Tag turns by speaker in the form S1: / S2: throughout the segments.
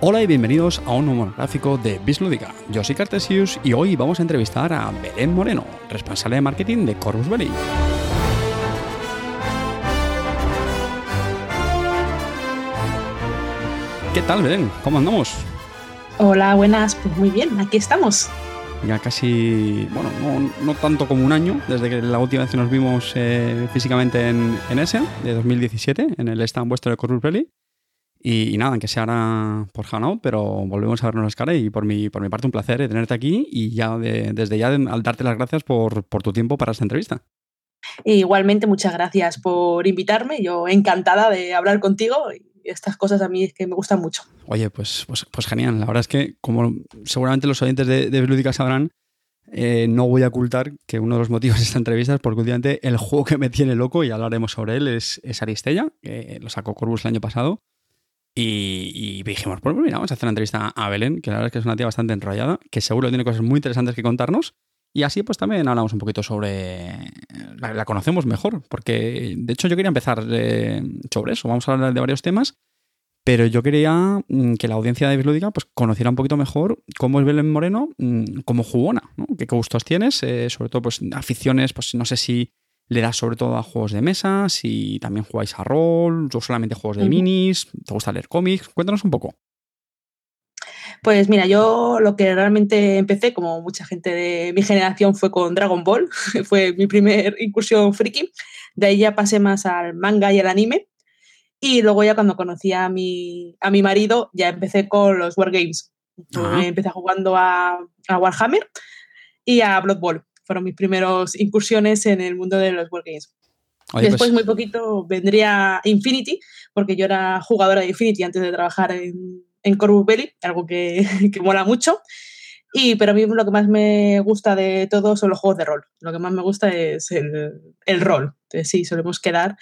S1: Hola y bienvenidos a un nuevo monográfico de Bislúdica. Yo soy Cartesius y hoy vamos a entrevistar a Belén Moreno, responsable de marketing de Corvus Belli. ¿Qué tal, Belén? ¿Cómo andamos?
S2: Hola, buenas. Pues muy bien, aquí estamos.
S1: Ya casi, bueno, no, tanto como un año, desde que la última vez que nos vimos eh, físicamente en, en Essen, de 2017, en el stand vuestro de Corvus Belli. Y, nada, aunque sea ahora por Hangout, pero volvemos a vernos las caras y por mi, por mi parte un placer tenerte aquí y ya desde ya al darte las gracias por, por tu tiempo para esta entrevista.
S2: Igualmente, muchas gracias por invitarme. Yo encantada de hablar contigo y estas cosas a mí es que me gustan mucho.
S1: Oye, pues, pues, pues genial. La verdad es que, como seguramente los oyentes de, de Lúdica sabrán, eh, no voy a ocultar que uno de los motivos de esta entrevista es porque últimamente el juego que me tiene loco, y hablaremos sobre él, es, es Aristella, que lo sacó Corvus el año pasado. Y, dijimos, pues mira, vamos a hacer una entrevista a Belén, que la verdad es que es una tía bastante enrollada, que seguro tiene cosas muy interesantes que contarnos. Y así pues también hablamos un poquito sobre... La, conocemos mejor, porque de hecho yo quería empezar eh, sobre eso, vamos a hablar de varios temas, pero yo quería mm, que la audiencia de Bislúdica pues, conociera un poquito mejor cómo es Belén Moreno mm, como jugona, ¿no? qué gustos tienes, eh, sobre todo pues aficiones, pues no sé si le das sobre todo a juegos de mesa, si también jugáis a rol, o solamente juegos de minis, te gusta leer cómics, cuéntanos un poco.
S2: Pues mira, yo lo que realmente empecé, como mucha gente de mi generación, fue con Dragon Ball, fue mi primer incursión friki, de ahí ya pasé más al manga y al anime, y luego ya cuando conocí a mi, a mi marido, ya empecé con los Wargames. Empecé jugando a, a Warhammer y a Blood Bowl fueron mis primeros incursiones en el mundo de los Wargames. Después, pues muy poquito, vendría Infinity, porque yo era jugadora de Infinity antes de trabajar en, en Corvus Belli, algo que, que mola mucho. Y, pero a mí lo que más me gusta de todo son los juegos de rol. Lo que más me gusta es el, el rol. Entonces, sí, solemos quedar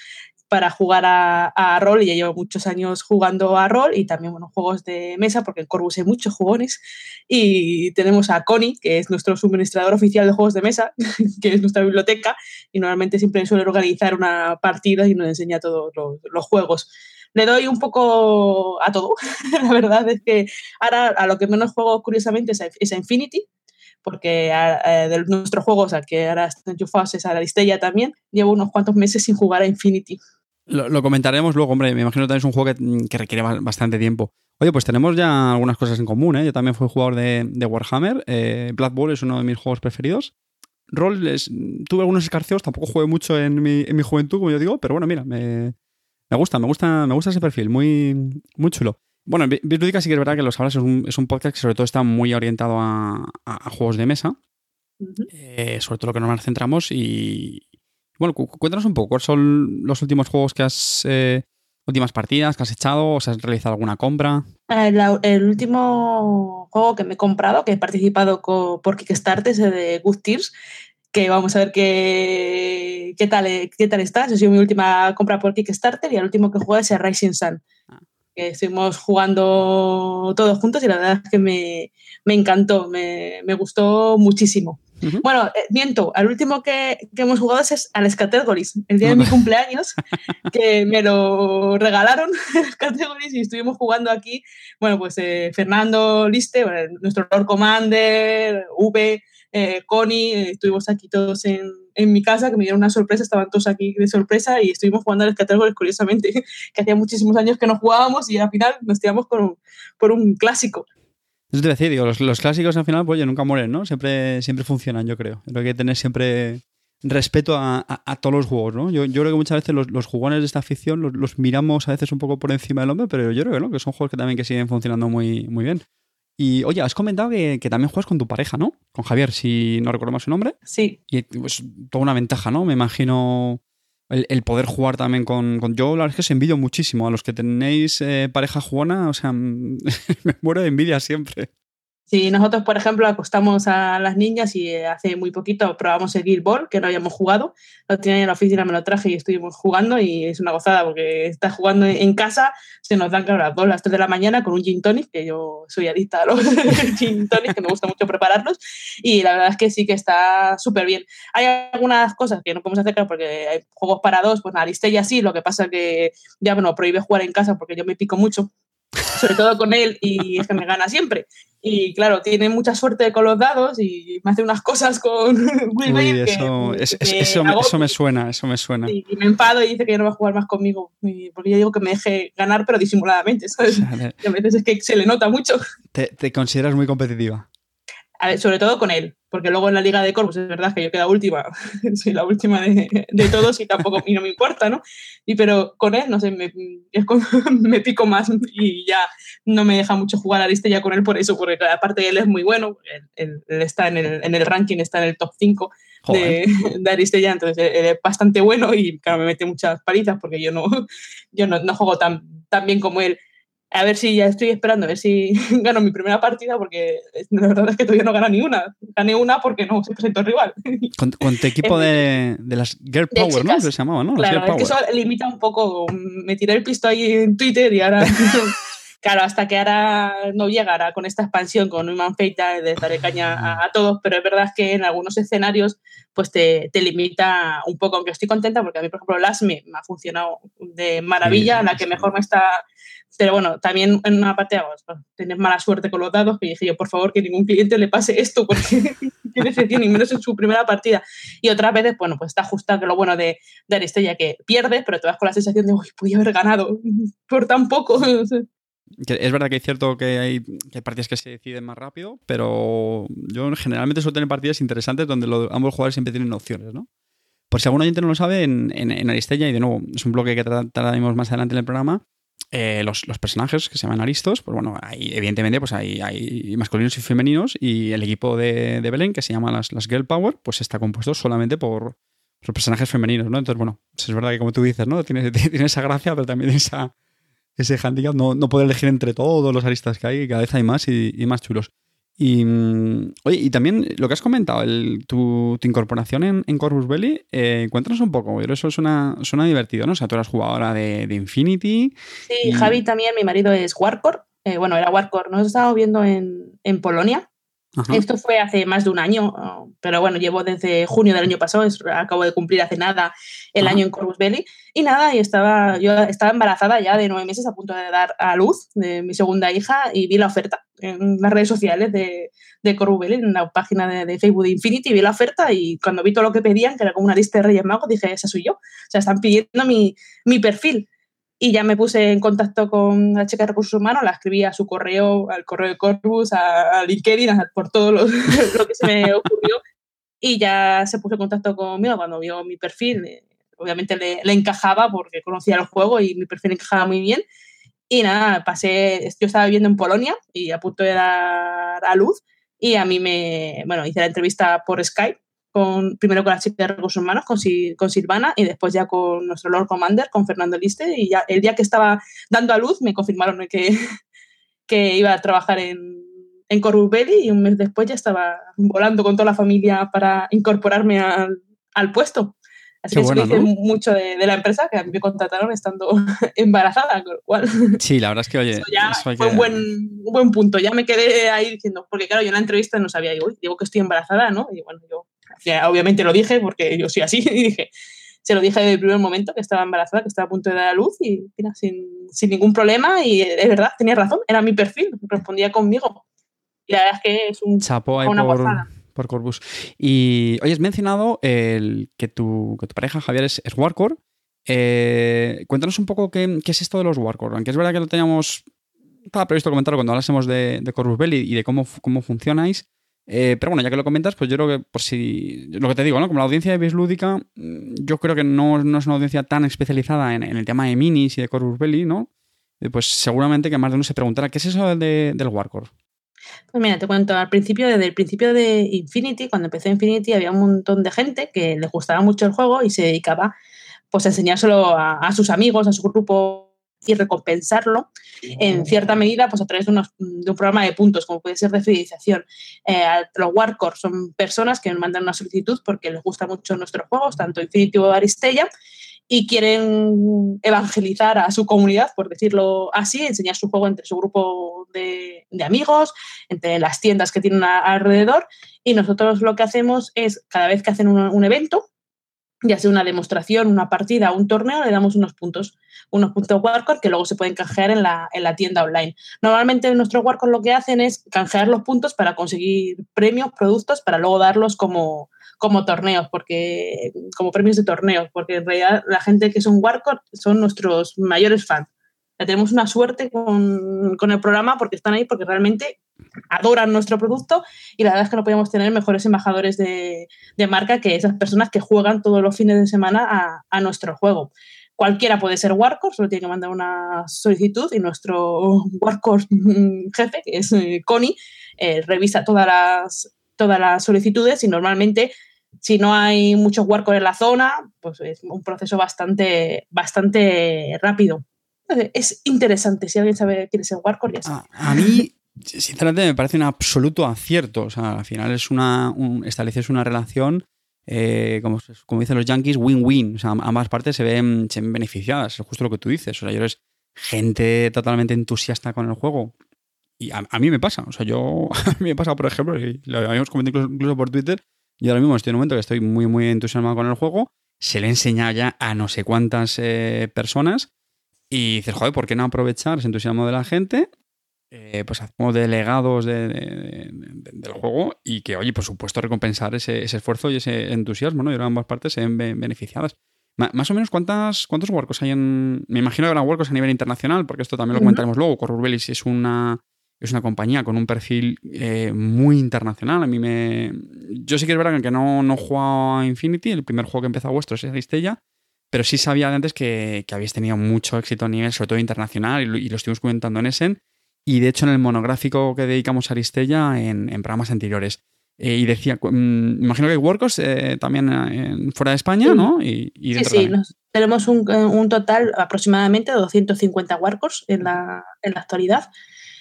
S2: para jugar a, rol y ya llevo muchos años jugando a rol y también bueno, juegos de mesa porque en Corvus hay muchos jugones y tenemos a Connie que es nuestro suministrador oficial de juegos de mesa que es nuestra biblioteca y normalmente siempre suele organizar una partida y nos enseña todos los, juegos le doy un poco a todo. la verdad es que ahora a lo que menos juego, curiosamente, es a, Infinity, porque de nuestros juegos, al que ahora están enchufados, es a la Aristella también. Llevo unos cuantos meses sin jugar a Infinity.
S1: Lo, comentaremos luego, hombre. Me imagino que también es un juego que, requiere bastante tiempo. Oye, pues tenemos ya algunas cosas en común, ¿eh? Yo también fui jugador de, Warhammer. Eh, Blood Bowl es uno de mis juegos preferidos. Rol, tuve algunos escarceos, tampoco jugué mucho en mi, en mi, juventud, como yo digo, pero bueno, mira, me, gusta, me gusta, me gusta ese perfil, muy, muy chulo. Bueno, Bislúdica sí que es verdad que los hablas es un, es un podcast que sobre todo está muy orientado a, juegos de mesa. Eh, sobre todo lo que nos centramos y, bueno, cuéntanos un poco, ¿cuáles son los últimos juegos que has... Eh, últimas partidas que has echado o si has realizado alguna compra?
S2: El, último juego que me he comprado, que he participado por Kickstarter, es el de Good Tears, que vamos a ver qué, qué, tal, qué tal está. Esa ha sido mi última compra por Kickstarter y el último que jugué es el Rising Sun. Ah. Que estuvimos jugando todos juntos y la verdad es que me, me encantó, me, me gustó muchísimo. Bueno, eh, miento, al último que, hemos jugado es al Categories, el día de mi cumpleaños, que me lo regalaron Categories y estuvimos jugando aquí, bueno, pues eh, Fernando Liste, nuestro Lord Commander, V, eh, Connie, estuvimos aquí todos en, mi casa, que me dieron una sorpresa, estaban todos aquí de sorpresa y estuvimos jugando al Categories, curiosamente, que hacía muchísimos años que no jugábamos y al final nos tiramos por, por un clásico.
S1: Eso te decir, digo, los, clásicos al final, pues nunca mueren, ¿no? Siempre, siempre funcionan, yo creo. Creo que hay que tener siempre respeto a, todos los juegos, ¿no? Yo, creo que muchas veces los, jugones de esta afición los, miramos a veces un poco por encima del hombre, pero yo creo que, ¿no? que son juegos que también que siguen funcionando muy, muy bien. Y oye, has comentado que, también juegas con tu pareja, ¿no? Con Javier, si no recuerdo mal su nombre.
S2: Sí.
S1: Y pues toda una ventaja, ¿no? Me imagino el, poder jugar también con, Yo la verdad es que os envidio muchísimo. A los que tenéis eh, pareja jugona, o sea, me muero de envidia siempre.
S2: Sí, nosotros, por ejemplo, acostamos a las niñas y eh, hace muy poquito probamos el Guild Ball, que no habíamos jugado. Lo tenía en la oficina, me lo traje y estuvimos jugando y es una gozada porque estás jugando en casa, se nos dan claro, las 2, las 3 de la mañana con un gin tonic, que yo soy adicta a los gin tonic, que me gusta mucho prepararlos. Y la verdad es que sí que está súper bien. Hay algunas cosas que no podemos hacer, claro, porque hay juegos para dos, pues Aristella sí, lo que pasa que ya, bueno, prohíbe jugar en casa porque yo me pico mucho sobre todo con él, y es que me gana siempre. Y claro, tiene mucha suerte con los dados y me hace unas cosas con Will
S1: Uy, eso, eso, eso, me suena, eso me suena.
S2: Y, me enfado y dice que ya no va a jugar más conmigo, porque yo digo que me deje ganar, pero disimuladamente, ¿sabes? y a veces es que se le nota mucho.
S1: ¿Te, te consideras muy competitiva?
S2: Sobre todo con él, porque luego en la Liga de Corpus es verdad que yo queda última, soy la última de, todos y tampoco y no me importa, ¿no? Y pero con él, no sé, me, me, pico más y ya no me deja mucho jugar a Aristella con él por eso, porque aparte él es muy bueno, él, está en el, en el, ranking, está en el top 5 de, de, Aristella, entonces él es bastante bueno y claro, me mete muchas palizas porque yo no, yo no, no juego tan, tan bien como él a ver si ya estoy esperando, a ver si gano mi primera partida, porque la verdad es que todavía no gano ni una. Gané una porque no se presentó el rival.
S1: Con, tu equipo de, de, las Girl Power, ¿no? Se llamaba, ¿no?
S2: Claro, es que eso limita un poco. Me tiré el pisto ahí en Twitter y ahora. claro, hasta que ahora no llegara con esta expansión, con Human Fate, de daré caña a, todos, pero es verdad que en algunos escenarios pues te, te, limita un poco, aunque estoy contenta porque a mí, por ejemplo, LASME me ha funcionado de maravilla, la que mejor me está pero bueno, también en una parte pues, tienes mala suerte con los dados, que dije yo, por favor, que ningún cliente le pase esto, porque tiene menos en su primera partida. Y otras veces, bueno, pues está ajustado, que lo bueno de, de Aristella, que pierdes, pero te vas con la sensación de, uy, podía haber ganado por tan poco.
S1: es verdad que es cierto que hay, que hay, partidas que se deciden más rápido, pero yo generalmente suelo tener partidas interesantes donde ambos jugadores siempre tienen opciones, ¿no? Por si algún oyente no lo sabe, en, en, Aristella, y de nuevo, es un bloque que trataremos más adelante en el programa, eh, los, personajes que se llaman aristos, pues bueno, hay, evidentemente pues hay, hay, masculinos y femeninos y el equipo de, de Belén, que se llama las, las, Girl Power, pues está compuesto solamente por, los personajes femeninos, ¿no? Entonces, bueno, es verdad que como tú dices, ¿no? Tiene, tiene esa gracia, pero también esa, ese handicap, no, no poder elegir entre todos los aristas que hay, cada vez hay más y más chulos. Y, mm, oye, y también lo que has comentado, el, tu, incorporación en, en, Corvus Belli, eh, cuéntanos un poco, pero eso suena, suena divertido, ¿no? O sea, tú eras jugadora de, de Infinity.
S2: Sí, Javi también, mi marido es Warcore, eh, bueno, era Warcore, nos he estado viendo en, en Polonia. Esto fue hace más de un año, pero bueno, llevo desde junio del año pasado, acabo de cumplir hace nada el año en Corvus Belli. Y nada, y estaba, yo estaba embarazada ya de nueve meses a punto de dar a luz de mi segunda hija y vi la oferta en las redes sociales de, de Corvus Belli, en la página de, Facebook de Infinity, vi la oferta y cuando vi todo lo que pedían, que era como una lista de Reyes Magos, dije, esa soy yo. O sea, están pidiendo mi, mi perfil y ya me puse en contacto con la chica de recursos humanos, la escribí a su correo, al correo de Corpus, a, LinkedIn, por todo lo, que se me ocurrió y ya se puso en contacto conmigo cuando vio mi perfil. Eh, obviamente le, le, encajaba porque conocía el juego y mi perfil encajaba muy bien. Y nada, pasé, yo estaba viviendo en Polonia y a punto de dar a luz y a mí me, bueno, hice la entrevista por Skype primero con la chica de recursos humanos, con, con, Silvana, y después ya con nuestro Lord Commander, con Fernando Liste, y ya el día que estaba dando a luz me confirmaron que, que iba a trabajar en, en Belli y un mes después ya estaba volando con toda la familia para incorporarme al, al puesto. Así que bueno, hice mucho de, de, la empresa que a mí me contrataron estando embarazada, con lo cual.
S1: Sí, la verdad es que, oye,
S2: eso fue un, buen, un buen punto. Ya me quedé ahí diciendo, porque claro, yo en la entrevista no sabía, digo, digo que estoy embarazada, ¿no? Y bueno, yo obviamente lo dije porque yo soy así y dije, se lo dije desde el primer momento que estaba embarazada, que estaba a punto de dar a luz y mira, sin, sin, ningún problema y es verdad, tenía razón, era mi perfil, respondía conmigo. Y la verdad es que es un,
S1: Chapo una por, por Corbus. Y hoy has mencionado el, que, tu, que tu pareja Javier es, es Warcore. Eh, cuéntanos un poco qué, qué, es esto de los Warcore, aunque es verdad que lo teníamos, estaba previsto comentarlo cuando hablásemos de, de Corvus Belli y de cómo, cómo funcionáis. Eh, pero bueno, ya que lo comentas, pues yo creo que por si. Lo que te digo, ¿no? Como la audiencia de Lúdica, mm, yo creo que no, no, es una audiencia tan especializada en, el tema de minis y de Corvus Belli, ¿no? Eh, pues seguramente que más de uno se preguntará, ¿qué es eso de, del Warcore?
S2: Pues mira, te cuento, al principio, desde el principio de Infinity, cuando empecé Infinity, había un montón de gente que les gustaba mucho el juego y se dedicaba pues a enseñárselo a sus amigos, a su grupo y recompensarlo en cierta medida pues a través de, un programa de puntos, como puede ser de fidelización. Eh, los Warcore son personas que nos mandan una solicitud porque les gusta mucho nuestros juegos, tanto Infinity o Aristella, y quieren evangelizar a su comunidad, por decirlo así, enseñar su juego entre su grupo de, amigos, entre las tiendas que tienen alrededor. Y nosotros lo que hacemos es, cada vez que hacen un evento, ya sea una demostración, una partida, un torneo, le damos unos puntos, unos puntos Warcore que luego se pueden canjear en la, en la tienda online. Normalmente nuestros Warcore lo que hacen es canjear los puntos para conseguir premios, productos, para luego darlos como, como torneos, porque como premios de torneos, porque en realidad la gente que son Warcore son nuestros mayores fans. Ya tenemos una suerte con, con el programa porque están ahí, porque realmente adoran nuestro producto y la verdad es que no podemos tener mejores embajadores de, de marca que esas personas que juegan todos los fines de semana a, a nuestro juego. Cualquiera puede ser Warcore, solo tiene que mandar una solicitud y nuestro Warcore jefe, que es eh, Connie, eh, revisa todas las, todas las solicitudes y normalmente si no hay muchos Warcore en la zona, pues es un proceso bastante, bastante rápido. Es interesante, si alguien sabe quién es el Warcore, ya sabe.
S1: A, a mí sinceramente me parece un absoluto acierto. O sea, al final es una, un, estableces una relación, eh, como, como, dicen los yankees, win-win. O sea, ambas partes se ven, se ven beneficiadas. Es justo lo que tú dices. O sea, yo eres gente totalmente entusiasta con el juego. Y a, a mí me pasa. O sea, yo, a mí me pasa, por ejemplo, y lo habíamos comentado incluso, incluso por Twitter, yo ahora mismo estoy en un momento que estoy muy, muy entusiasmado con el juego. Se le he enseñado ya a no sé cuántas eh, personas. Y dices, joder, ¿por qué no aprovechar ese entusiasmo de la gente eh, pues hacemos delegados de, de, de, del juego y que, oye, por supuesto, recompensar ese, ese esfuerzo y ese entusiasmo, ¿no? Y ahora ambas partes se ven beneficiadas. más o menos, ¿cuántas, ¿cuántos workos hay en...? Me imagino que habrá workos a nivel internacional, porque esto también lo comentaremos uh -huh. luego. Corurbelis es una, es una compañía con un perfil eh, muy internacional. A mí me... Yo sí que es verdad que no, no jugado a Infinity, el primer juego que empezó vuestro es Aristella, pero sí sabía antes que, que habéis tenido mucho éxito a nivel, sobre todo internacional, y lo, y lo estuvimos comentando en Essen. Y de hecho, en el monográfico que dedicamos a Aristella en, en programas anteriores. Eh, y decía, mmm, imagino que hay workers eh, también en, fuera de España,
S2: sí.
S1: ¿no?
S2: Y, y sí, sí, nos, tenemos un, un, total aproximadamente de 250 workers en la, en la actualidad.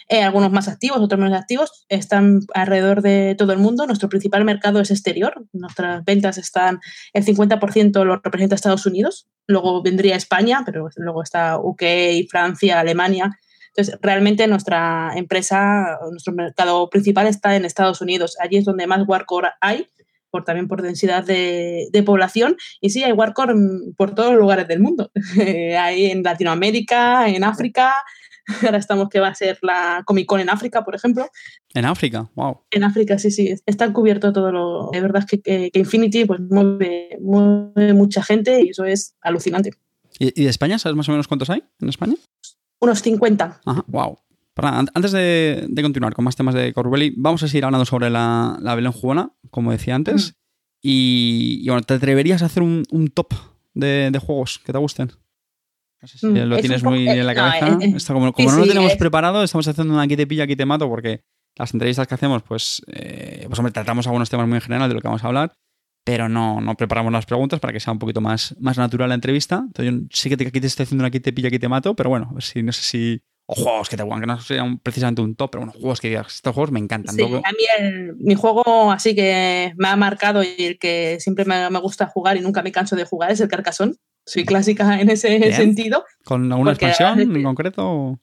S2: Eh, algunos más activos, otros menos activos, están alrededor de todo el mundo. Nuestro principal mercado es exterior. Nuestras ventas están, el 50% lo representa Estados Unidos. Luego vendría España, pero luego está UK, Francia, Alemania entonces, realmente nuestra empresa, nuestro mercado principal está en Estados Unidos. Allí es donde más Warcore hay, por, también por densidad de, de, población. Y sí, hay Warcore por todos los lugares del mundo. hay en Latinoamérica, en África. Ahora estamos que va a ser la Comic Con en África, por ejemplo.
S1: En África, wow.
S2: En África, sí, sí. Está cubierto todo lo. De verdad que, que, que Infinity pues, mueve, mueve, mucha gente y eso es alucinante.
S1: ¿Y, ¿Y de España sabes más o menos cuántos hay en España?
S2: unos 50.
S1: Ajá, wow. Antes de, de, continuar con más temas de Corbelli, vamos a seguir hablando sobre la, la Belén jugona, como decía antes. Mm. Y, y, bueno, ¿te atreverías a hacer un, un top de, de, juegos que te gusten? No sé si mm, lo tienes muy en la cabeza. No, eh, como, como sí, no lo tenemos eh. preparado, estamos haciendo una aquí te pilla, aquí te mato, porque las entrevistas que hacemos, pues, eh, pues hombre, tratamos algunos temas muy en general de lo que vamos a hablar, pero no, no preparamos las preguntas para que sea un poquito más, más natural la entrevista. Entonces, yo sí que te, aquí te estoy haciendo una aquí te pilla, aquí te mato, pero bueno, a ver si no sé si. O juegos que te guan, que no sean precisamente un top, pero bueno, juegos que digas, estos juegos me encantan.
S2: Sí, a mí el, mi juego así que me ha marcado y el que siempre me, me, gusta jugar y nunca me canso de jugar es el Carcassonne. Soy clásica en ese Bien. sentido.
S1: ¿Con alguna expansión en concreto?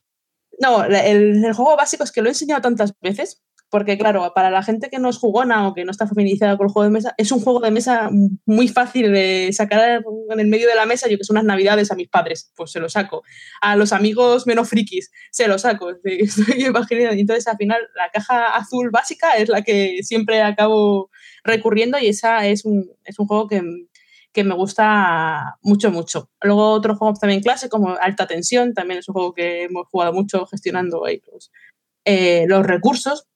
S2: No, el, el, juego básico es que lo he enseñado tantas veces porque claro, para la gente que no es jugona o que no está familiarizada con el juego de mesa, es un juego de mesa muy fácil de sacar en el medio de la mesa, yo que son unas navidades a mis padres, pues se lo saco. A los amigos menos frikis, se lo saco. Estoy imaginando. Entonces, al final, la caja azul básica es la que siempre acabo recurriendo y esa es un, es un juego que, que me gusta mucho, mucho. Luego otros juegos también clase, como Alta Tensión, también es un juego que hemos jugado mucho gestionando ahí los, eh, los recursos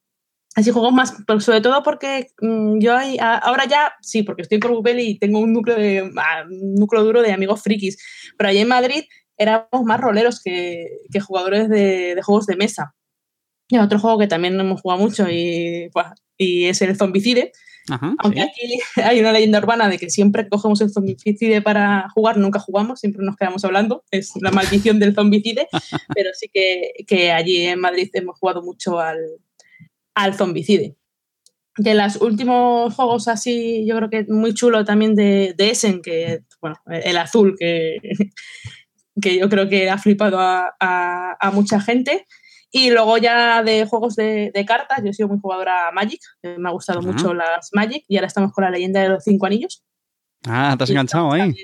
S2: así juegos más, sobre todo porque mmm, yo hay, ahora ya, sí, porque estoy en Corbupel y tengo un núcleo, de, un núcleo duro de amigos frikis, pero allí en Madrid éramos más roleros que, que jugadores de, juegos de mesa. Y otro juego que también hemos jugado mucho y, pues, y es el Zombicide. Ajá, Aunque sí. aquí hay una leyenda urbana de que siempre cogemos el zombicide para jugar, nunca jugamos, siempre nos quedamos hablando. Es la maldición del zombicide, pero sí que, que allí en Madrid hemos jugado mucho al, al zombicide. De los últimos juegos así, yo creo que muy chulo también de, de Essen, que, bueno, el azul, que, que yo creo que ha flipado a, a, a mucha gente. Y luego ya de juegos de, de, cartas, yo he sido muy jugadora Magic, me ha gustado uh -huh. mucho las Magic, y ahora estamos con la leyenda de los cinco anillos.
S1: Ah, te has enganchado ahí.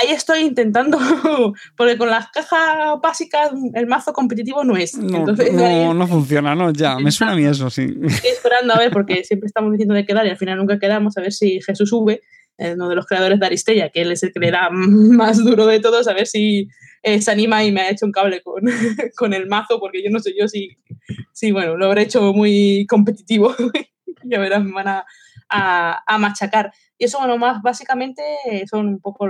S2: Ahí estoy intentando, porque con las cajas básicas el mazo competitivo no es.
S1: No, no, no, funciona, no, ya, me suena a mí eso, sí.
S2: Estoy esperando a ver, porque siempre estamos diciendo de quedar y al final nunca quedamos, a ver si Jesús sube, eh, uno de los creadores de Aristella, que él es el que le da más duro de todos, a ver si eh, se anima y me ha hecho un cable con, con el mazo, porque yo no sé yo si, si, bueno, lo habré hecho muy competitivo. ya verás, me van a, a, a machacar. Y eso, bueno, más básicamente son un poco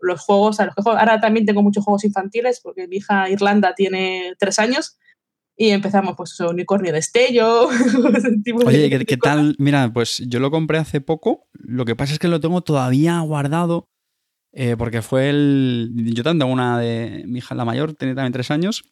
S2: los juegos a los que juego. Ahora también tengo muchos juegos infantiles porque mi hija Irlanda tiene tres años y empezamos pues unicornio de estello.
S1: Oye, ¿qué, ¿qué, tal? Mira, pues yo lo compré hace poco. Lo que pasa es que lo tengo todavía guardado eh, porque fue el... Yo tengo una de mi hija la mayor, tiene también tres años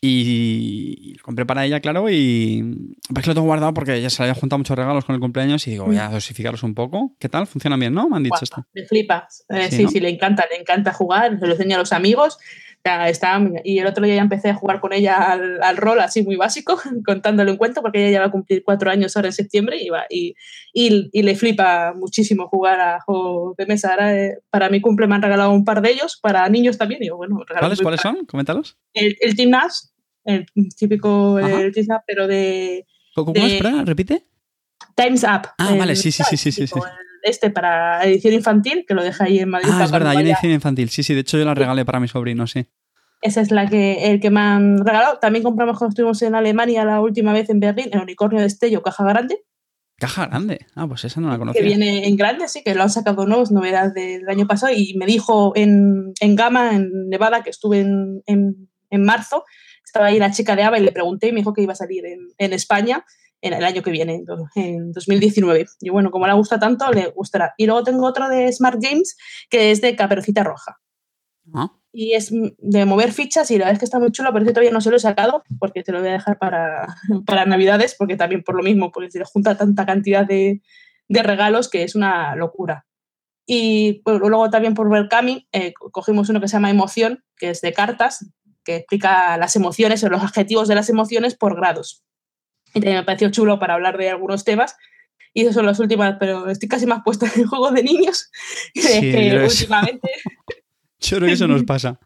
S1: y lo compré para ella, claro, y es que lo tengo guardado porque ya se le había juntado muchos regalos con el cumpleaños y digo, voy a dosificarlos un poco. ¿Qué tal? ¿Funciona bien, no? Me han dicho esto.
S2: Me flipas. Eh, sí, sí, le encanta, le encanta jugar, se lo enseña a los amigos. Está, y el otro día ya empecé a jugar con ella al, rol así muy básico, contándole un cuento, porque ella ya va a cumplir cuatro años ahora en septiembre y, va, y, y, le flipa muchísimo jugar a juegos de mesa. Ahora, eh, para mi cumple me han regalado un par de ellos, para niños también. Digo, bueno,
S1: ¿Cuáles, ¿cuáles son? Coméntalos.
S2: El, el Team Nash, el típico el pero de.
S1: ¿Cómo es? Repite.
S2: Time's Up.
S1: Ah, vale, sí, sí, sí, sí, sí,
S2: Este para edición infantil, que lo deja ahí en Madrid.
S1: Ah, es verdad, hay una edición infantil. Sí, sí, de hecho yo la regalé para mi sobrino, sí.
S2: Esa es la que, el que me han regalado. También compramos cuando estuvimos en Alemania la última vez en Berlín, el unicornio de Estello, caja grande.
S1: Caja grande. Ah, pues esa no la conocía.
S2: Que viene en grande, sí, que lo han sacado nuevos, novedades del año pasado. Y me dijo en, en Gama, en Nevada, que estuve en, en, en marzo, estaba ahí la chica de ABA y le pregunté y me dijo que iba a salir en, en España en el año que viene, en 2019. Y bueno, como le gusta tanto, le gustará. Y luego tengo otro de Smart Games, que es de Caperucita Roja.
S1: ¿Ah?
S2: Y es de mover fichas y la verdad es que está muy chulo, pero todavía no se lo he sacado porque te lo voy a dejar para, para Navidades, porque también por lo mismo, porque se le junta tanta cantidad de, de regalos que es una locura. Y luego también por Belcami eh, cogimos uno que se llama Emoción, que es de cartas, que explica las emociones o los adjetivos de las emociones por grados. Y me pareció chulo para hablar de algunos temas. Y esas son las últimas, pero estoy casi más puesta en juegos de niños que últimamente.
S1: Yo creo que eso nos pasa.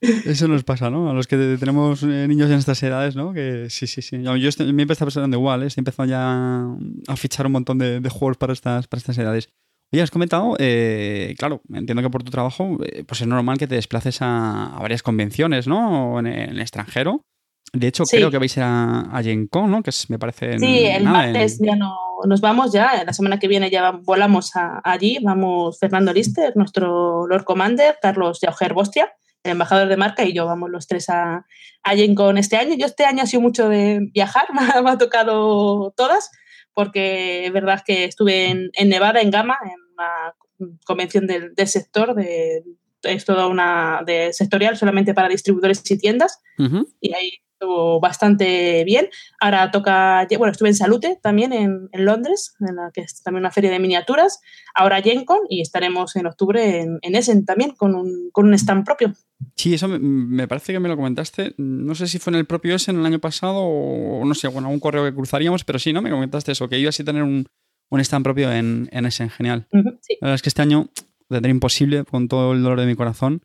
S1: Eso nos pasa, ¿no? A los que tenemos eh, niños en estas edades, ¿no? Que sí, sí, sí. Yo estoy, me he empezado pensando igual, ¿eh? Estoy empezando ya a fichar un montón de, de juegos para estas, para estas edades. Oye, has comentado, eh, claro, entiendo que por tu trabajo, eh, pues es normal que te desplaces a, varias convenciones, ¿no? En, el extranjero. De hecho, creo que vais a ir a, a Gen Con, ¿no? Que me parece.
S2: Sí, el martes ya no, nos vamos ya. La semana que viene ya volamos allí. Vamos Fernando Lister, nuestro Lord Commander, Carlos Jauger Bostia, el embajador de marca, y yo vamos los tres a, a Gen Con este año. Yo este año ha sido mucho de viajar, me ha tocado todas porque es verdad que estuve en, en Nevada, en Gama, en una convención del, del sector, de, es toda una de sectorial solamente para distribuidores y tiendas,
S1: uh -huh.
S2: y ahí estuvo bastante bien. Ahora toca, bueno, estuve en Salute también en, en, Londres, en la que es también una feria de miniaturas. Ahora GenCon y estaremos en octubre en, en Essen también con un, con un stand propio.
S1: Sí, eso me, me, parece que me lo comentaste. No sé si fue en el propio Essen el año pasado o no sé, bueno, algún correo que cruzaríamos, pero sí, ¿no? Me comentaste eso, que ibas a tener un, un stand propio en, en Essen, genial.
S2: Uh -huh, sí.
S1: La verdad es que este año tendré imposible con todo el dolor de mi corazón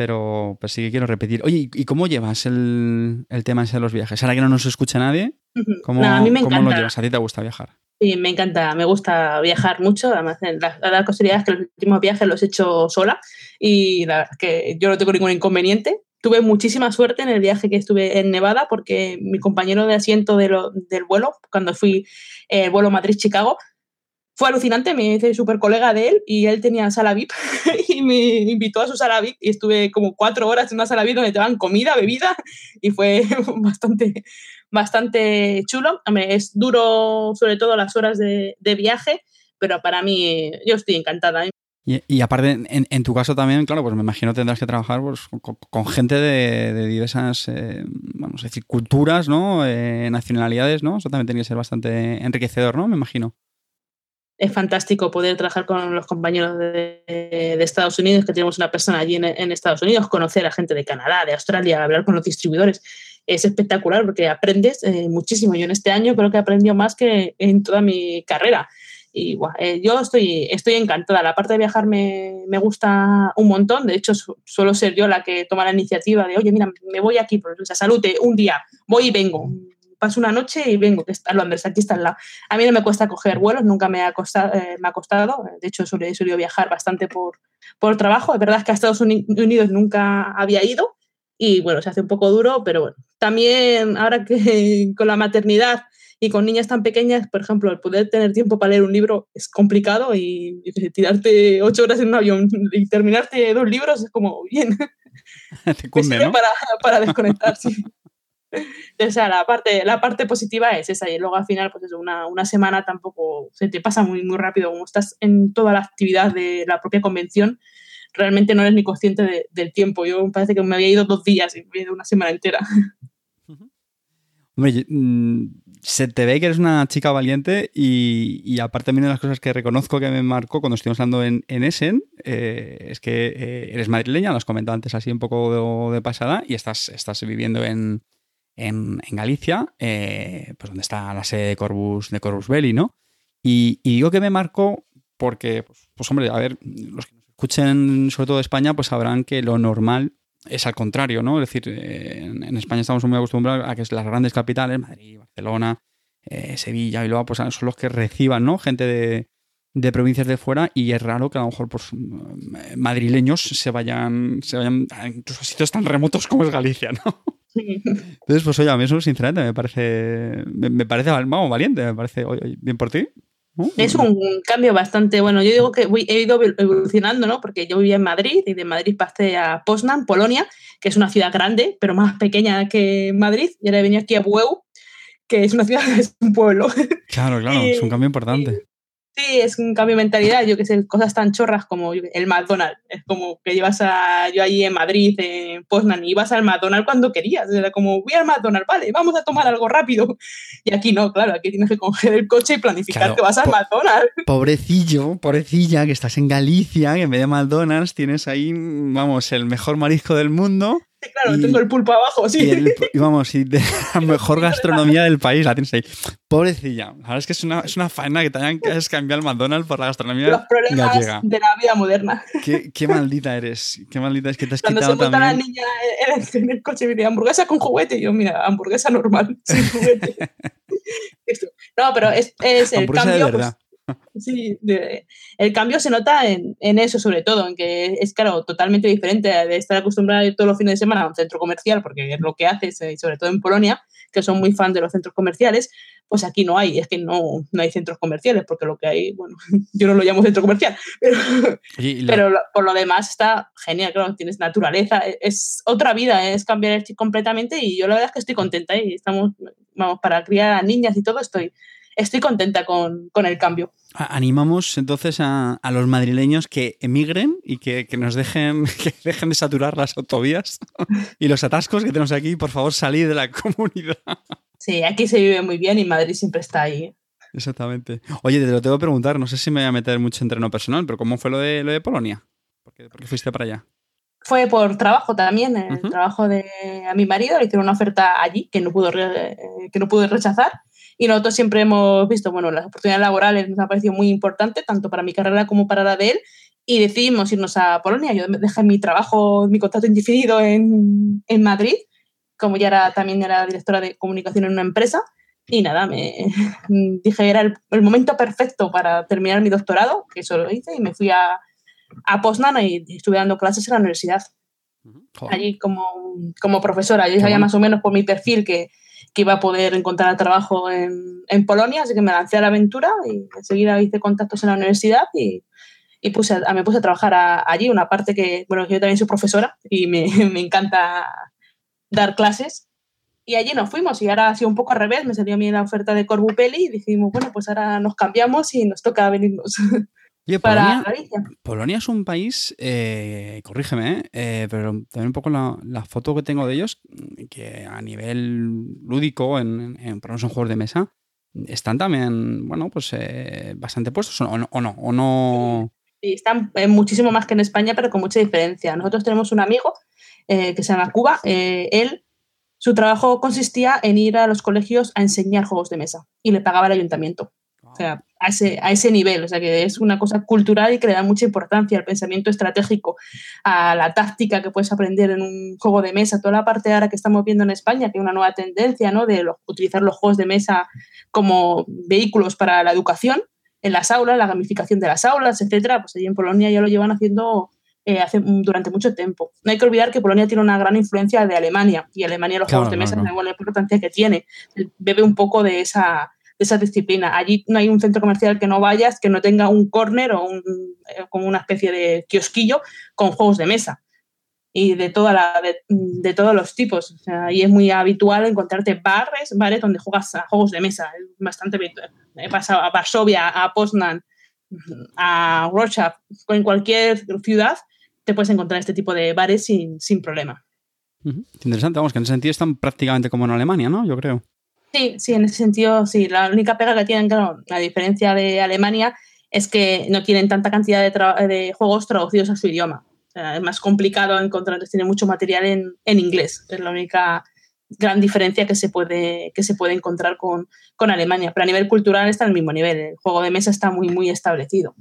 S1: pero pues sí que quiero repetir. Oye, ¿y cómo llevas el, el tema ese de los viajes? Ahora que no nos escucha nadie, ¿cómo,
S2: no, a mí me
S1: ¿cómo lo llevas? ¿A ti te gusta viajar?
S2: Sí, me encanta, me gusta viajar mucho. Además, la, la casualidad es que los últimos viajes los he hecho sola y la verdad es que yo no tengo ningún inconveniente. Tuve muchísima suerte en el viaje que estuve en Nevada porque mi compañero de asiento de lo, del vuelo, cuando fui el eh, vuelo Madrid-Chicago, fue alucinante, me hice súper colega de él y él tenía sala VIP y me invitó a su sala VIP y estuve como cuatro horas en una sala VIP donde te daban comida, bebida y fue bastante, bastante chulo. Hombre, es duro sobre todo las horas de, viaje, pero para mí yo estoy encantada.
S1: Y, y aparte, en, en, tu caso también, claro, pues me imagino tendrás que trabajar pues, con, gente de, diversas, eh, vamos a decir, culturas, ¿no? Eh, nacionalidades, ¿no? Eso también tiene que ser bastante enriquecedor, ¿no? Me imagino
S2: es fantástico poder trabajar con los compañeros de, Estados Unidos, que tenemos una persona allí en, Estados Unidos, conocer a gente de Canadá, de Australia, hablar con los distribuidores. Es espectacular porque aprendes eh, muchísimo. Yo en este año creo que he aprendido más que en toda mi carrera. Y eh, yo estoy, estoy encantada. La parte de viajar me, me, gusta un montón. De hecho, suelo ser yo la que toma la iniciativa de, oye, mira, me voy aquí, por salute, un día, voy y vengo. Paso una noche y vengo, que está Londres, aquí está al lado. A mí no me cuesta coger vuelos, nunca me ha costado. Eh, me ha costado. De hecho, he solido viajar bastante por, por trabajo. Es verdad que a Estados Unidos nunca había ido y bueno, se hace un poco duro, pero bueno. También ahora que con la maternidad y con niñas tan pequeñas, por ejemplo, el poder tener tiempo para leer un libro es complicado y, tirarte ocho horas en un avión y terminarte dos libros es como bien. para, para, desconectar, sí. O sea, la parte, la parte positiva es esa y luego al final, pues eso, una, una, semana tampoco se te pasa muy, muy rápido, como estás en toda la actividad de la propia convención, realmente no eres ni consciente del tiempo. Yo me parece que me había ido dos días y me había ido una semana entera.
S1: Hombre, mm, se te ve que eres una chica valiente y, aparte una de las cosas que reconozco que me marcó cuando estuvimos hablando en, en Essen eh, es que eh, eres madrileña, lo has antes así un poco de, pasada y estás, estás viviendo en, en, Galicia, eh, pues donde está la sede de Corbus, de Corbus Belli, ¿no? Y, digo que me marcó porque, pues, pues, hombre, a ver, los que nos escuchen sobre todo de España, pues sabrán que lo normal es al contrario, ¿no? Es decir, eh, en, España estamos muy acostumbrados a que las grandes capitales, Madrid, Barcelona, eh, Sevilla, y luego pues son los que reciban, ¿no? Gente de, de, provincias de fuera y es raro que a lo mejor pues, madrileños se vayan, se vayan incluso a sitios tan remotos como es Galicia, ¿no? Entonces, pues oye, a mí eso sinceramente me parece, me, parece vamos, valiente, me parece bien por ti.
S2: Es un cambio bastante bueno. Yo digo que he ido evolucionando, ¿no? Porque yo vivía en Madrid y de Madrid pasé a Poznan, Polonia, que es una ciudad grande, pero más pequeña que Madrid. Y ahora he venido aquí a Bueu, que es una ciudad, es un pueblo.
S1: Claro, claro, es un cambio importante.
S2: Sí, es un cambio de mentalidad. Yo que sé, cosas tan chorras como el McDonald's. Es como que ibas a. Yo allí en Madrid, en Poznan, ibas al McDonald's cuando querías. Era como, voy al McDonald's, vale, vamos a tomar algo rápido. Y aquí no, claro, aquí tienes que coger el coche y planificar que vas al McDonald's.
S1: Pobrecillo, pobrecilla, que estás en Galicia, que en vez de McDonald's tienes ahí, vamos, el mejor marisco del mundo
S2: claro, tengo el pulpo abajo, sí.
S1: Y, vamos, y de la mejor gastronomía del país la tienes ahí. Pobrecilla. La verdad es que es una, es una faena que tengan que cambiar el McDonald's por la gastronomía
S2: Los problemas de la vida moderna.
S1: Qué, qué, maldita eres. Qué maldita es que te has
S2: Cuando
S1: quitado
S2: se también... la niña en el, coche y me dice hamburguesa con juguete. Y yo, mira, hamburguesa normal, sin juguete. no, pero es, es el cambio. De pues. Sí, el cambio se nota en, eso, sobre todo, en que es, claro, totalmente diferente de estar acostumbrado todos los fines de semana a un centro comercial, porque es lo que haces, eh, sobre todo en Polonia, que son muy fan de los centros comerciales, pues aquí no hay, es que no, no hay centros comerciales, porque lo que hay, bueno, yo no lo llamo centro comercial, pero, por lo demás está genial, claro, tienes naturaleza, e, es otra vida, es cambiar el chip completamente y yo la verdad es que estoy contenta y estamos, vamos, para criar a niñas y todo, estoy estoy contenta con, el cambio.
S1: Animamos entonces a, los madrileños que emigren y que, nos dejen, que dejen de saturar las autovías y los atascos que tenemos aquí. Por favor, salir de la comunidad.
S2: Sí, aquí se vive muy bien y Madrid siempre está ahí.
S1: Exactamente. Oye, te lo tengo que preguntar, no sé si me voy a meter mucho en terreno personal, pero ¿cómo fue lo de, lo de Polonia? ¿Por qué, fuiste para allá?
S2: Fue por trabajo también, el trabajo de a mi marido, le hicieron una oferta allí que no pudo, que no pude rechazar y nosotros siempre hemos visto, bueno, las oportunidades laborales nos ha parecido muy importante, tanto para mi carrera como para la de él, y decidimos irnos a Polonia. Yo dejé mi trabajo, mi contrato indefinido en, en Madrid, como ya era, también era directora de comunicación en una empresa, y nada, me dije era el, momento perfecto para terminar mi doctorado, que eso lo hice, y me fui a, a Poznan y estuve dando clases en la universidad. Allí como, como profesora. Yo sabía más o menos por mi perfil que, que iba a poder encontrar trabajo en, en, Polonia, así que me lancé a la aventura y enseguida hice contactos en la universidad y, y puse me puse a trabajar allí, una parte que, bueno, yo también soy profesora y me, me, encanta dar clases. Y allí nos fuimos y ahora ha sido un poco al revés, me salió a mí la oferta de Corbupelli y dijimos, bueno, pues ahora nos cambiamos y nos toca venirnos.
S1: para Polonia, Polonia es un país, eh, corrígeme, eh, pero también un poco la, foto que tengo de ellos, que a nivel lúdico, en, en, en juegos de mesa, están también, bueno, pues eh, bastante puestos, ¿o no? ¿O no? ¿O no?
S2: Sí, están muchísimo más que en España, pero con mucha diferencia. Nosotros tenemos un amigo que se llama Cuba, él su trabajo consistía en ir a los colegios a enseñar juegos de mesa y le pagaba el ayuntamiento. Sea, a ese, a ese nivel. O sea, que es una cosa cultural y que le da mucha importancia al pensamiento estratégico, a la táctica que puedes aprender en un juego de mesa. Toda la parte ahora que estamos viendo en España, que hay una nueva tendencia, ¿no? De utilizar los juegos de mesa como vehículos para la educación en las aulas, la gamificación de las aulas, etcétera. Pues allí en Polonia ya lo llevan haciendo eh, hace, durante mucho tiempo. No hay que olvidar que Polonia tiene una gran influencia de Alemania y Alemania los juegos de mesa no, la importancia que tiene. Bebe un poco de esa, esa disciplina. Allí no hay un centro comercial que no vayas que no tenga un corner o un, eh, como una especie de kiosquillo con juegos de mesa y de, toda la, de, de, todos los tipos. O sea, y es muy habitual encontrarte bares, bares donde juegas a juegos de mesa. Es bastante habitual. He pasado a Varsovia, a Poznan, a Wrocław, en cualquier ciudad te puedes encontrar este tipo de bares sin, sin problema.
S1: Interesante, vamos, que en ese sentido están prácticamente como en Alemania, ¿no? Yo creo.
S2: Sí, sí, en ese sentido, sí. La única pega que tienen, claro, a diferencia de Alemania, es que no tienen tanta cantidad de, juegos traducidos a su idioma. O sea, es más complicado encontrar, tiene mucho material en, en, inglés. Es la única gran diferencia que se puede, que se puede encontrar con, con Alemania. Pero a nivel cultural está al mismo nivel. El juego de mesa está muy, muy establecido.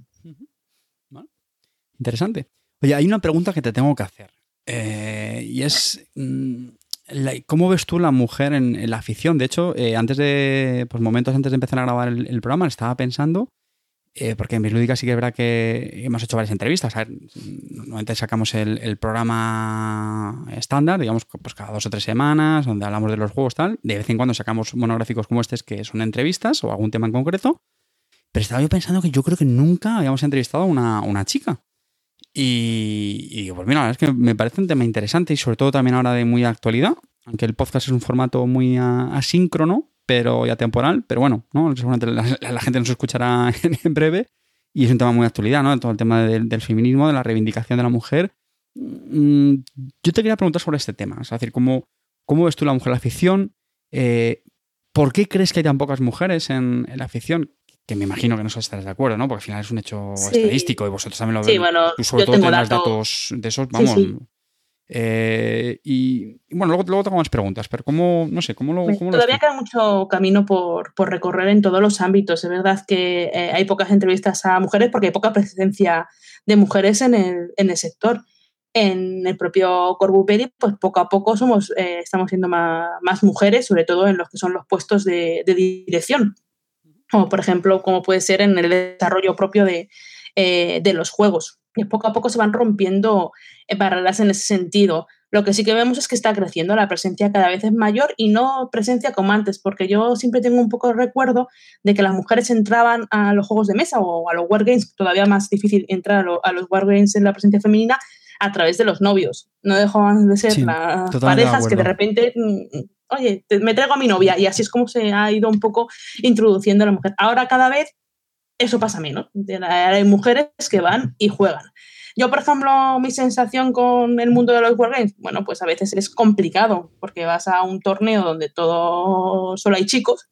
S1: Interesante. Oye, hay una pregunta que te tengo que hacer. Eh, y es, mm, ¿cómo ves tú la mujer en, la afición? De hecho, eh, antes de, pues momentos antes de empezar a grabar el, programa, estaba pensando, eh, porque en Bislúdica sí que es verdad que hemos hecho varias entrevistas. A ver, normalmente sacamos el, el, programa estándar, digamos, pues cada dos o tres semanas, donde hablamos de los juegos tal. De vez en cuando sacamos monográficos como este, que son entrevistas o algún tema en concreto. Pero estaba yo pensando que yo creo que nunca habíamos entrevistado a una, una chica. Y, y, pues mira, la verdad es que me parece un tema interesante y sobre todo también ahora de muy actualidad, aunque el podcast es un formato muy asíncrono, pero ya temporal, pero bueno, ¿no? seguramente la, la, gente nos escuchará en, breve y es un tema muy de actualidad, ¿no? Todo el tema de, del feminismo, de la reivindicación de la mujer. Mm, yo te quería preguntar sobre este tema, es decir, ¿cómo, cómo ves tú la mujer en la ficción? Eh, ¿Por qué crees que hay tan pocas mujeres en la ficción? Que me imagino que no estarás de acuerdo, ¿no? Porque al final es un hecho sí. estadístico y vosotros también lo veis.
S2: Sí, bueno,
S1: Tú sobre todo tienes datos... datos de esos, vamos. Sí, sí. Eh, y, y, bueno, luego, luego tengo más preguntas, pero ¿cómo, no sé, cómo lo... Cómo
S2: Todavía
S1: lo
S2: queda mucho camino por, por, recorrer en todos los ámbitos. Es verdad que eh, hay pocas entrevistas a mujeres porque hay poca presencia de mujeres en el, en el sector. En el propio Corbuperi, pues poco a poco somos, eh, estamos siendo más, más, mujeres, sobre todo en los que son los puestos de, de dirección como por ejemplo, como puede ser en el desarrollo propio de, eh, de los juegos. Y poco a poco se van rompiendo eh, barreras en ese sentido. Lo que sí que vemos es que está creciendo, la presencia cada vez es mayor y no presencia como antes, porque yo siempre tengo un poco de recuerdo de que las mujeres entraban a los juegos de mesa o a los wargames, todavía más difícil entrar a, lo, a los wargames en la presencia femenina, a través de los novios. No dejaban de ser sí, las parejas de que de repente mm, oye, te, me traigo a mi novia y así es como se ha ido un poco introduciendo a la mujer. Ahora cada vez eso pasa menos. Hay mujeres que van y juegan. Yo, por ejemplo, mi sensación con el mundo de los wargames, bueno, pues a veces es complicado porque vas a un torneo donde todo solo hay chicos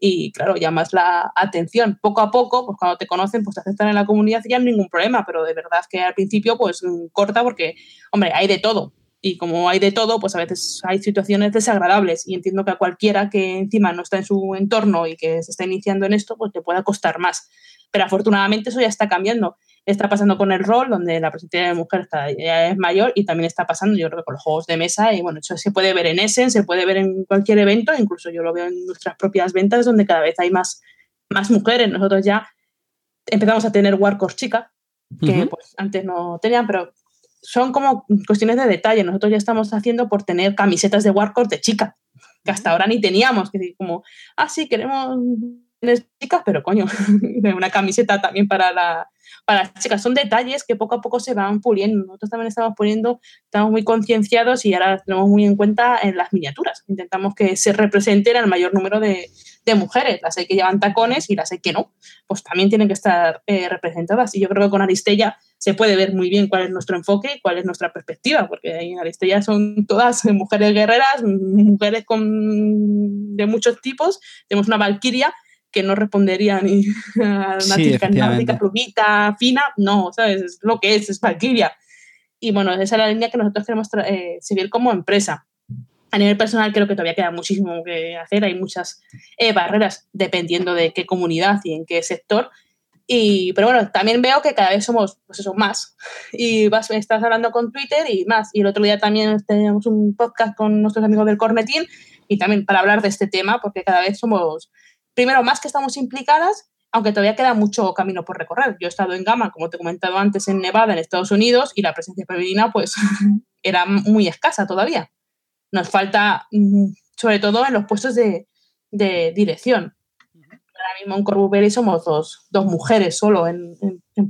S2: y claro, llamas la atención. Poco a poco, pues cuando te conocen, pues te aceptan en la comunidad y ya no hay ningún problema, pero de verdad que al principio pues corta porque, hombre, hay de todo y como hay de todo, pues a veces hay situaciones desagradables y entiendo que a cualquiera que encima no está en su entorno y que se está iniciando en esto, pues te pueda costar más. Pero afortunadamente eso ya está cambiando. Está pasando con el rol, donde la presencia de mujer está, ya es mayor y también está pasando, yo creo, con los juegos de mesa. Y bueno, eso se puede ver en Essen, se puede ver en cualquier evento, incluso yo lo veo en nuestras propias ventas, donde cada vez hay más, más mujeres. Nosotros ya empezamos a tener Warcors chicas, que uh -huh. pues antes no tenían, pero son como cuestiones de detalle. Nosotros ya estamos haciendo por tener camisetas de Warcore de chica, que hasta ahora ni teníamos. Que como, ah, sí, queremos chicas, pero coño, una camiseta también para, la, para las chicas. Son detalles que poco a poco se van puliendo. Nosotros también estamos poniendo, estamos muy concienciados y ahora tenemos muy en cuenta en las miniaturas. Intentamos que se representen al mayor número de, de mujeres. Las hay que llevan tacones y las hay que no. Pues también tienen que estar eh, representadas. Y yo creo que con Aristella se puede ver muy bien cuál es nuestro enfoque y cuál es nuestra perspectiva, porque en Aristella son todas mujeres guerreras, mujeres con, de muchos tipos. Tenemos una valquiria que no respondería ni a una sí, chica nórdica, plumita, fina, no, ¿sabes? Es lo que es, es valquiria. Y bueno, esa es la línea que nosotros queremos eh, seguir como empresa. A nivel personal creo que todavía queda muchísimo que hacer, hay muchas eh, barreras dependiendo de qué comunidad y en qué sector. Y, pero bueno, también veo que cada vez somos pues eso, más. Y vas, estás hablando con Twitter y más. Y el otro día también teníamos un podcast con nuestros amigos del Cornetín y también para hablar de este tema, porque cada vez somos, primero, más que estamos implicadas, aunque todavía queda mucho camino por recorrer. Yo he estado en Gama, como te he comentado antes, en Nevada, en Estados Unidos, y la presencia femenina pues era muy escasa todavía. Nos falta, mm, sobre todo en los puestos de, dirección. Ahora mismo en Corbuberi somos dos, mujeres solo en,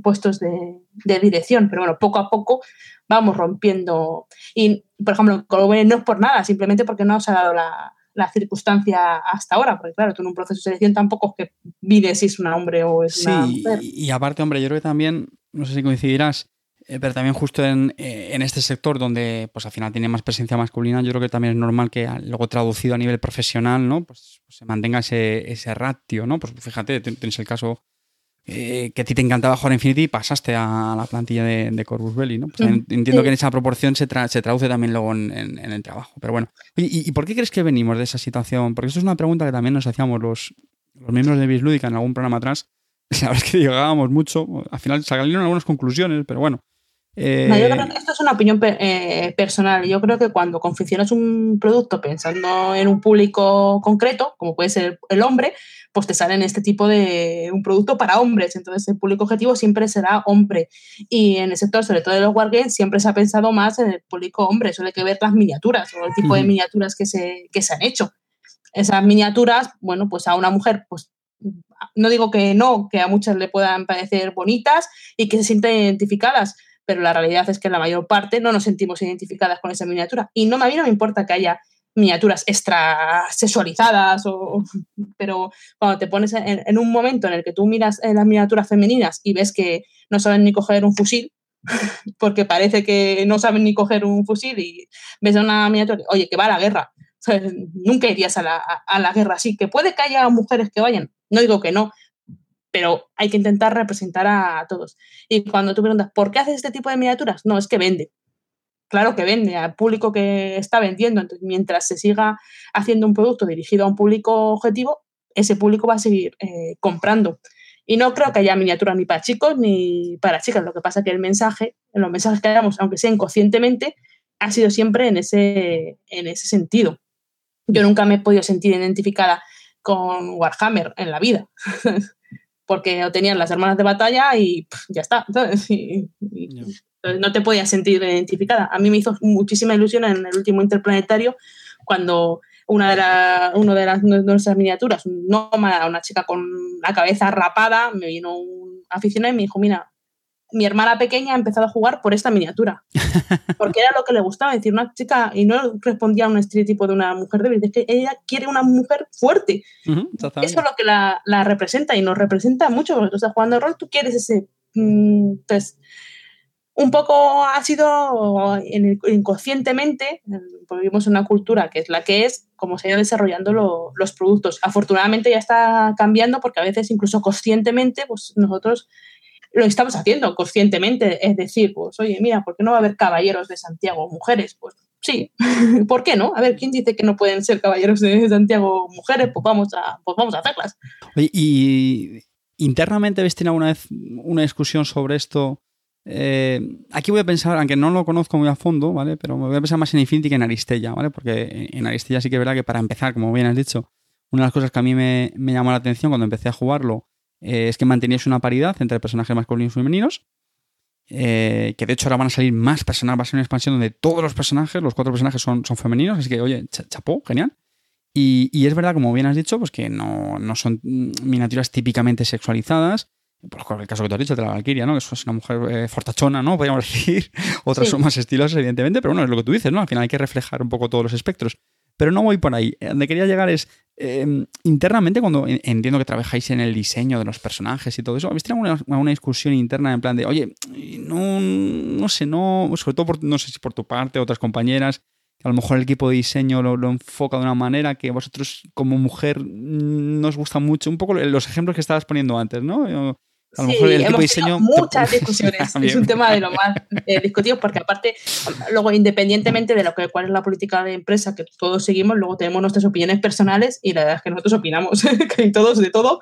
S2: puestos de, dirección, pero bueno, poco a poco vamos rompiendo. Y, por ejemplo, en no es por nada, simplemente porque no se ha dado la, circunstancia hasta ahora, porque claro, tú en un proceso de selección tampoco es que vides si es un hombre o es una mujer.
S1: Y aparte, hombre, yo creo que también, no sé si coincidirás, eh, pero también justo en, eh, en, este sector donde pues al final tiene más presencia masculina, yo creo que también es normal que luego traducido a nivel profesional, ¿no? Pues, pues se mantenga ese, ese, ratio, ¿no? Pues fíjate, tienes el caso eh, que a ti te encantaba jugar Infinity y pasaste a la plantilla de, de Corvus Belli, ¿no? Pues entiendo que en esa proporción se, se traduce también luego en, en, el trabajo. Pero bueno, ¿y, ¿y, por qué crees que venimos de esa situación? Porque eso es una pregunta que también nos hacíamos los, los miembros de Bislúdica en algún programa atrás. La verdad es que llegábamos mucho, al final salieron algunas conclusiones, pero bueno,
S2: yo creo que esto es una opinión eh, personal. Yo creo que cuando confeccionas un producto pensando en un público concreto, como puede ser el hombre, pues te sale en este tipo de un producto para hombres. Entonces el público objetivo siempre será hombre. Y en el sector, sobre todo de los wargames, siempre se ha pensado más en el público hombre. Suele que ver las miniaturas o el tipo de miniaturas que se, que se han hecho. Esas miniaturas, bueno, pues a una mujer, pues no digo que no, que a muchas le puedan parecer bonitas y que se sientan identificadas pero la realidad es que la mayor parte no nos sentimos identificadas con esa miniatura. Y no, a mí no me importa que haya miniaturas extra sexualizadas, o, pero cuando te pones en, un momento en el que tú miras las miniaturas femeninas y ves que no saben ni coger un fusil, porque parece que no saben ni coger un fusil y ves una miniatura, oye, que va a la guerra. nunca irías a la, a la guerra así, que puede que haya mujeres que vayan, no digo que no, pero hay que intentar representar a, todos. Y cuando tú preguntas, ¿por qué haces este tipo de miniaturas? No, es que vende. Claro que vende al público que está vendiendo. Entonces, mientras se siga haciendo un producto dirigido a un público objetivo, ese público va a seguir eh, comprando. Y no creo que haya miniaturas ni para chicos ni para chicas. Lo que pasa es que el mensaje, en los mensajes que hagamos, aunque sea inconscientemente, ha sido siempre en ese, en ese sentido. Yo nunca me he podido sentir identificada con Warhammer en la vida. porque tenían las hermanas de batalla y ya está. no te podías sentir identificada. A mí me hizo muchísima ilusión en el último interplanetario cuando una de, la, una de, las, nuestras miniaturas, un nómada, una chica con la cabeza rapada, me vino un aficionado y me dijo, mira, mi hermana pequeña ha empezado a jugar por esta miniatura. Porque era lo que le gustaba, decir, una chica, y no respondía a un estereotipo de una mujer débil, es que ella quiere una mujer fuerte. Eso es lo que la, representa y nos representa mucho. Cuando tú estás jugando rol, tú quieres ese. Mm, pues, un poco ha sido inconscientemente, porque vivimos en una cultura que es la que es, como se han ido desarrollando los productos. Afortunadamente ya está cambiando porque a veces incluso conscientemente pues nosotros lo estamos haciendo conscientemente, es decir, pues oye, mira, ¿por qué no va a haber caballeros de Santiago mujeres? Pues sí, ¿por qué no? A ver, ¿quién dice que no pueden ser caballeros de Santiago mujeres? Pues vamos a, pues vamos a hacerlas.
S1: y internamente habéis tenido alguna vez una discusión sobre esto. Eh, aquí voy a pensar, aunque no lo conozco muy a fondo, ¿vale? Pero me voy a pensar más en Infinity que en Aristella, ¿vale? Porque en Aristella sí que es verdad que para empezar, como bien has dicho, una de las cosas que a mí me, me llamó la atención cuando empecé a jugarlo eh, es que manteníais una paridad entre personajes masculinos y femeninos. Eh, que de hecho ahora van a salir más personajes, va a ser una expansión donde todos los personajes, los cuatro personajes son, son femeninos, así que oye, chapó, genial. Y, es verdad, como bien has dicho, pues que no, son miniaturas típicamente sexualizadas. Por el caso que tú has dicho de la Valkyria, ¿no? Que es una mujer eh, fortachona, ¿no? Podríamos decir. Otras son más estilosas, evidentemente, pero bueno, es lo que tú dices, ¿no? Al final hay que reflejar un poco todos los espectros. Pero no voy por ahí. Donde quería llegar es, em, internamente, cuando entiendo que trabajáis en el diseño de los personajes y todo eso, ¿habéis tenido alguna, discusión interna en plan de, oye, no, no sé, no, sobre todo, por, no sé si por tu parte, otras compañeras, a lo mejor el equipo de diseño lo, enfoca de una manera que vosotros como mujer nos gusta mucho, un poco los ejemplos que estabas poniendo antes, ¿no? A lo mejor el
S2: tipo de diseño. Muchas discusiones. es un tema de lo más eh, discutido porque, aparte, luego, independientemente de lo que cuál es la política de empresa que todos seguimos, luego tenemos nuestras opiniones personales y la verdad es que nosotros opinamos que todos de todo.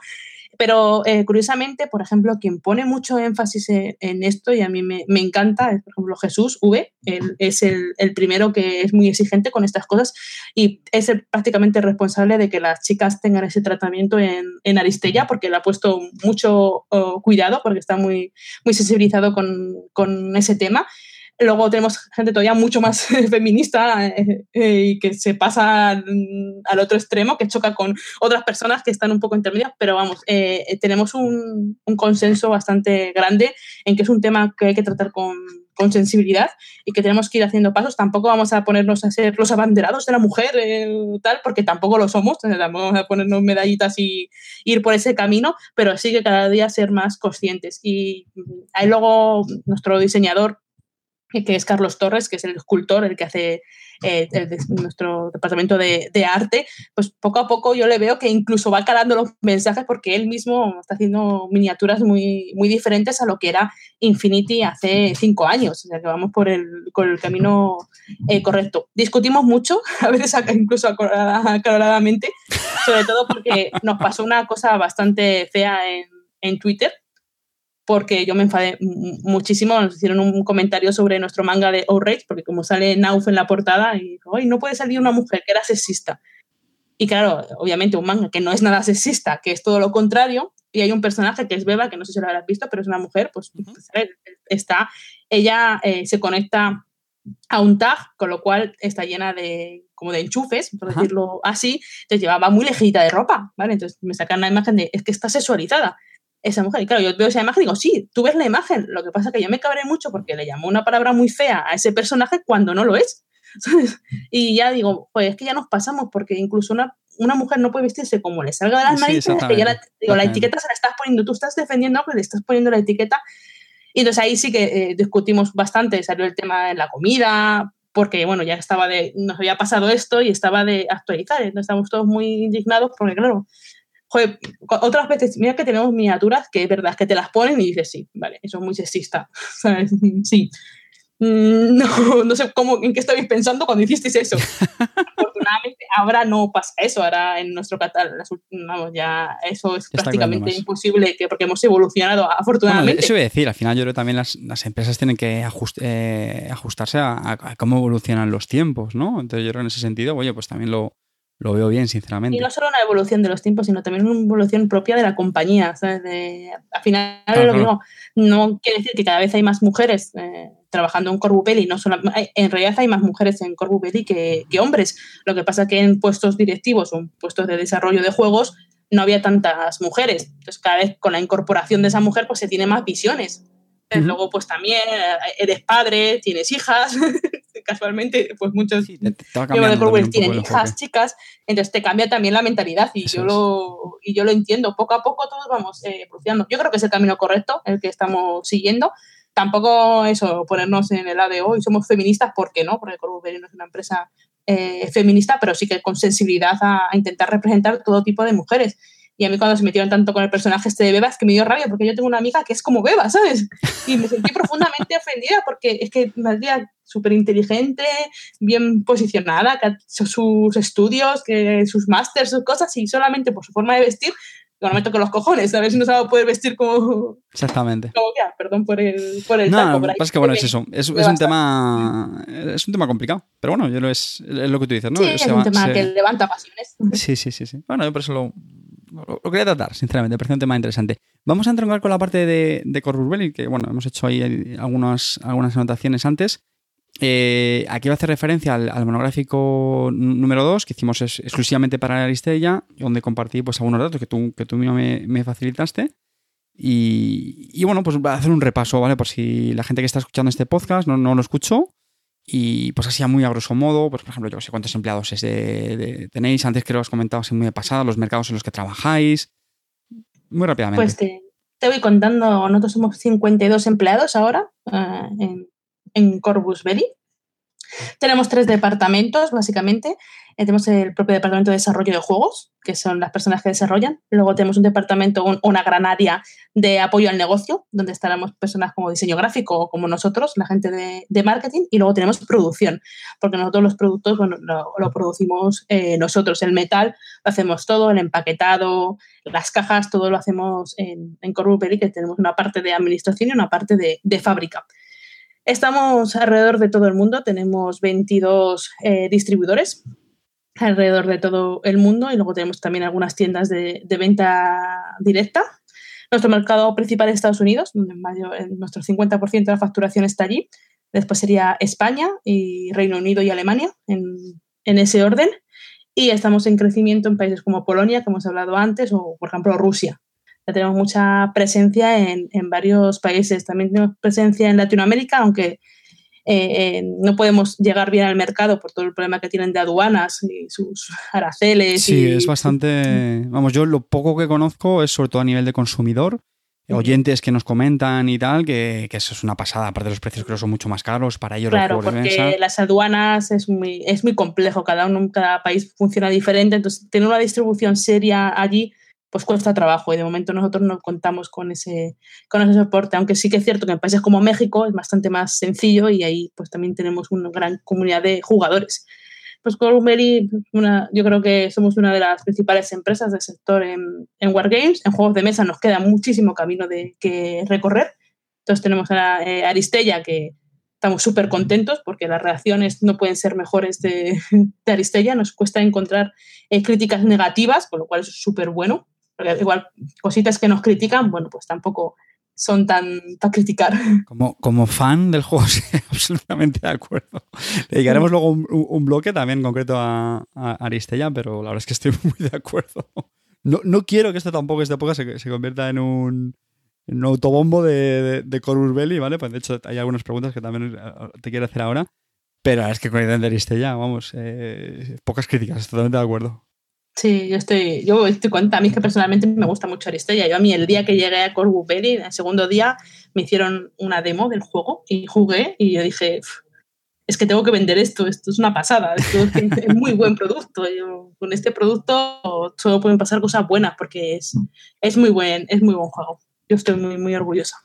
S2: Pero eh, curiosamente, por ejemplo, quien pone mucho énfasis en, esto y a mí me, encanta es, por ejemplo, Jesús V. Él es el, primero que es muy exigente con estas cosas y es prácticamente responsable de que las chicas tengan ese tratamiento en, en Aristella porque le ha puesto mucho oh, cuidado porque está muy, muy sensibilizado con, con ese tema. Luego tenemos gente todavía mucho más feminista eh, eh, que se pasa al otro extremo, que choca con otras personas que están un poco intermedias, pero vamos, eh, tenemos un, consenso bastante grande en que es un tema que hay que tratar con, sensibilidad y que tenemos que ir haciendo pasos. Tampoco vamos a ponernos a ser los abanderados de la mujer, tal, porque tampoco lo somos, vamos a ponernos medallitas y ir por ese camino, pero sí que cada día ser más conscientes. Y ahí luego nuestro diseñador que es Carlos Torres, que es el escultor, el que hace eh, nuestro departamento de, arte, pues poco a poco yo le veo que incluso va calando los mensajes porque él mismo está haciendo miniaturas muy, muy diferentes a lo que era Infinity hace cinco años, o sea que vamos por el, camino eh, correcto. Discutimos mucho, a veces incluso acaloradamente, sobre todo porque nos pasó una cosa bastante fea en, en Twitter, porque yo me enfadé muchísimo. Nos hicieron un comentario sobre nuestro manga de Outrage, porque como sale Nauf en la portada, y dijo, ¡ay, no puede salir una mujer que era sexista! Y claro, obviamente un manga que no es nada sexista, que es todo lo contrario, y hay un personaje que es Beba, que no sé si lo habrás visto, pero es una mujer, pues, está, ella eh, se conecta a un tag, con lo cual está llena de como de enchufes, por decirlo así, entonces llevaba muy lejita de ropa, ¿vale? Entonces me sacan la imagen de, es que está sexualizada esa mujer. Y claro, yo veo esa imagen y digo, sí, tú ves la imagen. Lo que pasa es que yo me cabré mucho porque le llamó una palabra muy fea a ese personaje cuando no lo es. Y ya digo, pues es que ya nos pasamos porque incluso una, una mujer no puede vestirse como le salga de las narices, que ya la, digo, la etiqueta se la estás poniendo, tú estás defendiendo que le estás poniendo la etiqueta. Y entonces ahí sí que eh, discutimos bastante, salió el tema de la comida, porque bueno, ya estaba de, nos había pasado esto y estaba de actualizar, entonces estamos todos muy indignados porque claro, joder, otras veces, mira que tenemos miniaturas que es verdad que te las ponen y dices, sí, vale, eso es muy sexista, ¿sabes? Sí. Mm, no, no sé cómo, en qué estabais pensando cuando hicisteis eso. Afortunadamente, ahora no pasa eso, ahora en nuestro catálogo, vamos, ya eso es prácticamente imposible que, porque hemos evolucionado afortunadamente.
S1: eso voy a decir, al final yo creo que también las, las empresas tienen que eh, ajustarse a, a, cómo evolucionan los tiempos, ¿no? Entonces yo creo que en ese sentido, oye, pues también lo, lo veo bien, sinceramente.
S2: Y no solo una evolución de los tiempos, sino también una evolución propia de la compañía. al final, lo mismo, no quiere decir que cada vez hay más mujeres eh, trabajando en Corbupelli. No solo, en realidad hay más mujeres en Corbupelli que, que hombres. Lo que pasa es que en puestos directivos o en puestos de desarrollo de juegos no había tantas mujeres. Entonces, cada vez con la incorporación de esa mujer, pues se tiene más visiones. Luego, pues también eh, eres padre, tienes hijas, casualmente, pues muchos sí, de tienen hijas, chicas, entonces te cambia también la mentalidad y yo, lo, y yo lo entiendo. Poco a poco todos vamos eh, evolucionando. Yo creo que es el camino correcto, el que estamos siguiendo. Tampoco eso, ponernos en el de hoy somos feministas, ¿por qué no? Porque Corbusier no es una empresa eh, feminista, pero sí que con sensibilidad a intentar representar todo tipo de mujeres. Y a mí cuando se metieron tanto con el personaje este de Beba es que me dio rabia porque yo tengo una amiga que es como Beba, ¿sabes? Y me sentí profundamente ofendida porque es que me súper inteligente, bien posicionada, que ha hecho sus estudios, que sus másters, sus cosas y solamente por su forma de vestir no me toco los cojones, a ver si no se va a poder vestir como.
S1: Exactamente.
S2: Como que, perdón por el, por el
S1: no, taco. No, es que bueno, es eso. Es, es un tema. Es un tema complicado. Pero bueno, yo lo es, es lo que tú dices, ¿no?
S2: Sí, es un tema que levanta pasiones.
S1: Sí, sí, sí, sí. Bueno, yo por eso lo, lo, quería tratar, sinceramente, me parece un tema interesante. Vamos a entrar con la parte de, de Corbus que bueno, hemos hecho ahí algunas, algunas anotaciones antes. Eh, aquí va a hacer referencia al, monográfico número 2 que hicimos exclusivamente para la Aristella, donde compartí pues, algunos datos que tú, que tú mismo me, facilitaste. Y, y, bueno, pues va a hacer un repaso, ¿vale? Por si la gente que está escuchando este podcast no, no lo escuchó. Y pues así a muy a grosso modo, pues por ejemplo, yo no sé cuántos empleados tenéis. Antes que lo has comentado así muy de pasada, los mercados en los que trabajáis. Muy rápidamente.
S2: Pues te, voy contando, nosotros somos 52 empleados ahora eh, en, en Corbus Belli. Tenemos tres departamentos, básicamente. Eh, tenemos el propio departamento de desarrollo de juegos, que son las personas que desarrollan. Luego tenemos un departamento, una gran área de apoyo al negocio, donde estaremos personas como diseño gráfico o como nosotros, la gente de, marketing. Y luego tenemos producción, porque nosotros los productos lo, producimos eh, nosotros. El metal lo hacemos todo, el empaquetado, las cajas, todo lo hacemos en, en que tenemos una parte de administración y una parte de, de fábrica. Estamos alrededor de todo el mundo, tenemos 22 eh, distribuidores alrededor de todo el mundo y luego tenemos también algunas tiendas de, venta directa. Nuestro mercado principal es Estados Unidos, donde nuestro 50% de la facturación está allí. Después sería España y Reino Unido y Alemania en, en ese orden. Y estamos en crecimiento en países como Polonia, que hemos hablado antes, o por ejemplo Rusia tenemos mucha presencia en, varios países. También tenemos presencia en Latinoamérica, aunque eh, eh, no podemos llegar bien al mercado por todo el problema que tienen de aduanas y sus aranceles.
S1: Sí, es bastante. Vamos, yo lo poco que conozco es sobre todo a nivel de consumidor. Oyentes que nos comentan y tal, que, eso es una pasada. Aparte, los precios creo que son mucho más caros para ellos.
S2: Claro, porque las aduanas es muy, es muy complejo. Cada, uno, cada país funciona diferente. Entonces, tener una distribución seria allí pues cuesta trabajo y de momento nosotros no contamos con ese, con ese soporte, aunque sí que es cierto que en países como México es bastante más sencillo y ahí pues también tenemos una gran comunidad de jugadores. Pues Corumeri, una, yo creo que somos una de las principales empresas del sector en, en Wargames. En juegos de mesa nos queda muchísimo camino de que recorrer. Entonces tenemos a eh, Aristella, que estamos súper contentos porque las reacciones no pueden ser mejores de, de Aristella. Nos cuesta encontrar eh, críticas negativas, con lo cual es súper bueno igual cositas que nos critican, bueno, pues tampoco son tan para criticar.
S1: Como, como fan del juego, sí, absolutamente de acuerdo. Le dedicaremos luego un, bloque también concreto a, Aristella, pero la verdad es que estoy muy de acuerdo. No, no quiero que esto tampoco, esta época, se, se convierta en un, autobombo de, de, Corus Belli, ¿vale? Pues de hecho hay algunas preguntas que también eh, te quiero hacer ahora. Pero es que con el de Aristella, vamos, eh, pocas críticas, totalmente de acuerdo.
S2: Sí, yo estoy, yo estoy cuenta, a mí es que personalmente me gusta mucho Aristella. Yo a mí el día que llegué a Corbu Belly, el segundo día, me hicieron una demo del juego y jugué y yo dije, es que tengo que vender esto, esto es una pasada, esto es muy buen producto. con este producto solo pueden pasar cosas buenas porque es, es, muy, buen, es muy buen juego. Yo estoy muy, muy orgullosa.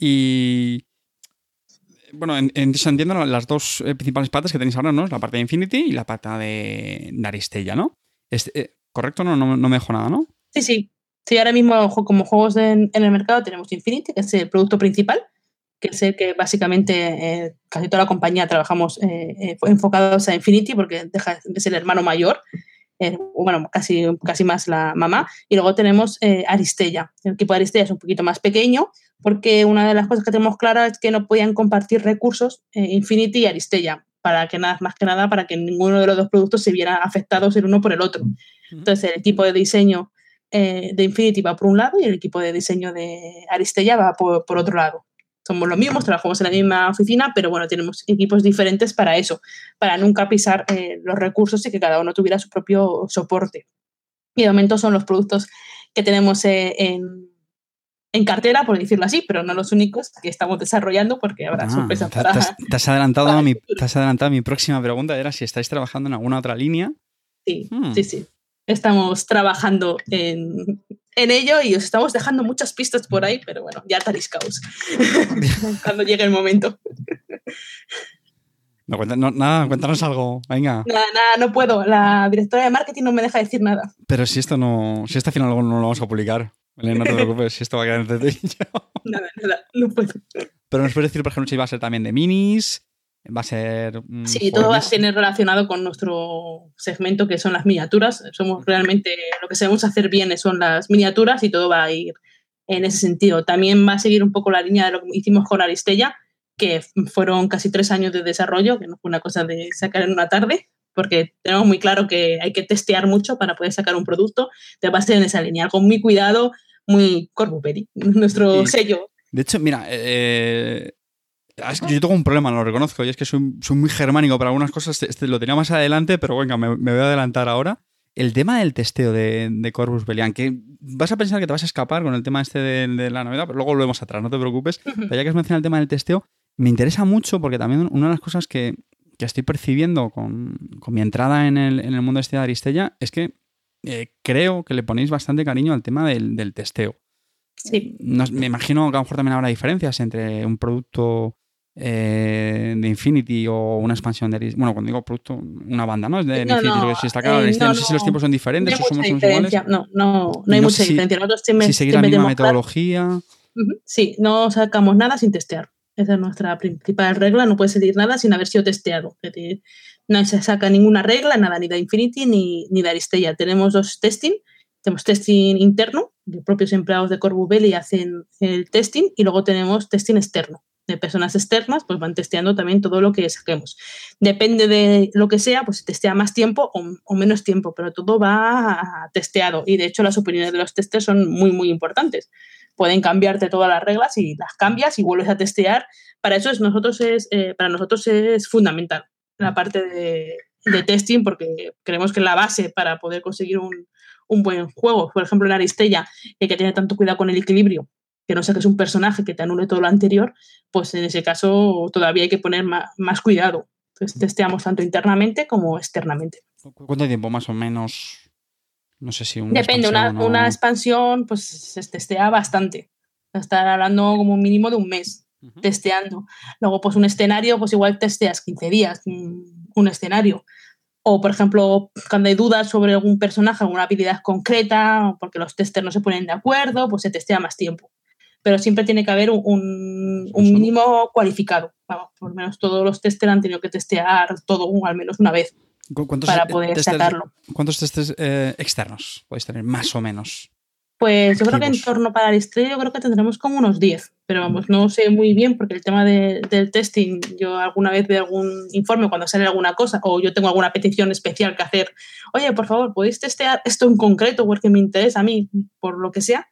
S1: Y bueno, en, entiendo las dos eh, principales patas que tenéis ahora, ¿no? La parte de Infinity y la pata de Aristella, ¿no? Eh, ¿Correcto? No, no, me dejo nada, ¿no?
S2: Sí, sí. Sí, ahora mismo como juegos en, el mercado tenemos Infinity, que es el producto principal, que es el que básicamente eh, casi toda la compañía trabajamos enfocados a Infinity porque deja de el hermano mayor, bueno, casi, casi más la mamá. Y luego tenemos Aristella. El equipo de Aristella es un poquito más pequeño, porque una de las cosas que tenemos clara es que no podían compartir recursos eh, Infinity y Aristella, para que nada, más que nada para que ninguno de los dos productos se viera afectados el uno por el otro. Entonces el equipo de diseño eh, de Infinity va por un lado y el equipo de diseño de Aristella va por, otro lado. Somos los mismos, trabajamos en la misma oficina, pero bueno, tenemos equipos diferentes para eso, para nunca pisar eh, los recursos y que cada uno tuviera su propio soporte. Y de momento son los productos que tenemos en, en cartera, por decirlo así, pero no los únicos que estamos desarrollando porque habrá ah, sorpresas
S1: para... Te has, adelantado a mi, te has adelantado a mi próxima pregunta, era si estáis trabajando en alguna otra línea.
S2: Sí, hmm. sí, sí. Estamos trabajando en, en, ello y os estamos dejando muchas pistas por ahí, pero bueno, ya tariscaos cuando llegue el momento.
S1: No, nada, cuéntanos algo, venga.
S2: Nada, nada, no puedo. La directora de marketing no me deja decir nada.
S1: Pero si esto no, si este final no lo vamos a publicar no te preocupes, si esto va a quedar entre tú y yo.
S2: Nada, nada, no puedo.
S1: Pero nos puedes decir, por ejemplo, si va a ser también de minis, va a ser...
S2: sí, todo va a tener relacionado con nuestro segmento que son las miniaturas. Somos realmente, lo que sabemos hacer bien son las miniaturas y todo va a ir en ese sentido. También va a seguir un poco la línea de lo que hicimos con Aristella, que fueron casi tres años de desarrollo, que no fue una cosa de sacar en una tarde, porque tenemos muy claro que hay que testear mucho para poder sacar un producto. Te va a ser en esa línea, con muy cuidado muy Corvuperi, nuestro sello.
S1: De hecho, mira, eh, yo tengo un problema, lo reconozco, y es que soy, muy germánico para algunas cosas. Este, este, lo tenía más adelante, pero venga, me, voy a adelantar ahora. El tema del testeo de, de Corvus Bellian, que vas a pensar que te vas a escapar con el tema este de, la novedad, pero luego lo vemos atrás, no te preocupes. Pero ya que has mencionado el tema del testeo, me interesa mucho porque también una de las cosas que, estoy percibiendo con, mi entrada en el, en el mundo este de Aristella es que eh, creo que le ponéis bastante cariño al tema del, testeo.
S2: Sí.
S1: me imagino que a lo mejor también habrá diferencias entre un producto eh, de Infinity o una expansión de bueno cuando digo producto una banda no es de Infinity no, si está claro eh, no, sé si los tiempos son diferentes o somos iguales.
S2: no no no hay mucha diferencia.
S1: Nosotros si seguir la misma metodología.
S2: Sí no sacamos nada sin testear. Esa es nuestra principal regla no puede salir nada sin haber sido testeado. Es decir, no se saca ninguna regla nada ni de Infinity ni, ni de Aristella tenemos dos testing tenemos testing interno los propios empleados de Corbubelli hacen el testing y luego tenemos testing externo de personas externas, pues van testeando también todo lo que saquemos. Depende de lo que sea, pues se testea más tiempo o, menos tiempo, pero todo va testeado. Y de hecho las opiniones de los testers son muy, muy importantes. Pueden cambiarte todas las reglas y las cambias y vuelves a testear. Para eso es nosotros es, eh, para nosotros es fundamental la parte de, testing porque creemos que la base para poder conseguir un, un buen juego, por ejemplo en Aristella, que tiene tanto cuidado con el equilibrio que no saques un personaje que te anule todo lo anterior, pues en ese caso todavía hay que poner más, cuidado. Entonces testeamos tanto internamente como externamente.
S1: ¿Cuánto tiempo más o menos? No sé si
S2: Depende, una, expansión pues se testea bastante. Estar hablando como un mínimo de un mes testeando. Luego, pues un escenario, pues igual testeas 15 días un escenario. O, por ejemplo, cuando hay dudas sobre algún personaje, alguna habilidad concreta, porque los testers no se ponen de acuerdo, pues se testea más tiempo pero siempre tiene que haber un, mínimo cualificado. por lo menos todos los testers han tenido que testear todo al menos una vez para poder sacarlo.
S1: ¿Cuántos testes eh, externos podéis tener, más o menos?
S2: Pues yo creo que en torno para el estrella yo creo que tendremos como unos 10, pero vamos, no sé muy bien porque el tema del testing, yo alguna vez veo algún informe cuando sale alguna cosa o yo tengo alguna petición especial que hacer, oye, por favor, ¿podéis testear esto en concreto porque me interesa a mí, por lo que sea?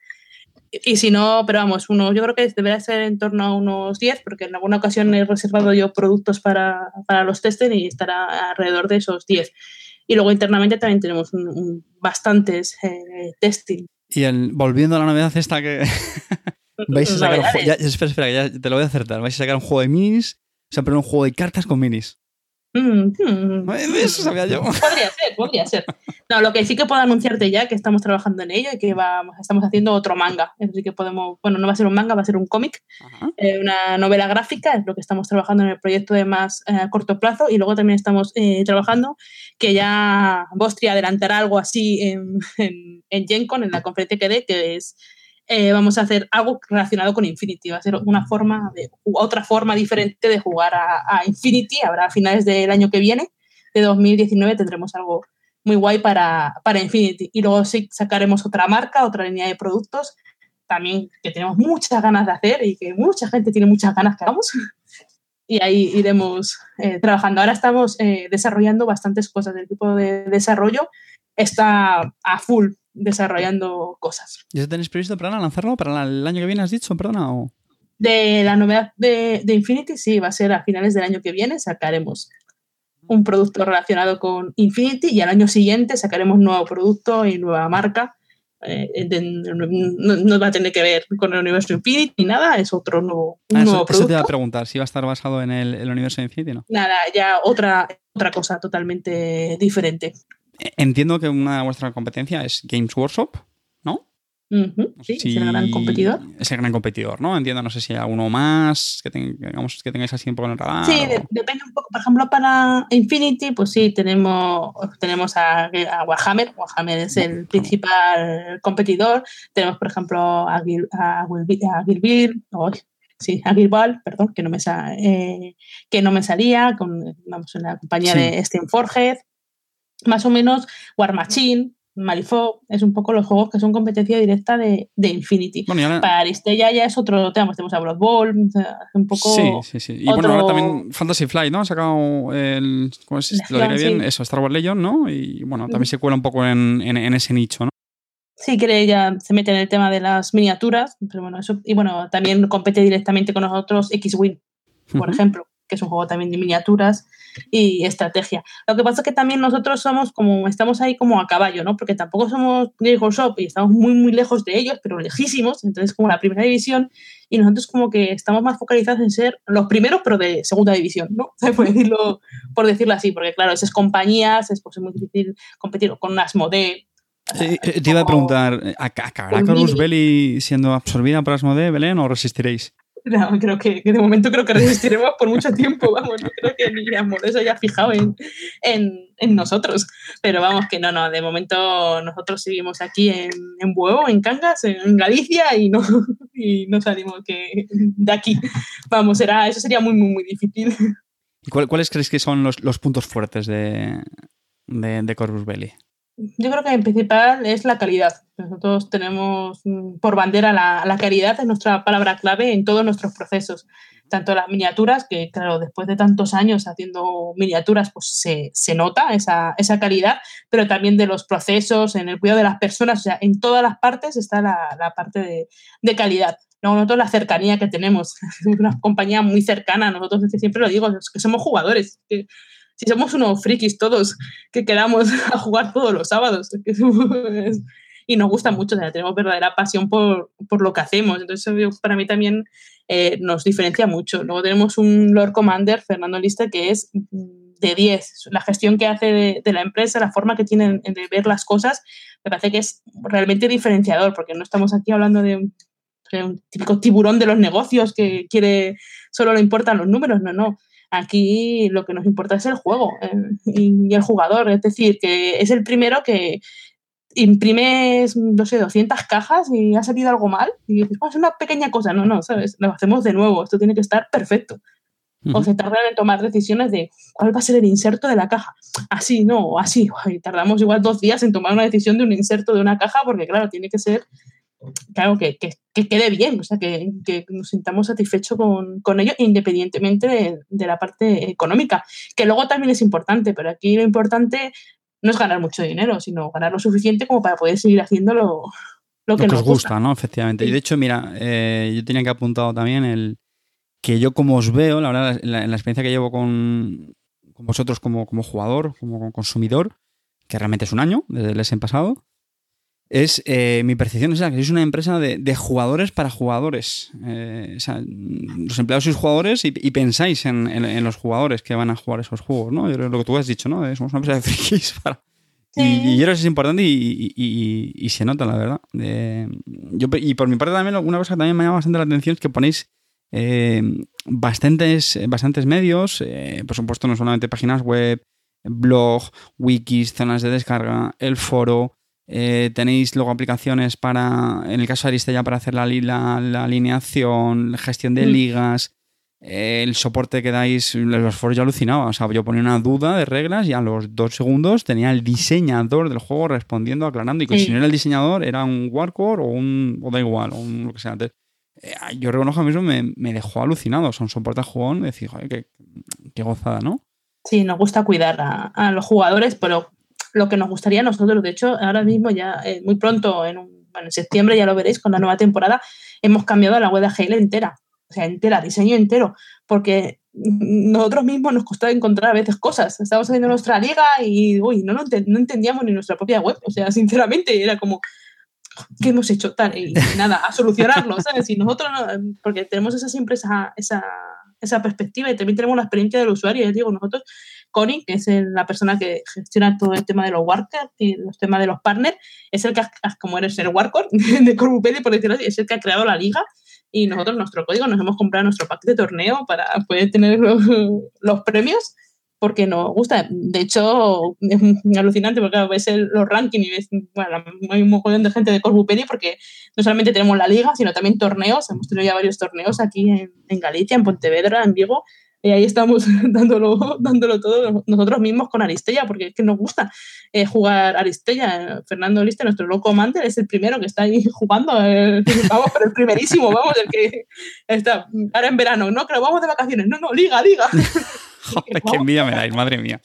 S2: Y si no, pero vamos, uno, yo creo que debería ser en torno a unos 10, porque en alguna ocasión he reservado yo productos para, para los testing y estará alrededor de esos 10. Y luego internamente también tenemos bastantes eh, testing.
S1: Y el, volviendo a la novedad esta que vais a sacar un juego, espera, espera, ya te lo voy a acertar, vais a sacar un juego de minis, o sea, pero un juego de cartas con minis.
S2: Mm, hmm.
S1: Eso sabía yo.
S2: Podría ser, podría ser. No, lo que sí que puedo anunciarte ya que estamos trabajando en ello y que vamos, estamos haciendo otro manga. Así que podemos, bueno, no va a ser un manga, va a ser un cómic, eh, una novela gráfica, es lo que estamos trabajando en el proyecto de más eh, corto plazo y luego también estamos eh, trabajando que ya Bostria adelantará algo así en, en, en GenCon, en la conferencia que dé, que es eh, vamos a hacer algo relacionado con Infinity. Va a ser una forma de, otra forma diferente de jugar a, Infinity. Habrá a finales del año que viene, de 2019, tendremos algo muy guay para, para Infinity. Y luego sí sacaremos otra marca, otra línea de productos, también que tenemos muchas ganas de hacer y que mucha gente tiene muchas ganas que hagamos. Y ahí iremos eh, trabajando. Ahora estamos eh, desarrollando bastantes cosas. El equipo de desarrollo está a full desarrollando cosas.
S1: ¿Ya tenéis previsto para lanzarlo para el año que viene, has dicho, perdona? O...
S2: De la novedad de, Infinity, sí, va a ser a finales del año que viene, sacaremos un producto relacionado con Infinity y al año siguiente sacaremos nuevo producto y nueva marca. Eh, no, va a tener que ver con el universo Infinity ni nada, es otro nuevo,
S1: ah,
S2: nuevo
S1: producto. Eso te iba a preguntar, si va a estar basado en el, el universo Infinity, ¿no?
S2: Nada, ya otra, otra cosa totalmente diferente.
S1: Entiendo que una de vuestra competencia es Games Workshop, ¿no?
S2: sí, es el gran competidor.
S1: Es el gran competidor, ¿no? Entiendo, no sé si hay alguno más que, digamos, que tengáis así un poco en el radar.
S2: Sí, depende un poco. Por ejemplo, para Infinity, pues sí, tenemos, tenemos a, Warhammer. Warhammer es el principal competidor. Tenemos, por ejemplo, a, Gil, a, sí, a Gilbal, perdón, que no me, eh, que no me salía, con, vamos, en la compañía de Steam Forged más o menos War Machine, Malifaux, es un poco los juegos que son competencia directa de, Infinity. Para Aristella ya es otro tema, tenemos a Blood Bowl, un poco.
S1: Sí, sí, sí. Y bueno, ahora también Fantasy Flight, ¿no? Ha sacado el. ¿Cómo es? Lo diré bien, eso, Star Wars Legion, ¿no? Y bueno, también se cuela un poco en, ese nicho, ¿no?
S2: Sí, que ya se mete en el tema de las miniaturas, pero bueno, eso. Y bueno, también compete directamente con nosotros X-Wing, por ejemplo que es un juego también de miniaturas y estrategia. Lo que pasa es que también nosotros somos como, estamos ahí como a caballo, ¿no? Porque tampoco somos Game Shop y estamos muy, muy lejos de ellos, pero lejísimos, entonces como la primera división, y nosotros como que estamos más focalizados en ser los primeros, pero de segunda división, ¿no? Por decirlo, por decirlo así, porque claro, esas compañías es, pues, muy difícil competir con unas Asmodee.
S1: Eh, eh, te iba a preguntar, ¿acabará Corvus Belli siendo absorbida por Asmodee, Belén, o resistiréis?
S2: No, creo que, de momento creo que resistiremos por mucho tiempo, vamos, no creo que ni amor eso haya fijado en, en, nosotros, pero vamos que no, no, de momento nosotros seguimos aquí en, en Buevo, en Cangas, en Galicia y no, y no salimos de aquí, vamos, será, eso sería muy, muy, muy difícil.
S1: ¿Y cuáles crees que son los, los puntos fuertes de, de, de Corvus Belli?
S2: Yo creo que en principal es la calidad. Nosotros tenemos mm, por bandera la, la, calidad, es nuestra palabra clave en todos nuestros procesos. Tanto las miniaturas, que claro, después de tantos años haciendo miniaturas, pues se, se nota esa, esa, calidad, pero también de los procesos, en el cuidado de las personas, o sea, en todas las partes está la, la parte de, de calidad. Luego nosotros la cercanía que tenemos, una compañía muy cercana, nosotros siempre lo digo, es que somos jugadores, que si somos unos frikis todos que quedamos a jugar todos los sábados y nos gusta mucho, tenemos verdadera pasión por, por, lo que hacemos. Entonces, para mí también eh, nos diferencia mucho. Luego tenemos un Lord Commander, Fernando Lista, que es de 10. La gestión que hace de, la empresa, la forma que tienen de ver las cosas, me parece que es realmente diferenciador, porque no estamos aquí hablando de un, un típico tiburón de los negocios que quiere, solo le importan los números, no, no Aquí lo que nos importa es el juego eh, y, el jugador, es decir, que es el primero que imprimes, no sé, 200 cajas y ha salido algo mal y dices, es una pequeña cosa, no, no, ¿sabes? Lo hacemos de nuevo, esto tiene que estar perfecto. O se tardan en tomar decisiones de cuál va a ser el inserto de la caja. Así, no, así. Y tardamos igual dos días en tomar una decisión de un inserto de una caja porque, claro, tiene que ser claro, que, que, que, quede bien, o sea, que, que nos sintamos satisfechos con, con ello, independientemente de, de, la parte económica, que luego también es importante, pero aquí lo importante no es ganar mucho dinero, sino ganar lo suficiente como para poder seguir haciendo lo, lo que,
S1: nos
S2: gusta. gusta.
S1: ¿no? Efectivamente. Y de hecho, mira, eh, yo tenía que apuntado también el que yo como os veo, la verdad, en la, en la experiencia que llevo con, con vosotros como, como jugador, como consumidor, que realmente es un año desde el SEM pasado, es eh, mi percepción es que sois una empresa de, de jugadores para jugadores. Eh, o sea, los empleados sois jugadores y, y pensáis en, en, en, los jugadores que van a jugar esos juegos, ¿no? Lo que tú has dicho, ¿no? Somos una empresa de frikis para... Sí. Y, y, yo creo que es importante y, y, se nota, la verdad. Yo, y por mi parte también, una cosa que también me llama bastante la atención es que ponéis eh, bastantes, bastantes medios, por supuesto no solamente páginas web, blog, wikis, zonas de descarga, el foro, eh, tenéis luego aplicaciones para, en el caso de Aristella, para hacer la, la, la alineación, la gestión de mm. ligas, eh, el soporte que dais, los foros yo alucinaba. O sea, yo ponía una duda de reglas y a los dos segundos tenía el diseñador del juego respondiendo, aclarando. Y que sí. si no era el diseñador, era un Warcore o un. o da igual, o un, lo que sea. Entonces, eh, yo reconozco mismo me, me dejó alucinado. O sea, un soporte a jugón, decir, joder, qué, qué gozada, ¿no?
S2: Sí, nos gusta cuidar a, a los jugadores, pero lo que nos gustaría a nosotros. De hecho, ahora mismo ya eh, muy pronto, en, un, bueno, en, septiembre ya lo veréis con la nueva temporada, hemos cambiado la web de Hale entera, o sea, entera, diseño entero, porque nosotros mismos nos costaba encontrar a veces cosas. Estábamos haciendo nuestra liga y uy, no, no, no entendíamos ni nuestra propia web. O sea, sinceramente era como, ¿qué hemos hecho? Tal, y nada, a solucionarlo, ¿sabes? Y nosotros, porque tenemos esa, siempre esa, esa, esa perspectiva y también tenemos la experiencia del usuario. Ya digo, nosotros Connie, que es la persona que gestiona todo el tema de los workers y los temas de los partners, es el que, como eres el worker de Corbupedia, por decirlo así, es el que ha creado la liga y nosotros, nuestro código, nos hemos comprado nuestro pack de torneo para poder tener los, los premios porque nos gusta. De hecho, es alucinante porque ves el, los rankings y ves, bueno, hay un montón de gente de Corbupedia porque no solamente tenemos la liga, sino también torneos. Hemos tenido ya varios torneos aquí en, en Galicia, en Pontevedra, en Vigo, y ahí estamos dándolo, dándolo todo nosotros mismos con Aristella, porque es que nos gusta eh, jugar Aristella. Fernando Liste, nuestro loco amante, es el primero que está ahí jugando, eh, vamos, pero el primerísimo, vamos, el que está ahora en verano, no, pero vamos de vacaciones, no, no, liga, liga.
S1: Joder, qué envidia me dais, madre mía.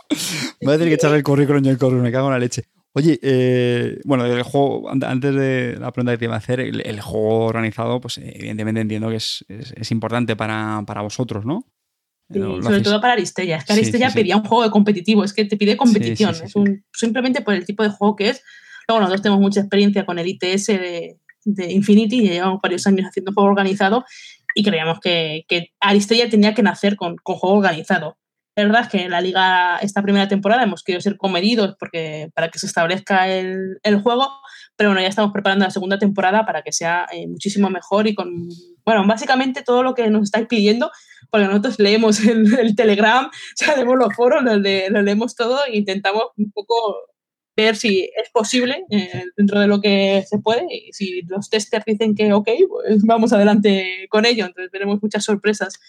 S1: Voy a tener que echarle el currículum y el currículum, me cago en la leche. Oye, eh, bueno, el juego, antes de la pregunta que te iba a hacer, el, el juego organizado, pues evidentemente entiendo que es, es, es importante para, para, vosotros, ¿no?
S2: Sí, sobre todo para Aristella. Es que Aristella sí, sí, pedía un juego de competitivo, es que te pide competición. Es un, simplemente por el tipo de juego que es. Luego nosotros tenemos mucha experiencia con el ITS de, de Infinity, ya llevamos varios años haciendo juego organizado y creíamos que, que Aristella tenía que nacer con, con juego organizado. Es verdad que en la liga, esta primera temporada, hemos querido ser comedidos porque, para que se establezca el, el juego, pero bueno, ya estamos preparando la segunda temporada para que sea eh, muchísimo mejor y con, bueno, básicamente todo lo que nos estáis pidiendo, porque nosotros leemos el, el Telegram, leemos los foros, lo, lo, leemos todo e intentamos un poco ver si es posible eh, dentro de lo que se puede y si los testers dicen que ok, pues vamos adelante con ello, entonces veremos muchas sorpresas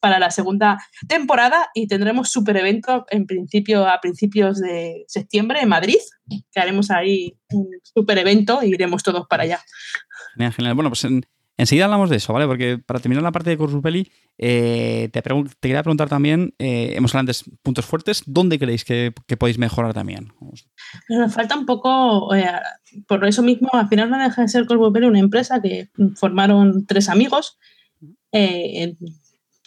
S2: para la segunda temporada y tendremos super evento en principio a principios de septiembre en Madrid, que haremos ahí un super evento e iremos todos para allá.
S1: Genial, genial. Bueno, pues en, enseguida hablamos de eso, ¿vale? Porque para terminar la parte de Corpus eh, te, quería preguntar también, hemos hablado antes, puntos fuertes, ¿dónde creéis que, podéis mejorar también?
S2: Nos falta un poco, por eso mismo, al final no deja de ser Corpus una empresa que formaron tres amigos, eh,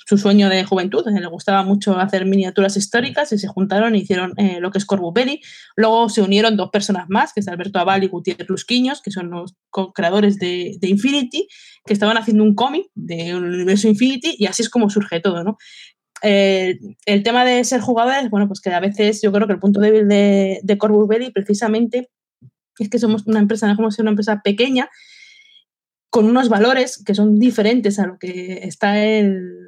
S2: su sueño de juventud, le gustaba mucho hacer miniaturas históricas y se juntaron e hicieron eh, lo que es Corbuperi. Luego se unieron dos personas más, que es Alberto Aval y Gutiérrez Lusquiños, que son los creadores de, de Infinity, que estaban haciendo un cómic de un universo Infinity y así es como surge todo, ¿no? Eh, el tema de ser jugadores, bueno, pues que a veces yo creo que el punto débil de, de precisamente es que somos una empresa, no como ser una empresa pequeña, con unos valores que son diferentes a lo que está el,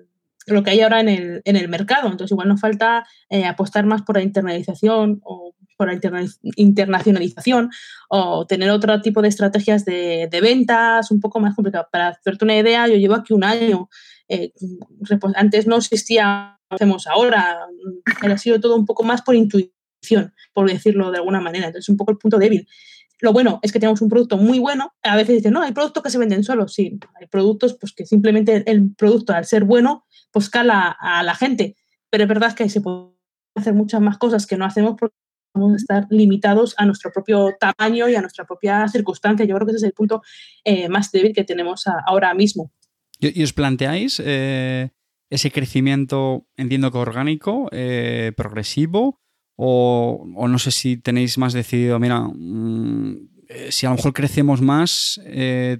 S2: lo que hay ahora en el, en el mercado. Entonces, igual nos falta eh, apostar más por la internalización o por la interna internacionalización o tener otro tipo de estrategias de, de, ventas un poco más complicado. Para hacerte una idea, yo llevo aquí un año. Eh, antes no existía, hacemos ahora. Ha sido todo un poco más por intuición, por decirlo de alguna manera. Entonces, un poco el punto débil. Lo bueno es que tenemos un producto muy bueno. A veces dicen, no, hay productos que se venden solos. Sí, hay productos pues, que simplemente el producto, al ser bueno, pues cala a la gente. Pero es verdad que se puede hacer muchas más cosas que no hacemos porque vamos a estar limitados a nuestro propio tamaño y a nuestra propia circunstancia. Yo creo que ese es el punto eh, más débil que tenemos ahora mismo.
S1: ¿Y, os planteáis eh, ese crecimiento, entiendo que orgánico, eh, progresivo? O, o, no sé si tenéis más decidido, mira, mmm, si a lo mejor crecemos más,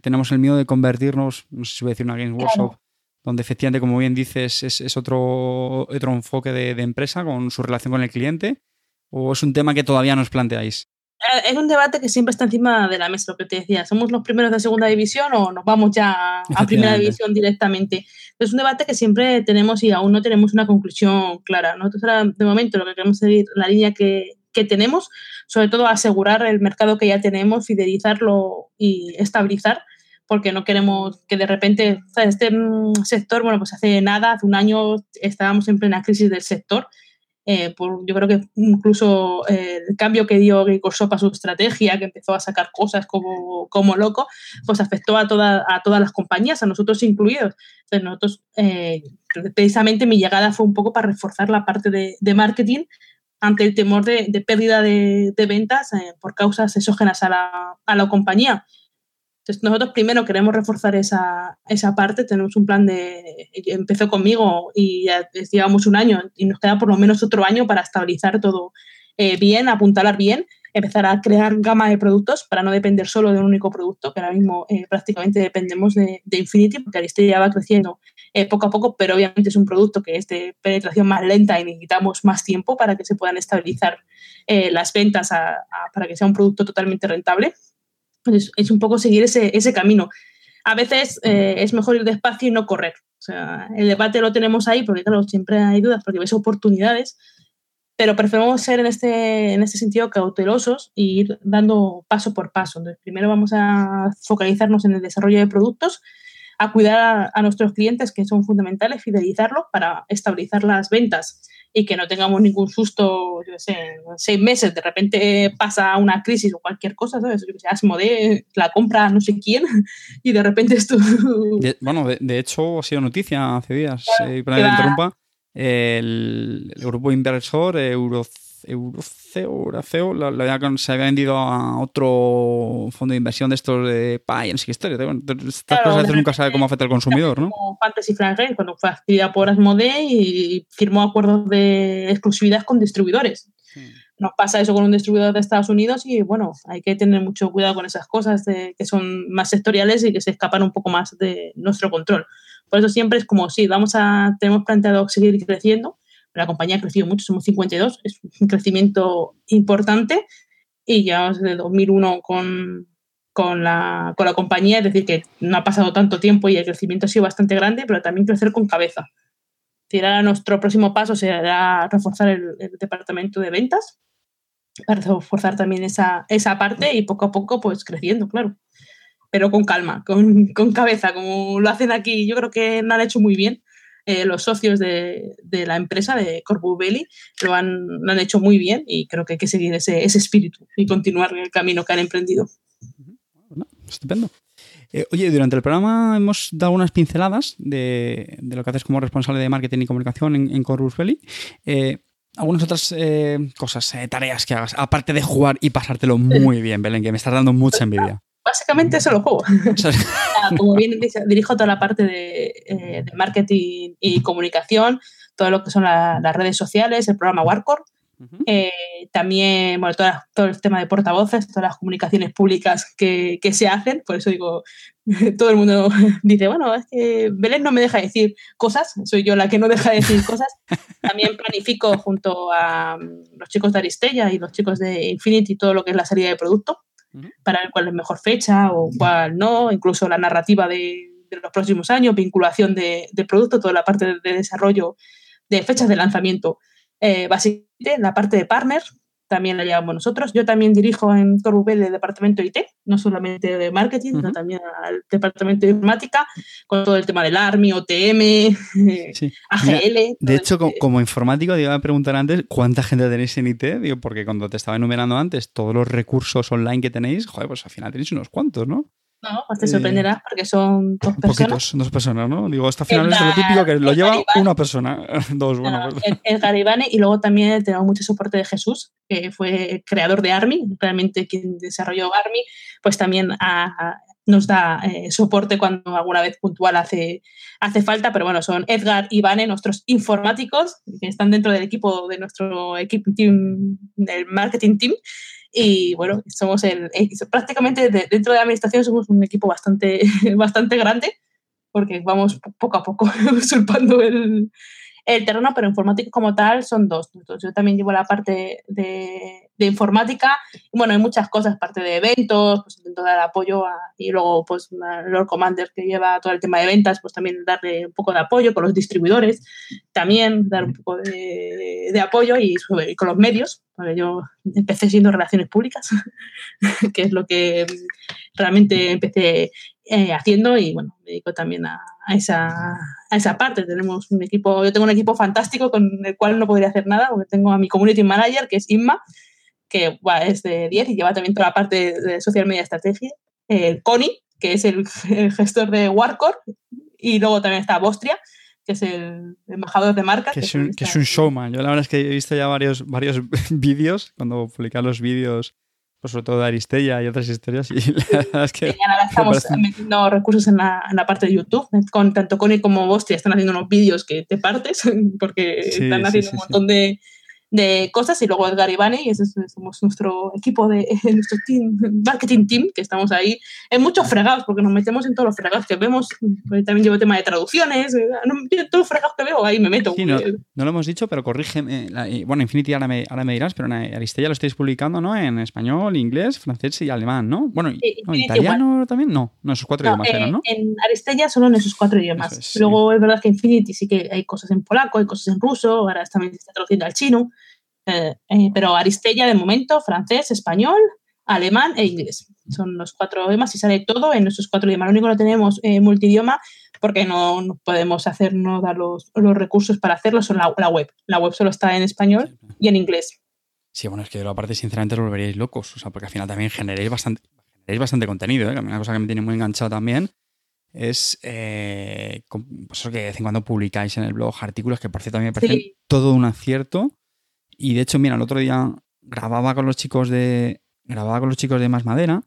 S1: tenemos el miedo de convertirnos, no sé si voy a decir una Games Workshop, claro donde efectivamente, como bien dices, es, es otro, otro enfoque de, de, empresa con su relación con el cliente? ¿O es un tema que todavía nos planteáis?
S2: Eh, es un debate que siempre está encima de la mesa, lo que te decía. ¿Somos los primeros de segunda división o nos vamos ya a primera división directamente? Es un debate que siempre tenemos y aún no tenemos una conclusión clara. Nosotros ahora, de momento, lo que queremos seguir la línea que, que tenemos, sobre todo asegurar el mercado que ya tenemos, fidelizarlo y estabilizar porque no queremos que de repente, ¿sabes? este sector, bueno, pues hace nada, hace un año estábamos en plena crisis del sector. Eh, por, yo creo que incluso eh, el cambio que dio Microsoft a su estrategia, que empezó a sacar cosas como, como loco, pues afectó a, toda, a todas las compañías, a nosotros incluidos. Entonces, nosotros, eh, precisamente mi llegada fue un poco para reforzar la parte de, de marketing ante el temor de, de pérdida de, de ventas eh, por causas exógenas a la, a la compañía. Entonces, nosotros primero queremos reforzar esa, esa parte, tenemos un plan de, empezó conmigo y ya llevamos un año y nos queda por lo menos otro año para estabilizar todo eh, bien, apuntalar bien, empezar a crear gama de productos para no depender solo de un único producto, que ahora mismo eh, prácticamente dependemos de, Infinity, porque Aristella ya va creciendo eh, poco a poco, pero obviamente es un producto que es de penetración más lenta y necesitamos más tiempo para que se puedan estabilizar las ventas a, para que sea un producto totalmente rentable es, un poco seguir ese, ese camino. A veces eh, es mejor ir despacio y no correr. El debate lo tenemos ahí porque, claro, siempre hay dudas porque ves oportunidades, pero preferimos ser en este, en este sentido cautelosos e ir dando paso por paso. Entonces, primero vamos a focalizarnos en el desarrollo de productos, a cuidar a, a nuestros clientes que son fundamentales, fidelizarlos para estabilizar las ventas y que no tengamos ningún susto, yo sé, en seis meses de repente pasa una crisis o cualquier cosa, ¿sabes? Yo sé, Asmodee la compra no sé quién y de repente esto...
S1: De, bueno, de, de, hecho ha sido noticia hace días, claro, eh, para que interrumpa, el, el, grupo inversor Euro, Euroceo, Euroceo la, la, se había vendido a otro fondo de inversión de estos de PAI, en sí historia. Estas claro, cosas a veces nunca sabe cómo afecta al consumidor, ¿no?
S2: Como Fantasy Flight cuando fue adquirida por Asmodee y firmó acuerdos de exclusividad con distribuidores. Sí. nos pasa eso con un distribuidor de Estados Unidos y bueno, hay que tener mucho cuidado con esas cosas que son más sectoriales y que se escapan un poco más de nuestro control. Por eso siempre es como, sí, vamos a, tenemos planteado seguir creciendo, la compañía ha crecido mucho, somos 52, es un crecimiento importante y ya desde 2001 con, con, la, con la compañía, es decir, que no ha pasado tanto tiempo y el crecimiento ha sido bastante grande, pero también crecer con cabeza. ahora nuestro próximo paso será reforzar el, departamento de ventas, para reforzar también esa, esa parte y poco a poco pues creciendo, claro. Pero con calma, con, con cabeza, como lo hacen aquí. Yo creo que lo han hecho muy bien eh, los socios de, la empresa, de Corbu Belli, lo han, lo han hecho muy bien y creo que hay que seguir ese, ese espíritu y continuar el camino que han emprendido.
S1: estupendo. Eh, oye, durante el programa hemos dado unas pinceladas de, de, lo que haces como responsable de marketing y comunicación en, en Corvus Belli. Eh, algunas otras cosas, tareas que hagas, aparte de jugar y pasártelo muy bien, Belén, que me estás dando mucha envidia
S2: básicamente eso lo juego. Como bien dirijo toda la parte de, de, marketing y comunicación, todo lo que son las redes sociales, el programa Warcore. Eh, también, bueno, todo, el tema de portavoces, todas las comunicaciones públicas que, que, se hacen, por eso digo, todo el mundo dice, bueno, es que Belén no me deja decir cosas, soy yo la que no deja de decir cosas. También planifico junto a mm, los chicos de Aristella y los chicos de Infinity todo lo que es la salida de producto para ver cuál es mejor fecha o cuál no, incluso la narrativa de, los próximos años, vinculación de, de, producto, toda la parte de, desarrollo de fechas de lanzamiento. Eh, básicamente, la parte de partners también la llevamos nosotros. Yo también dirijo en Corbubel el departamento IT, no solamente de marketing, sino también al departamento de informática, con todo el tema del ARMI, OTM, AGL.
S1: de hecho, como, informático, te iba a preguntar antes, ¿cuánta gente tenéis en IT? Digo, porque cuando te estaba enumerando antes todos los recursos online que tenéis, joder, pues al final tenéis unos cuantos, ¿no?
S2: No, pues te sorprenderás porque son dos personas. Poquitos,
S1: dos personas, ¿no? Digo, esta final es lo típico que lo lleva una persona. dos, bueno.
S2: Pues. el, Garibane y luego también tenemos mucho soporte de Jesús, que fue creador de ARMY, realmente quien desarrolló ARMY, pues también nos da eh, soporte cuando alguna vez puntual hace, hace falta, pero bueno, son Edgar y Vane, nuestros informáticos, que están dentro del equipo de nuestro equipo team, del marketing team, y bueno, somos el, prácticamente dentro de la administración somos un equipo bastante, bastante grande porque vamos poco a poco usurpando el, el terreno, pero informático como tal son dos. Entonces, yo también llevo la parte de, de informática. Y bueno, hay muchas cosas, parte de eventos, pues intento dar apoyo y luego pues Lord Commander que lleva todo el tema de ventas, pues también darle un poco de apoyo con los distribuidores, también dar un poco de, de apoyo y, con los medios, porque yo empecé siendo relaciones públicas, que es lo que realmente empecé eh, haciendo y bueno, me dedico también a, esa, a esa parte. Tenemos un equipo, yo tengo un equipo fantástico con el cual no podría hacer nada, porque tengo a mi community manager, que es Inma, que es de 10 y lleva también toda la parte de social media estrategia. El Connie, que es el, gestor de Warcore, y luego también está Bostria, que es el embajador de marca.
S1: Que, es un, que es un showman. Yo la verdad es que he visto ya varios, varios vídeos, cuando publican los vídeos pues sobre todo de Aristella y otras historias. Y la verdad es que.
S2: ahora estamos metiendo recursos en la, en la, parte de YouTube. Con, tanto Connie como Bostria están haciendo unos vídeos que te partes, porque están haciendo un montón de, de cosas y luego Edgar y Vane, y ese somos nuestro equipo de nuestro team, marketing team, que estamos ahí en muchos fregados, porque nos metemos en todos los fregados que vemos, pues también llevo tema de traducciones, eh, todos los fregados que veo, ahí me meto.
S1: no, lo hemos dicho, pero corrígeme, bueno, Infinity ahora me, ahora me dirás, pero en Aristella lo estáis publicando, ¿no? En español, inglés, francés y alemán, ¿no? Bueno, italiano también, no, no, esos cuatro idiomas
S2: eran,
S1: ¿no?
S2: En Aristella solo en esos cuatro idiomas. Luego es verdad que Infinity sí que hay cosas en polaco, hay cosas en ruso, ahora también se está traduciendo al chino. Eh, eh, pero Aristella de momento, francés, español, alemán e inglés. Son los cuatro idiomas y sale todo en esos cuatro idiomas. Lo único que no tenemos eh, multidioma porque no, podemos hacer, no dar los, los, recursos para hacerlo, son la, la, web. La web solo está en español y en inglés.
S1: Sí, bueno, es que aparte, sinceramente, lo volveríais locos. O sea, porque al final también generéis bastante, generéis bastante contenido. ¿eh? Una cosa que me tiene muy enganchado también es eh, pues eso que de vez en cuando publicáis en el blog artículos que por cierto a mí me parece todo un acierto y de hecho, mira, el otro día grababa con los chicos de. Grababa con los chicos de Más Madera.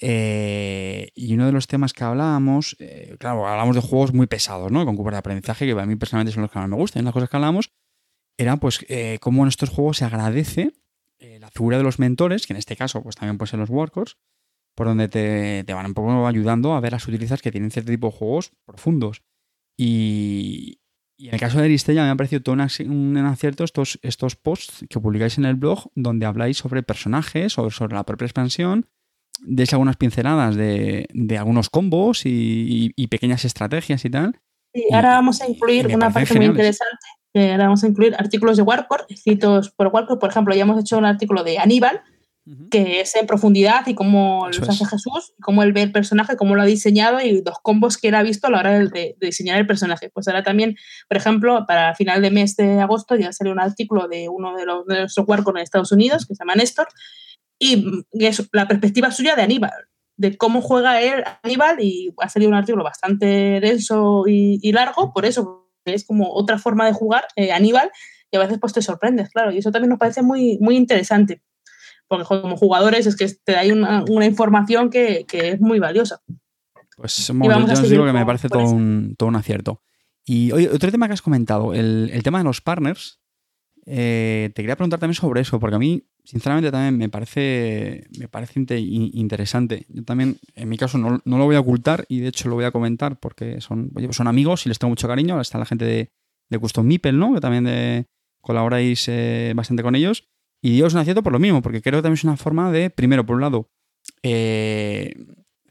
S1: Eh, y uno de los temas que hablábamos, eh, claro, hablamos de juegos muy pesados, ¿no? Con curvas de aprendizaje, que a mí personalmente son los que más me gustan. Las cosas que hablábamos era, pues, eh, cómo en estos juegos se agradece figura de los mentores, que en este caso pues también pueden ser los workers, por donde te, te, van un poco ayudando a ver las utilizas que tienen cierto tipo de juegos profundos. Y, y en el caso de Aristella me ha parecido todo un, acierto estos, estos posts que publicáis en el blog donde habláis sobre personajes, o sobre la propia expansión, deis algunas pinceladas de, algunos combos y, pequeñas estrategias y tal.
S2: Y ahora vamos a incluir una parte muy interesante, que ahora vamos a incluir artículos de Warcore, escritos por Warcore, por ejemplo, ya hemos hecho un artículo de Aníbal, que es en profundidad y cómo lo hace Jesús, cómo él ve el personaje, cómo lo ha diseñado y los combos que él ha visto a la hora de, diseñar el personaje. Pues ahora también, por ejemplo, para final de mes de agosto ya salió un artículo de uno de los de nuestros en Estados Unidos, que se llama Néstor, y es la perspectiva suya de Aníbal, de cómo juega él Aníbal, y ha salido un artículo bastante denso y, largo, por eso es como otra forma de jugar eh, Aníbal, y a veces pues te sorprendes, claro, y eso también nos parece muy, muy interesante porque como jugadores es que te da una, una información que, que, es muy valiosa.
S1: Pues yo os digo que me parece todo un, todo un, acierto. Y oye, otro tema que has comentado, el, el tema de los partners. Eh, te quería preguntar también sobre eso, porque a mí, sinceramente, también me parece, me parece interesante. Yo también, en mi caso, no, no, lo voy a ocultar y de hecho lo voy a comentar porque son, son amigos y les tengo mucho cariño. Ahora está la gente de, de Custom Mipel, ¿no? Que también de, colaboráis eh, bastante con ellos. Y digo es un acierto por lo mismo, porque creo que también es una forma de, primero, por un lado, eh,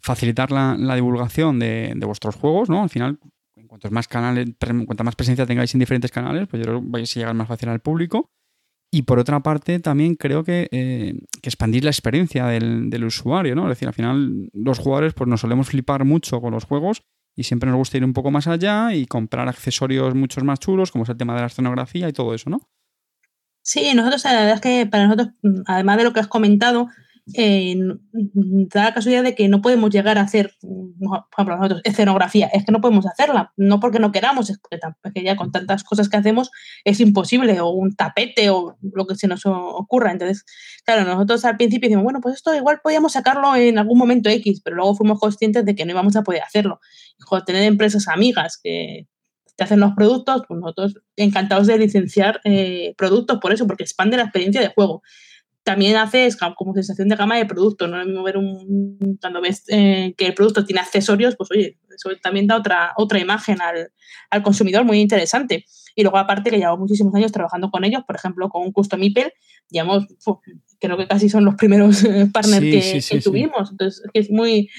S1: facilitar la, divulgación de, vuestros juegos, ¿no? Al final, en cuanto más canales, cuanta más presencia tengáis en diferentes canales, pues yo creo que vais a llegar más fácil al público. Y por otra parte, también creo que, eh, expandir la experiencia del, usuario, ¿no? Es decir, al final, los jugadores pues nos solemos flipar mucho con los juegos y siempre nos gusta ir un poco más allá y comprar accesorios muchos más chulos, como es el tema de la escenografía y todo eso, ¿no?
S2: Sí, nosotros la verdad es que para nosotros, además de lo que has comentado, eh, da la casualidad de que no podemos llegar a hacer, por ejemplo, nosotros, escenografía, es que no podemos hacerla, no porque no queramos, es que, ya con tantas cosas que hacemos es imposible, o un tapete o lo que se nos ocurra. Entonces, claro, nosotros al principio decimos, bueno, pues esto igual podíamos sacarlo en algún momento X, pero luego fuimos conscientes de que no íbamos a poder hacerlo. Y, tener empresas amigas que te hacen los productos, pues nosotros encantados de licenciar eh, productos por eso, porque expande la experiencia de juego. También haces como sensación de gama de producto, no es mismo ver un, cuando ves eh, que el producto tiene accesorios, pues oye, eso también da otra, otra imagen al, al consumidor muy interesante. Y luego aparte que llevamos muchísimos años trabajando con ellos, por ejemplo, con Custom Ipel, llevamos, creo que casi son los primeros eh, partners que, que tuvimos. Entonces, es muy,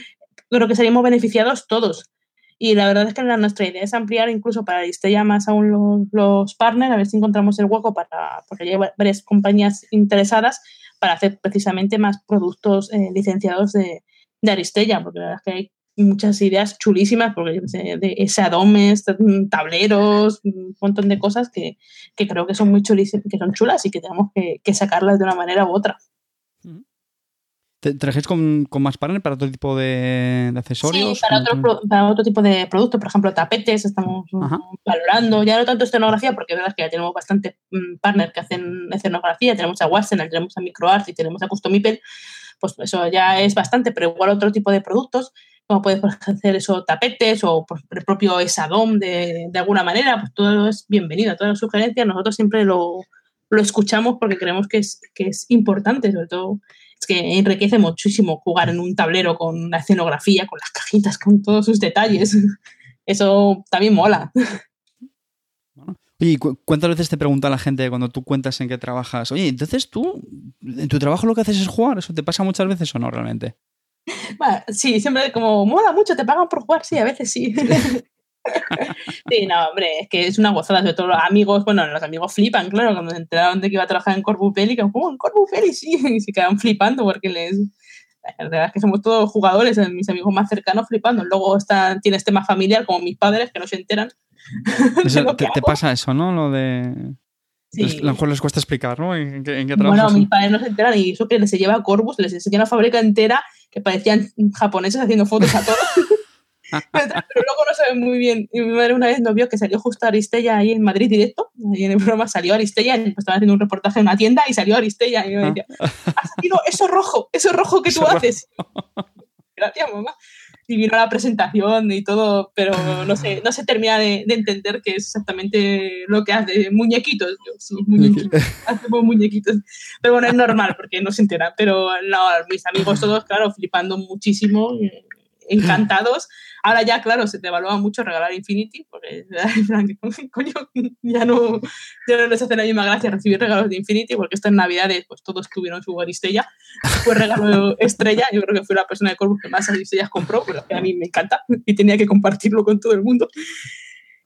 S2: creo que seríamos beneficiados todos. Y la verdad es que nuestra idea es ampliar incluso para Aristella más aún los, partners, a ver si encontramos el hueco para, porque hay varias compañías interesadas para hacer precisamente más productos eh, licenciados de, de, Aristella, porque la verdad es que hay muchas ideas chulísimas, porque de ese adomes, tableros, un montón de cosas que, que, creo que son muy chulísimas, que son chulas y que tenemos que sacarlas de una manera u otra.
S1: ¿Trajéis con, con, más partners para otro tipo de, accesorios?
S2: Sí, para otro, para otro, tipo de productos, por ejemplo, tapetes, estamos valorando, ya no tanto escenografía, porque es verdad que ya tenemos bastante mm, partners que hacen escenografía, tenemos a Watson, tenemos a MicroArt y tenemos a Custom pues eso ya es bastante, pero igual otro tipo de productos, como puedes hacer eso, tapetes o pues, el propio Esadom de, de alguna manera, pues todo es bienvenido, todas las sugerencias, nosotros siempre lo, lo escuchamos porque creemos que es, que es importante, sobre todo es que enriquece muchísimo jugar en un tablero con la escenografía, con las cajitas, con todos sus detalles. Eso también mola.
S1: Oye, ¿cuántas veces te pregunta la gente cuando tú cuentas en qué trabajas? Oye, entonces tú, en tu trabajo lo que haces es jugar, ¿eso te pasa muchas veces o no realmente?
S2: sí, siempre como mola mucho, te pagan por jugar, sí, a veces sí. sí, no, hombre, es que es una gozada, sobre todo los amigos, bueno, los amigos flipan, claro, cuando se enteraron de que iba a trabajar en Corpus Belli, que, como en Corpus Belli? Sí, y se quedan flipando porque les... La verdad es que somos todos jugadores, eh, mis amigos más cercanos flipando. Luego está, tienes tema familiar como mis padres que no se enteran.
S1: te, pasa eso, ¿no? Lo de... Sí. a lo mejor les cuesta explicar, ¿no? ¿En qué, en
S2: Bueno, mis padres no se enteran y eso que les lleva a Corpus, les enseña una fábrica entera que parecían japoneses haciendo fotos a todos. Pero luego no saben muy bien. Y mi madre una vez nos vio que salió justo Aristella ahí en Madrid directo, y en el programa salió Aristella, pues estaban haciendo un reportaje en una tienda y salió Aristella, y me decía, ha salido eso rojo, eso rojo que tú haces. Gracias, mamá. y vino la presentación y todo, pero no se, no se termina de, entender qué es exactamente lo que hace. Muñequitos, sí, muñequitos, hacemos muñequitos. Pero bueno, es normal porque no se entera, pero no, mis amigos todos, claro, flipando muchísimo, eh, encantados. Ahora ya, claro, se te evalúa mucho regalar Infinity, porque coño, ya no, ya no les hace la misma gracia recibir regalos de Infinity, porque estas navidades pues todos tuvieron su Aristella. Fue regalo estrella, yo creo que fue la persona de Corvus que más Aristellas compró, pero a mí me encanta y tenía que compartirlo con todo el mundo.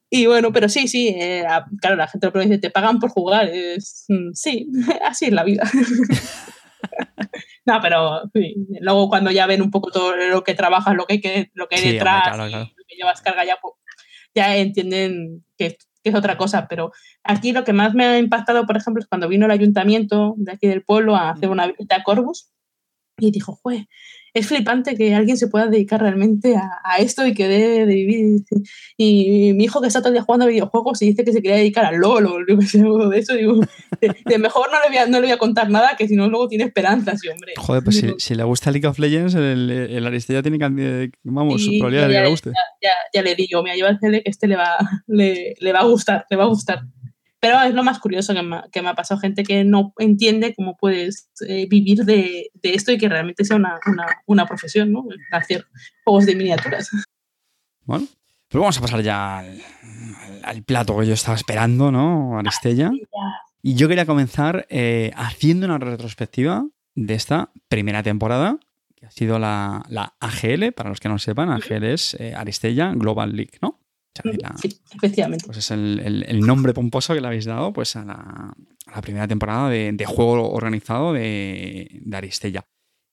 S2: Y bueno, pero sí, sí, eh, claro, la gente lo dice, te pagan por jugar. Es, mm, sí, así es la vida. no, pero luego cuando ya ven un poco todo lo que trabajas, lo que hay, que, lo que hay detrás, lo que llevas carga, ya, pues, ya entienden que, es otra cosa. Pero aquí lo que más me ha impactado, por ejemplo, es cuando vino el ayuntamiento de aquí del pueblo a hacer una visita a Corvus y dijo, juez, es flipante que alguien se pueda dedicar realmente a, esto y que dé de vivir. Y, mi hijo que está todo el día jugando a videojuegos y dice que se quería dedicar al LOL o de eso, digo, de, mejor no le, voy a, no le voy a contar nada que si no luego tiene esperanzas, hombre.
S1: Joder, pues si, le gusta League of Legends, el, el Aristella tiene que, vamos, su probabilidad de que le guste.
S2: Ya, ya, le digo, me lleva el que este le va, le, le va a gustar, le va a gustar. Pero es lo más curioso que me, que me ha pasado, gente que no entiende cómo puedes eh, vivir de, de, esto y que realmente sea una, una, una, profesión, ¿no? Hacer juegos de miniaturas.
S1: Bueno, pero vamos a pasar ya al, plato que yo estaba esperando, ¿no? Aristella. Y yo quería comenzar eh, haciendo una retrospectiva de esta primera temporada, que ha sido la, la AGL, para los que no sepan, AGL es eh, Aristella Global League, ¿no?
S2: Sí, efectivamente.
S1: Pues es el, nombre pomposo que le habéis dado pues, a, la, primera temporada de, juego organizado de, Aristella.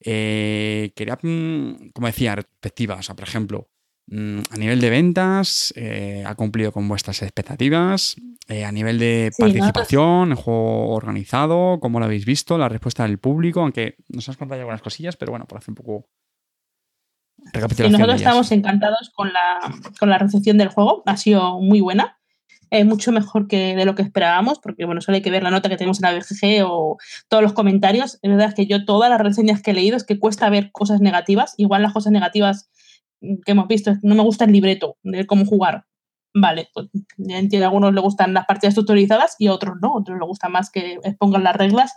S1: Eh, quería, mm, como decía, perspectiva. O sea, por ejemplo, mm, a nivel de ventas, eh, ha cumplido con vuestras expectativas. Eh, a nivel de participación, en juego organizado, ¿cómo lo habéis visto? La respuesta del público, aunque nos has contado algunas cosillas, pero bueno, por hacer un poco
S2: nosotros estamos encantados con la, con la recepción del juego, ha sido muy buena. es mucho mejor que de lo que esperábamos, porque bueno, solo hay que ver la nota que tenemos en la BGG o todos los comentarios. Es verdad que yo todas las reseñas que he leído es que cuesta ver cosas negativas. Igual las cosas negativas que hemos visto es no me gusta el libreto de cómo jugar. Vale, pues ya entiendo, a algunos les gustan las partidas tutorizadas y a otros no, a otros les gusta más que expongan las reglas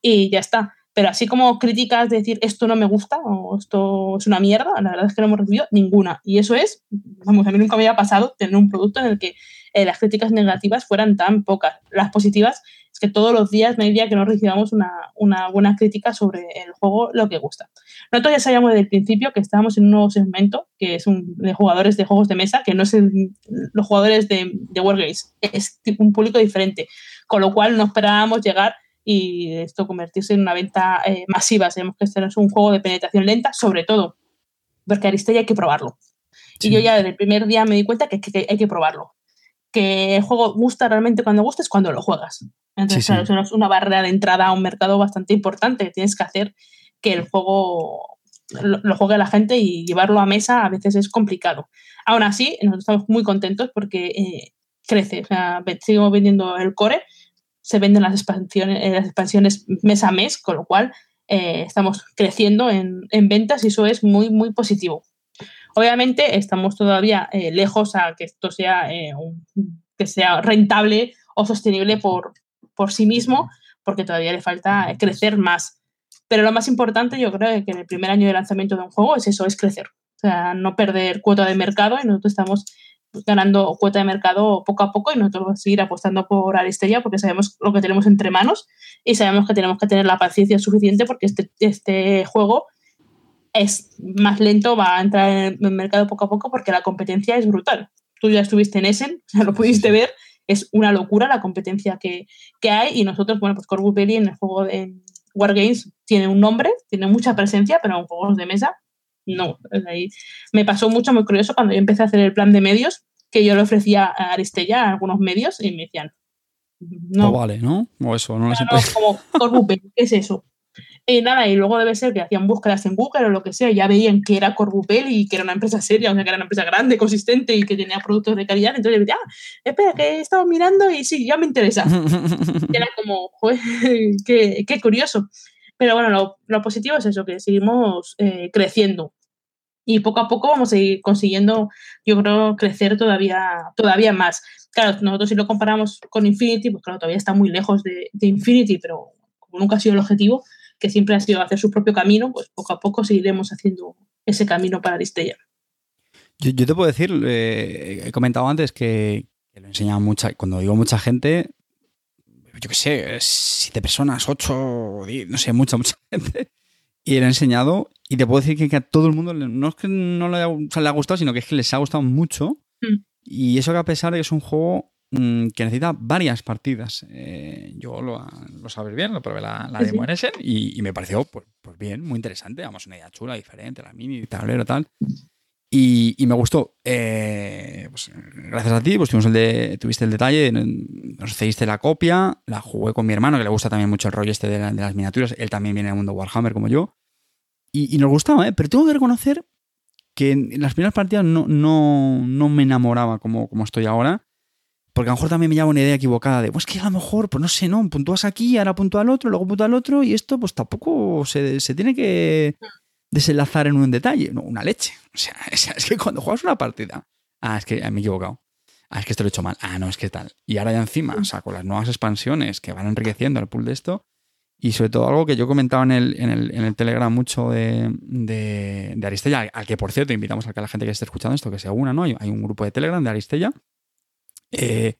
S2: y ya está. Pero así como críticas de decir esto no me gusta o esto es una mierda, la verdad es que no hemos recibido ninguna. Y eso es, vamos, a mí nunca me había pasado tener un producto en el que eh, las críticas negativas fueran tan pocas. Las positivas es que todos los días no hay que no recibamos una, una, buena crítica sobre el juego, lo que gusta. Nosotros ya sabíamos desde el principio que estábamos en un nuevo segmento, que es un, de jugadores de juegos de mesa, que no es los jugadores de, de Wargames, es un público diferente. Con lo cual no esperábamos llegar y esto convertirse en una venta eh, masiva. Sabemos que este es un juego de penetración lenta, sobre todo porque Aristella hay que probarlo. Y yo ya desde el primer día me di cuenta que, hay que probarlo. Que el juego gusta realmente cuando gusta es cuando lo juegas. Entonces, es una barrera de entrada a un mercado bastante importante. Tienes que hacer que el juego lo, juegue la gente y llevarlo a mesa a veces es complicado. Aún así, nosotros estamos muy contentos porque eh, crece. O sea, seguimos vendiendo el core se venden las expansiones, eh, las expansiones mes a mes, con lo cual eh, estamos creciendo en, ventas y eso es muy, muy positivo. Obviamente estamos todavía eh, lejos a que esto sea, que sea rentable o sostenible por, por sí mismo, porque todavía le falta crecer más. Pero lo más importante yo creo que en el primer año de lanzamiento de un juego es eso, es crecer. O sea, no perder cuota de mercado y nosotros estamos ganando cuota de mercado poco a poco y nosotros vamos a seguir apostando por Aristeria porque sabemos lo que tenemos entre manos y sabemos que tenemos que tener la paciencia suficiente porque este, este juego es más lento, va a entrar en el mercado poco a poco porque la competencia es brutal. Tú ya estuviste en Essen, ya lo pudiste ver, es una locura la competencia que, que hay y nosotros, bueno, pues Corvus Belli en el juego de Wargames tiene un nombre, tiene mucha presencia, pero en juegos de mesa no. Ahí me pasó mucho, muy curioso, cuando yo empecé a hacer el plan de medios, que yo le ofrecía a Aristella a algunos medios y me decían,
S1: no. vale, ¿no? O eso, no,
S2: como, ¿qué es eso? Y nada, y luego debe ser que hacían búsquedas en Google o lo que sea, y ya veían que era Corbupel y que era una empresa seria, o sea, que era una empresa grande, consistente y que tenía productos de calidad. Entonces yo decía, ah, espera, que he estado mirando y sí, ya me interesa. era como, joder, qué, curioso. Pero bueno, lo, positivo es eso, que seguimos eh, creciendo. y poco a poco vamos a ir consiguiendo, yo creo, crecer todavía, todavía más. Claro, nosotros si lo comparamos con Infinity, pues claro, todavía está muy lejos de, Infinity, pero como nunca ha sido el objetivo, que siempre ha sido hacer su propio camino, pues poco a poco seguiremos haciendo ese camino para Aristella.
S1: Yo, te puedo decir, eh, he comentado antes que, que lo enseñaba mucha, cuando digo mucha gente, yo qué sé, siete personas, ocho, diez, no sé, mucha, mucha gente. Y lo he enseñado y te puedo decir que, que a todo el mundo, no es que no le o sea, le ha gustado, sino que es que les ha gustado mucho.
S2: Mm.
S1: Y eso que a pesar de que es un juego mm, que necesita varias partidas. Eh, yo lo, lo, sabes bien, lo probé la, la
S2: Sí,
S1: demo en Essen y, y me pareció pues, pues bien, muy interesante. Vamos, una idea chula, diferente, la mini, tablero, tal. Y, y me gustó. Eh, pues, gracias a ti, pues tuvimos el de, tuviste el detalle, nos cediste la copia, la jugué con mi hermano, que le gusta también mucho el rollo este de, la- de las miniaturas. Él también viene del mundo Warhammer como yo. Y, y nos gustaba, ¿eh? pero tengo que reconocer que en las primeras partidas no, no, no me enamoraba como, como estoy ahora. Porque a lo mejor también me lleva una idea equivocada de, pues que a lo mejor, pues no sé, no, puntúas aquí, ahora puntúa al otro, luego puntúa al otro, y esto pues tampoco se, se tiene que desenlazar en un detalle, no, una leche. O sea, es, que cuando juegas una partida, ah, es que me he equivocado. Ah, es que esto lo he hecho mal. Ah, no, es que tal. Y ahora ya encima, o sea, con las nuevas expansiones que van enriqueciendo el pool de esto, y sobre todo algo que yo comentaba en el, en el, en el Telegram mucho de, de, Aristella, al, que por cierto invitamos a que la gente que esté escuchando esto que se una, ¿no? Hay, hay un grupo de Telegram de Aristella. Eh,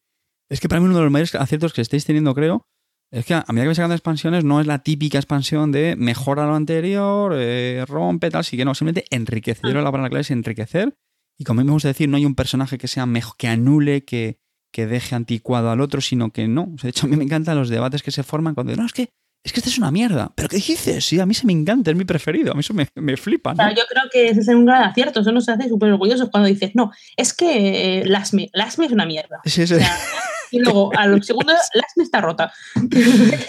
S1: es que para mí uno de los mayores aciertos que estáis teniendo, creo, es que a medida que vais sacando expansiones no es la típica expansión de mejora lo anterior, eh, rompe, tal, sí que no, simplemente enriquece. Yo que la palabra clave es enriquecer. Y como a mí me gusta decir, no hay un personaje que sea mejor, que anule, que, que deje anticuado al otro, sino que no. O sea, de hecho, a mí me encantan los debates que se forman cuando no, es que es que esta es una mierda. ¿Pero qué dices? Sí, a mí se me encanta, es mi preferido. A mí eso me, me flipa. ¿no?
S2: Claro, yo creo que ese es un gran acierto. Eso nos hace súper orgullosos cuando dices, no, es que eh, Lasme, Lasme es una mierda.
S1: Sí, sí.
S2: O sea, y luego, a los segundos, Lasme está rota.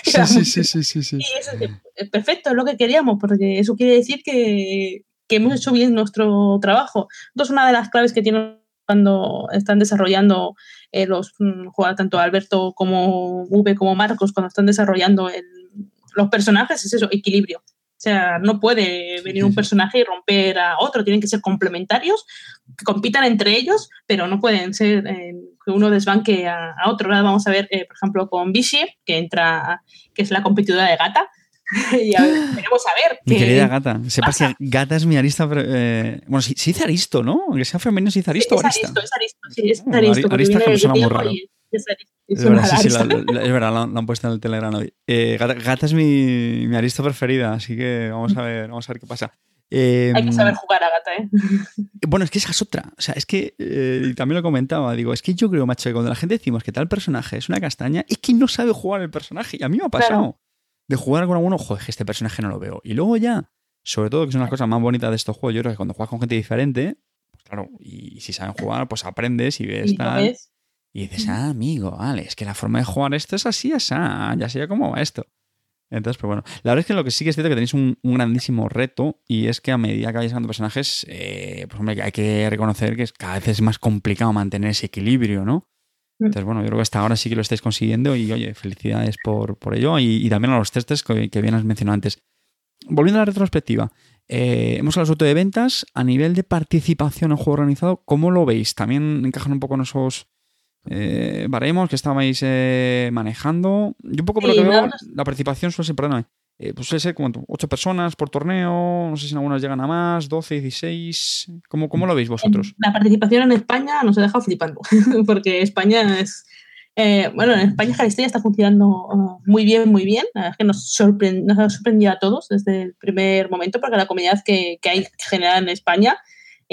S1: Sí, sí, sí, sí, sí.
S2: Y eso es perfecto, es lo que queríamos, porque eso quiere decir que, que hemos hecho bien nuestro trabajo. Entonces, una de las claves que tienen cuando están desarrollando eh, los mm, jugadores, tanto Alberto como V como Marcos, cuando están desarrollando el- los personajes, es eso, equilibrio. O sea, no puede venir un personaje y romper a otro, tienen que ser complementarios, que compitan entre ellos, pero no pueden ser eh, que uno desbanque a, a otro. Ahora vamos a ver, eh, por ejemplo, con Vichy, que entra, que es la competidora de Gata, y a ver, veremos a ver.
S1: Mi querida gata. Sepas
S2: pasa?
S1: que gata es mi arista. eh, bueno, sí, sí dice aristo, ¿no? Aunque sea femenino, sí dice aristo o
S2: es
S1: arista.
S2: Aristo, es Aristo, sí, es Aristo.
S1: Arista que me suena muy raro.
S2: es Aristo,
S1: Es
S2: es
S1: verdad, sí, sí,
S2: Arista.
S1: la- la- es verdad, lo, lo han puesto en el Telegram hoy. Eh, gata, Gata es mi, mi aristo preferida, así que vamos a ver, vamos a ver qué pasa. Eh,
S2: Hay que saber jugar a Gata, ¿eh?
S1: Bueno, es que esa es otra. O sea, es que eh, y también lo comentaba. Digo, es que yo creo, macho, que cuando la gente decimos que tal personaje es una castaña, es que no sabe jugar el personaje. Y a mí me ha pasado.
S2: Claro.
S1: De jugar con alguno, joder, es que este personaje no lo veo. Y luego ya, sobre todo, que son las cosas más bonitas de estos juegos, yo creo que cuando juegas con gente diferente, pues claro, y si saben jugar, pues aprendes y ves
S2: Y
S1: tal.
S2: ves.
S1: Y dices, ah, amigo, vale, es que la forma de jugar esto es así, es ah, ya sé yo cómo va esto. Entonces, pues bueno, la verdad es que lo que sí que es cierto es que tenéis un, un grandísimo reto y es que a medida que vais sacando personajes, eh, pues hombre, hay que reconocer que es, cada vez es más complicado mantener ese equilibrio, ¿no?
S2: Mm.
S1: Entonces, bueno, yo creo que hasta ahora sí que lo estáis consiguiendo y, oye, felicidades por, por ello y, y también a los testes que, que bien has mencionado antes. Volviendo a la retrospectiva, eh, hemos hablado sobre de ventas. A nivel de participación en juego organizado, ¿cómo lo veis? ¿También encajan un poco en esos eh, baremos que estabais eh, manejando? Yo un poco por lo
S2: Sí,
S1: que veo, la participación suele ser, perdóname, eh, pues suele ser como 8 personas por torneo, no sé si en algunas llegan a más, 12, 16. ¿Cómo, cómo lo veis vosotros?
S2: La participación en España nos ha dejado flipando, porque España es. eh, bueno, en España Jaristella está funcionando muy bien, muy bien. La verdad es que nos, sorpre- nos ha sorprendido a todos desde el primer momento, porque la comunidad que, que hay generada en España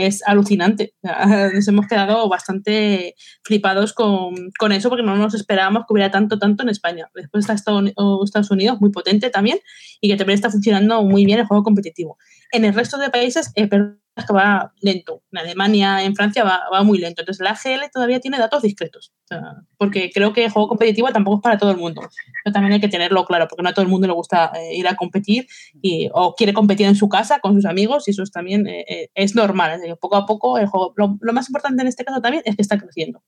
S2: es alucinante. Nos hemos quedado bastante flipados con, con eso, porque no nos esperábamos que hubiera tanto, tanto en España. Después está Estados Unidos, muy potente también, y que también está funcionando muy bien el juego competitivo. En el resto de países, eh, pero es que va lento. En Alemania, en Francia va, va muy lento. Entonces la AGL todavía tiene datos discretos. O sea, porque creo que el juego competitivo tampoco es para todo el mundo. Pero también hay que tenerlo claro, porque no a todo el mundo le gusta eh, ir a competir y, o quiere competir en su casa con sus amigos y eso es también eh, eh, es normal. Es decir, poco a poco el juego. Lo, lo más importante en este caso también es que está creciendo.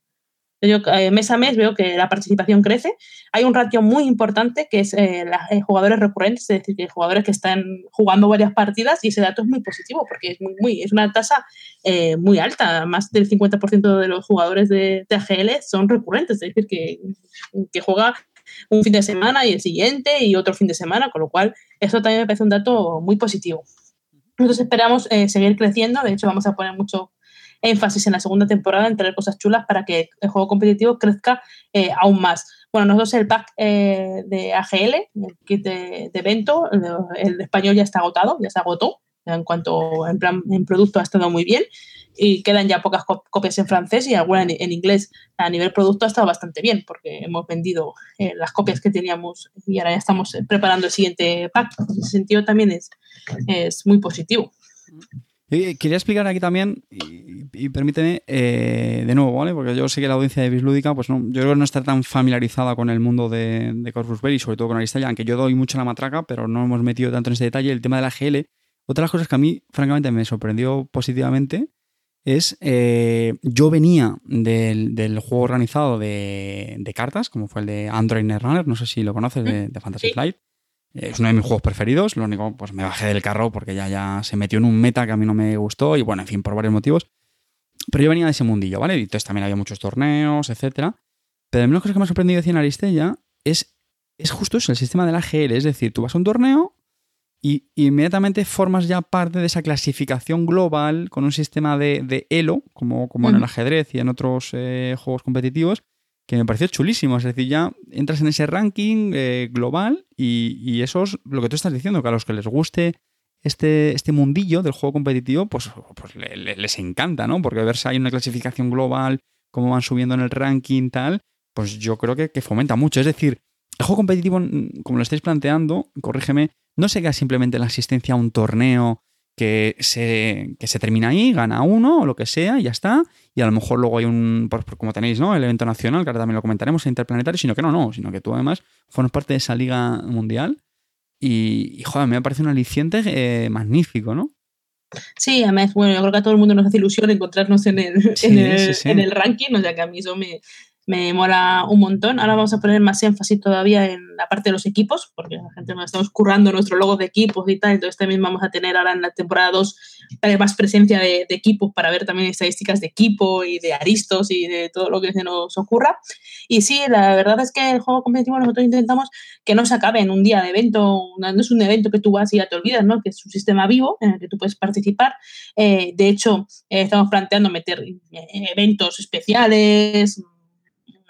S2: Yo eh, mes a mes veo que la participación crece. Hay un ratio muy importante que es eh, jugadores recurrentes, es decir, que jugadores que están jugando varias partidas y ese dato es muy positivo porque es, muy, es una tasa muy alta. Más del 50% de los jugadores de, de, AGL son recurrentes, es decir, que, que juega un fin de semana y el siguiente y otro fin de semana, con lo cual eso también me parece un dato muy positivo. Nosotros esperamos seguir creciendo, de hecho vamos a poner mucho énfasis en la segunda temporada en traer cosas chulas para que el juego competitivo crezca eh, aún más. Bueno, nosotros el pack eh, de AGL, el kit de, evento, el, español ya está agotado, ya se agotó. En cuanto en plan en producto ha estado muy bien y quedan ya pocas copias en francés y alguna en, inglés. A nivel producto ha estado bastante bien porque hemos vendido eh, las copias que teníamos y ahora ya estamos preparando el siguiente pack. En ese sentido también es, es muy positivo.
S1: Quería explicar aquí también, y, permíteme, eh, de nuevo, ¿vale? Porque yo sé que la audiencia de Bislúdica, pues no, yo creo que no está tan familiarizada con el mundo de, de Corpus Belli, sobre todo con Aristella, aunque yo doy mucho la matraca, pero no hemos metido tanto en ese detalle. El tema de la GL, otra de las cosas que a mí, francamente, me sorprendió positivamente es, eh, yo venía del, juego organizado de, cartas, como fue el de Android Netrunner, no sé si lo conoces, de, de Fantasy Flight es uno de mis juegos preferidos. Lo único, pues me bajé del carro porque ya, ya se metió en un meta que a mí no me gustó y bueno, en fin, por varios motivos. Pero yo venía de ese mundillo, ¿vale? Y entonces también había muchos torneos, etcétera. Pero a mí cosa que me ha sorprendido decir en Aristella es, es justo eso, el sistema de la GL. Es decir, tú vas a un torneo y, inmediatamente formas ya parte de esa clasificación global con un sistema de, elo, como, como en el ajedrez y en otros eh, juegos competitivos, que me pareció chulísimo. Es decir, ya entras en ese ranking eh, global y, eso es lo que tú estás diciendo, que a los que les guste este, este mundillo del juego competitivo, pues, pues les encanta, ¿no? Porque ver si hay una clasificación global, cómo van subiendo en el ranking, tal, pues yo creo que, que fomenta mucho. Es decir, el juego competitivo, como lo estáis planteando, corrígeme, no se queda simplemente en la asistencia a un torneo que se, se termina ahí, gana uno o lo que sea y ya está. Y a lo mejor luego hay un, como tenéis, ¿no? El evento nacional, que ahora también lo comentaremos, el interplanetario, sino que no, no, sino que tú además formas parte de esa liga mundial. Y, joder, me parece un aliciente eh, magnífico, ¿no?
S2: Sí, además, bueno, yo creo que a todo el mundo nos hace ilusión encontrarnos en el, en, el en el ranking, o sea que a mí eso me, me mola un montón. Ahora vamos a poner más énfasis todavía en la parte de los equipos, porque la gente nos estamos currando nuestro logo de equipos y tal, entonces también vamos a tener ahora en la temporada 2 más presencia de, equipos para ver también estadísticas de equipo y de aristos y de todo lo que se nos ocurra. Y sí, la verdad es que el juego competitivo nosotros intentamos que no se acabe en un día de evento, no es un evento que tú vas y ya te olvidas, ¿no? que es un sistema vivo en el que tú puedes participar. Eh, de hecho, eh, estamos planteando meter eh, eventos especiales,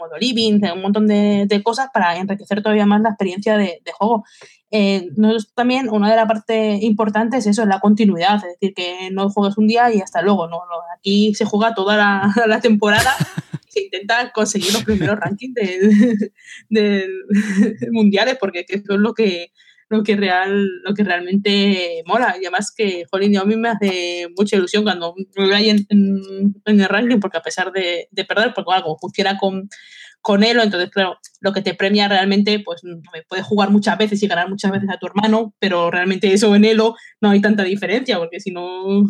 S2: modo living, un montón de, cosas para enriquecer todavía más la experiencia de, juego. Eh, también una de las partes importantes es eso, es la continuidad, es decir, que no juegas un día y hasta luego, no, aquí se juega toda la, temporada y se intenta conseguir los primeros rankings de, mundiales, porque es lo que lo que real lo que realmente mola. Y además que jolín a mí me hace mucha ilusión cuando me veo ahí en, el ranking porque a pesar de, perder porque algo funciona con con él, entonces claro, lo que te premia realmente, pues puedes jugar muchas veces y ganar muchas veces a tu hermano, pero realmente eso en Elo no hay tanta diferencia, porque si no,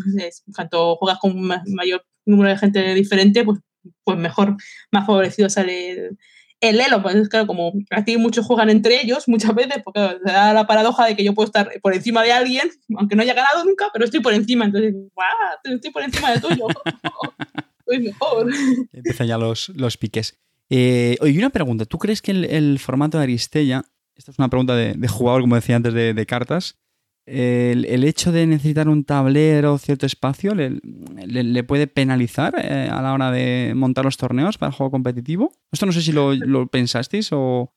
S2: cuanto juegas con un mayor número de gente diferente, pues, pues mejor, más favorecido sale el elo, pues claro, como aquí muchos juegan entre ellos muchas veces, porque se da la paradoja de que yo puedo estar por encima de alguien, aunque no haya ganado nunca, pero estoy por encima, entonces, ¡guau! Estoy por encima de tuyo. Soy mejor.
S1: Empiezan ya los, los piques. Eh, oye, una pregunta, ¿tú crees que el, formato de Aristella, esta es una pregunta de, jugador, como decía antes, de cartas, el, hecho de necesitar un tablero o cierto espacio le, puede penalizar eh, a la hora de montar los torneos para el juego competitivo. Esto no sé si lo, pensasteis o,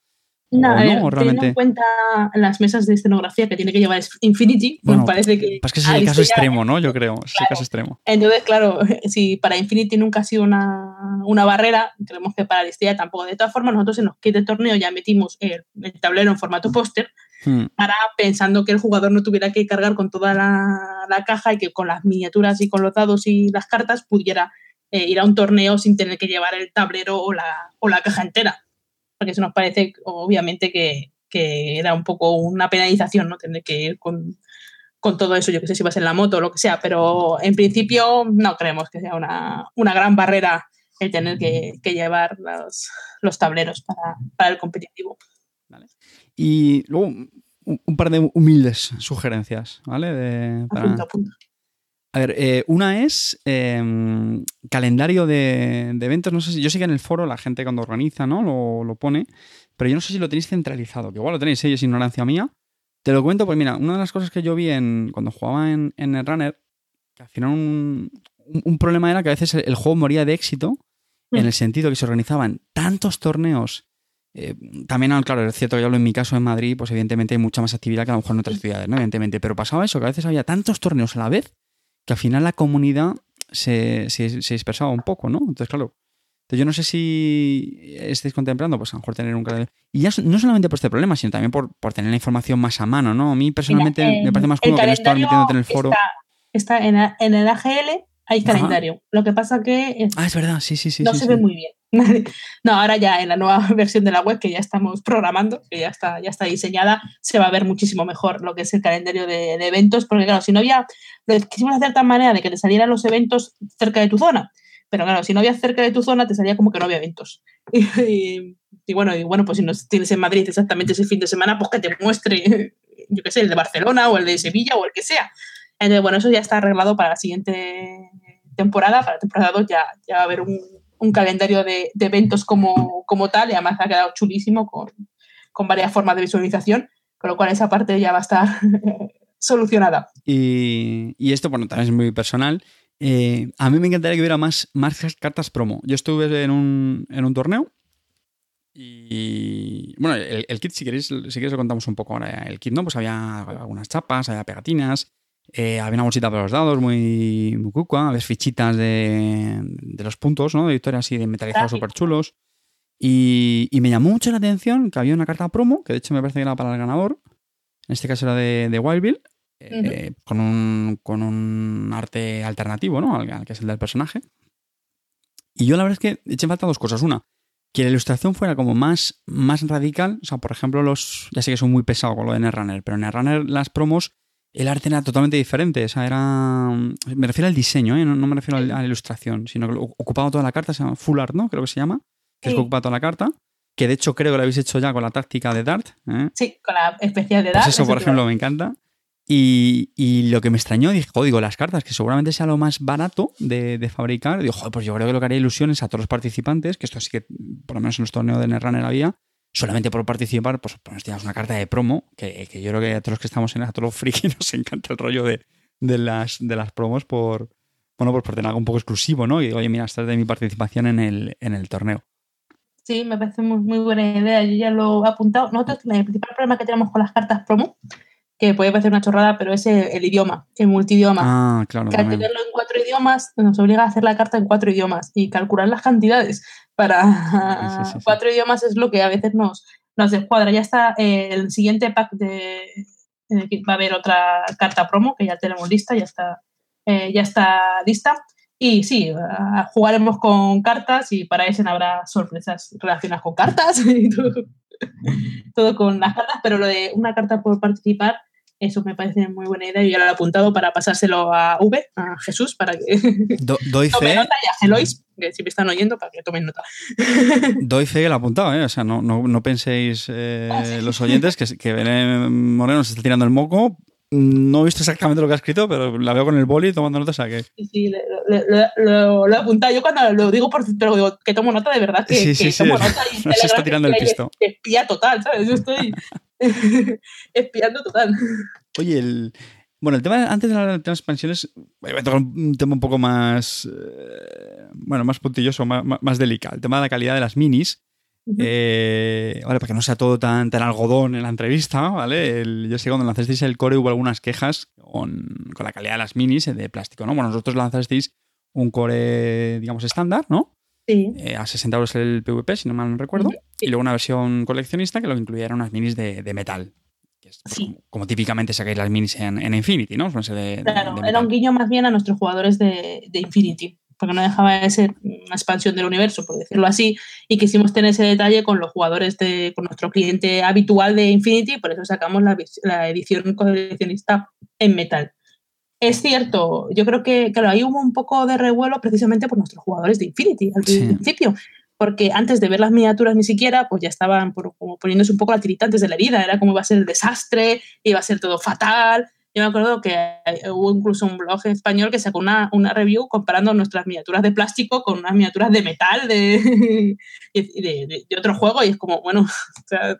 S2: no, no teniendo en cuenta las mesas de escenografía que tiene que llevar Infinity, pues parece que...
S1: Es que es el caso extremo, ¿no? Yo creo, es el caso extremo.
S2: Entonces, claro, si para Infinity nunca ha sido una, una barrera, creemos que para Aristella tampoco. De todas formas, nosotros en los kits de torneo ya metimos el, el tablero en formato póster, Hmm. para pensando que el jugador no tuviera que cargar con toda la, caja y que con las miniaturas y con los dados y las cartas pudiera eh, ir a un torneo sin tener que llevar el tablero o la, o la caja entera. Porque eso nos parece, obviamente, que, era un poco una penalización, ¿no? Tener que ir con, todo eso, yo que sé si vas en la moto o lo que sea, pero en principio no creemos que sea una, una gran barrera el tener que, llevar los, tableros para, el competitivo.
S1: Y luego un, par de humildes sugerencias, ¿vale? A ver, eh, una es em, calendario de, eventos. No sé si yo sé que en el foro la gente cuando organiza, ¿no? Lo, pone, pero yo no sé si lo tenéis centralizado, que igual lo tenéis, ¿eh? es ignorancia mía. Te lo cuento, pues mira, una de las cosas que yo vi en, cuando jugaba en, en el Runner, que al final un, un, problema era que a veces el, juego moría de éxito en mm. el sentido que se organizaban tantos torneos. Eh, también, claro, es cierto que yo hablo en mi caso en Madrid, pues evidentemente hay mucha más actividad que a lo mejor en otras ciudades, ¿no? Evidentemente. Pero pasaba eso, que a veces había tantos torneos a la vez que al final la comunidad se, se, dispersaba un poco, ¿no? Entonces, claro, yo no sé si estáis contemplando, pues a lo mejor tener un calendario. Y ya no solamente por este problema, sino también por, por tener la información más a mano, ¿no? A mí personalmente me parece más cómodo que no estar metiéndote en el foro.
S2: Está, en, en, el AGL hay calendario. Lo que pasa que.
S1: ah, es verdad, sí, sí, sí.
S2: No se ve muy bien. no, ahora ya en la nueva versión de la web que ya estamos programando, que ya está, ya está diseñada, se va a ver muchísimo mejor lo que es el calendario de, eventos, porque claro, si no había. Lo quisimos hacer de tal manera de que te salieran los eventos cerca de tu zona. Pero claro, si no había cerca de tu zona, te salía como que no había eventos. Y, bueno, y bueno, pues si no tienes en Madrid exactamente ese fin de semana, pues que te muestre, yo qué sé, el de Barcelona o el de Sevilla o el que sea. Entonces, bueno, eso ya está arreglado para la siguiente temporada. Para la temporada 2 ya, ya va a haber un, un calendario de, de, eventos como, como tal y además ha quedado chulísimo con, con varias formas de visualización, con lo cual esa parte ya va a estar solucionada.
S1: Y, y, esto, bueno, también es muy personal. Eh, a mí me encantaría que hubiera más, más cartas promo. Yo estuve en un, en un torneo y bueno, el, kit, si queréis, si queréis lo contamos un poco ahora. El kit, ¿no? Pues había algunas chapas, había pegatinas, eh, había una bolsita para los dados muy, muy cucua, había fichitas de, de, los puntos, ¿no? De victoria así de metalizados súper chulos. Y, y, me llamó mucho la atención que había una carta promo, que de hecho me parece que era para el ganador. En este caso era de, de Wildville, eh, con, un, con un arte alternativo, ¿no? Al, que es el del personaje. Y yo la verdad es que eché falta dos cosas. Una, que la ilustración fuera como más, más radical. O sea, por ejemplo, los. Ya sé que son muy pesado con lo de Netrunner, pero en Netrunner las promos el arte era totalmente diferente. O sea, era. Me refiero al diseño, ¿eh? no, me refiero a la ilustración, sino que ocupaba toda la carta, se llama Full Art, ¿no? Creo que se llama. Que es que ocupa toda la carta. Que de hecho creo que lo habéis hecho ya con la táctica de Dart. ¿eh?
S2: Sí, con la especial de pues
S1: Dart. eso, por ejemplo, me encanta. Y, y, lo que me extrañó, dije, digo, las cartas, que seguramente sea lo más barato de, de fabricar. Digo, joder, pues yo creo que lo que haría ilusiones a todos los participantes, que esto sí que, por lo menos en los torneos de Netrunner había, solamente por participar, pues, pues teníamos una carta de promo, que, yo creo que a todos los que estamos en a todos los friki nos encanta el rollo de, las, de las promos por, bueno, pues por tener algo un poco exclusivo, ¿no? Y oye, mira, esta es de mi participación en el, en el torneo.
S2: Sí, me parece muy, buena idea. Yo ya lo he apuntado. Nosotros, el principal problema que tenemos con las cartas promo, que puede parecer una chorrada, pero es el, idioma, el multidioma.
S1: Ah, claro.
S2: Que al tenerlo en cuatro idiomas nos obliga a hacer la carta en cuatro idiomas y calcular las cantidades para cuatro idiomas es lo que a veces nos, nos descuadra. Ya está eh, el siguiente pack de va a haber otra carta promo que ya tenemos lista, ya está, eh, ya está lista. Y sí, jugaremos con cartas y para eso habrá sorpresas relacionadas con cartas y todo, todo, con las cartas, pero lo de una carta por participar eso me parece muy buena idea. Yo ya lo he apuntado para pasárselo a V, a Jesús, para que
S1: doy
S2: tome nota y a Gelois, que si me están oyendo, para que tomen nota.
S1: doy fe que lo he apuntado, ¿eh? O sea, no, no, no penséis eh, ah, los oyentes que, que Belén Moreno se está tirando el moco. No he visto exactamente lo que ha escrito, pero la veo con el boli tomando nota. O que...
S2: Sí, sí, lo, he apuntado. Yo cuando lo digo, por, pero digo que tomo nota de verdad, que,
S1: sí, sí,
S2: que tomo nota.
S1: Y se está tirando el pisto.
S2: Espía total, ¿sabes? Yo estoy espiando total.
S1: Oye, el, bueno, el tema, antes de hablar de expansiones, voy a tocar un tema un poco más, eh, bueno, más puntilloso, más, más, delicado. El tema de la calidad de las minis. Eh, vale, para que no sea todo tan, tan algodón en la entrevista, ¿vale? yo sé que cuando lanzasteis el core hubo algunas quejas con, con, la calidad de las minis de plástico, ¿no? Bueno, nosotros lanzasteis un core, digamos, estándar, ¿no?
S2: Eh,
S1: a 60 euros el PVP, si no mal no recuerdo. Y luego una versión coleccionista que lo incluía unas minis de, metal. como, típicamente sacáis las minis en, Infinity, ¿no?
S2: claro, era un guiño más bien a nuestros jugadores de, Infinity, porque no dejaba de ser una expansión del universo, por decirlo así, y quisimos tener ese detalle con los jugadores de, con nuestro cliente habitual de Infinity, por eso sacamos la, la edición coleccionista en metal. es cierto, yo creo que, claro, ahí hubo un poco de revuelo precisamente por nuestros jugadores de Infinity al principio, porque antes de ver las miniaturas ni siquiera, pues ya estaban como poniéndose un poco la tiritantes de la herida, era como iba a ser el desastre, iba a ser todo fatal. Yo me acuerdo que hubo incluso un blog español que sacó una, una review comparando nuestras miniaturas de plástico con unas miniaturas de metal de, de, de, otro juego. Y es como, bueno, o sea,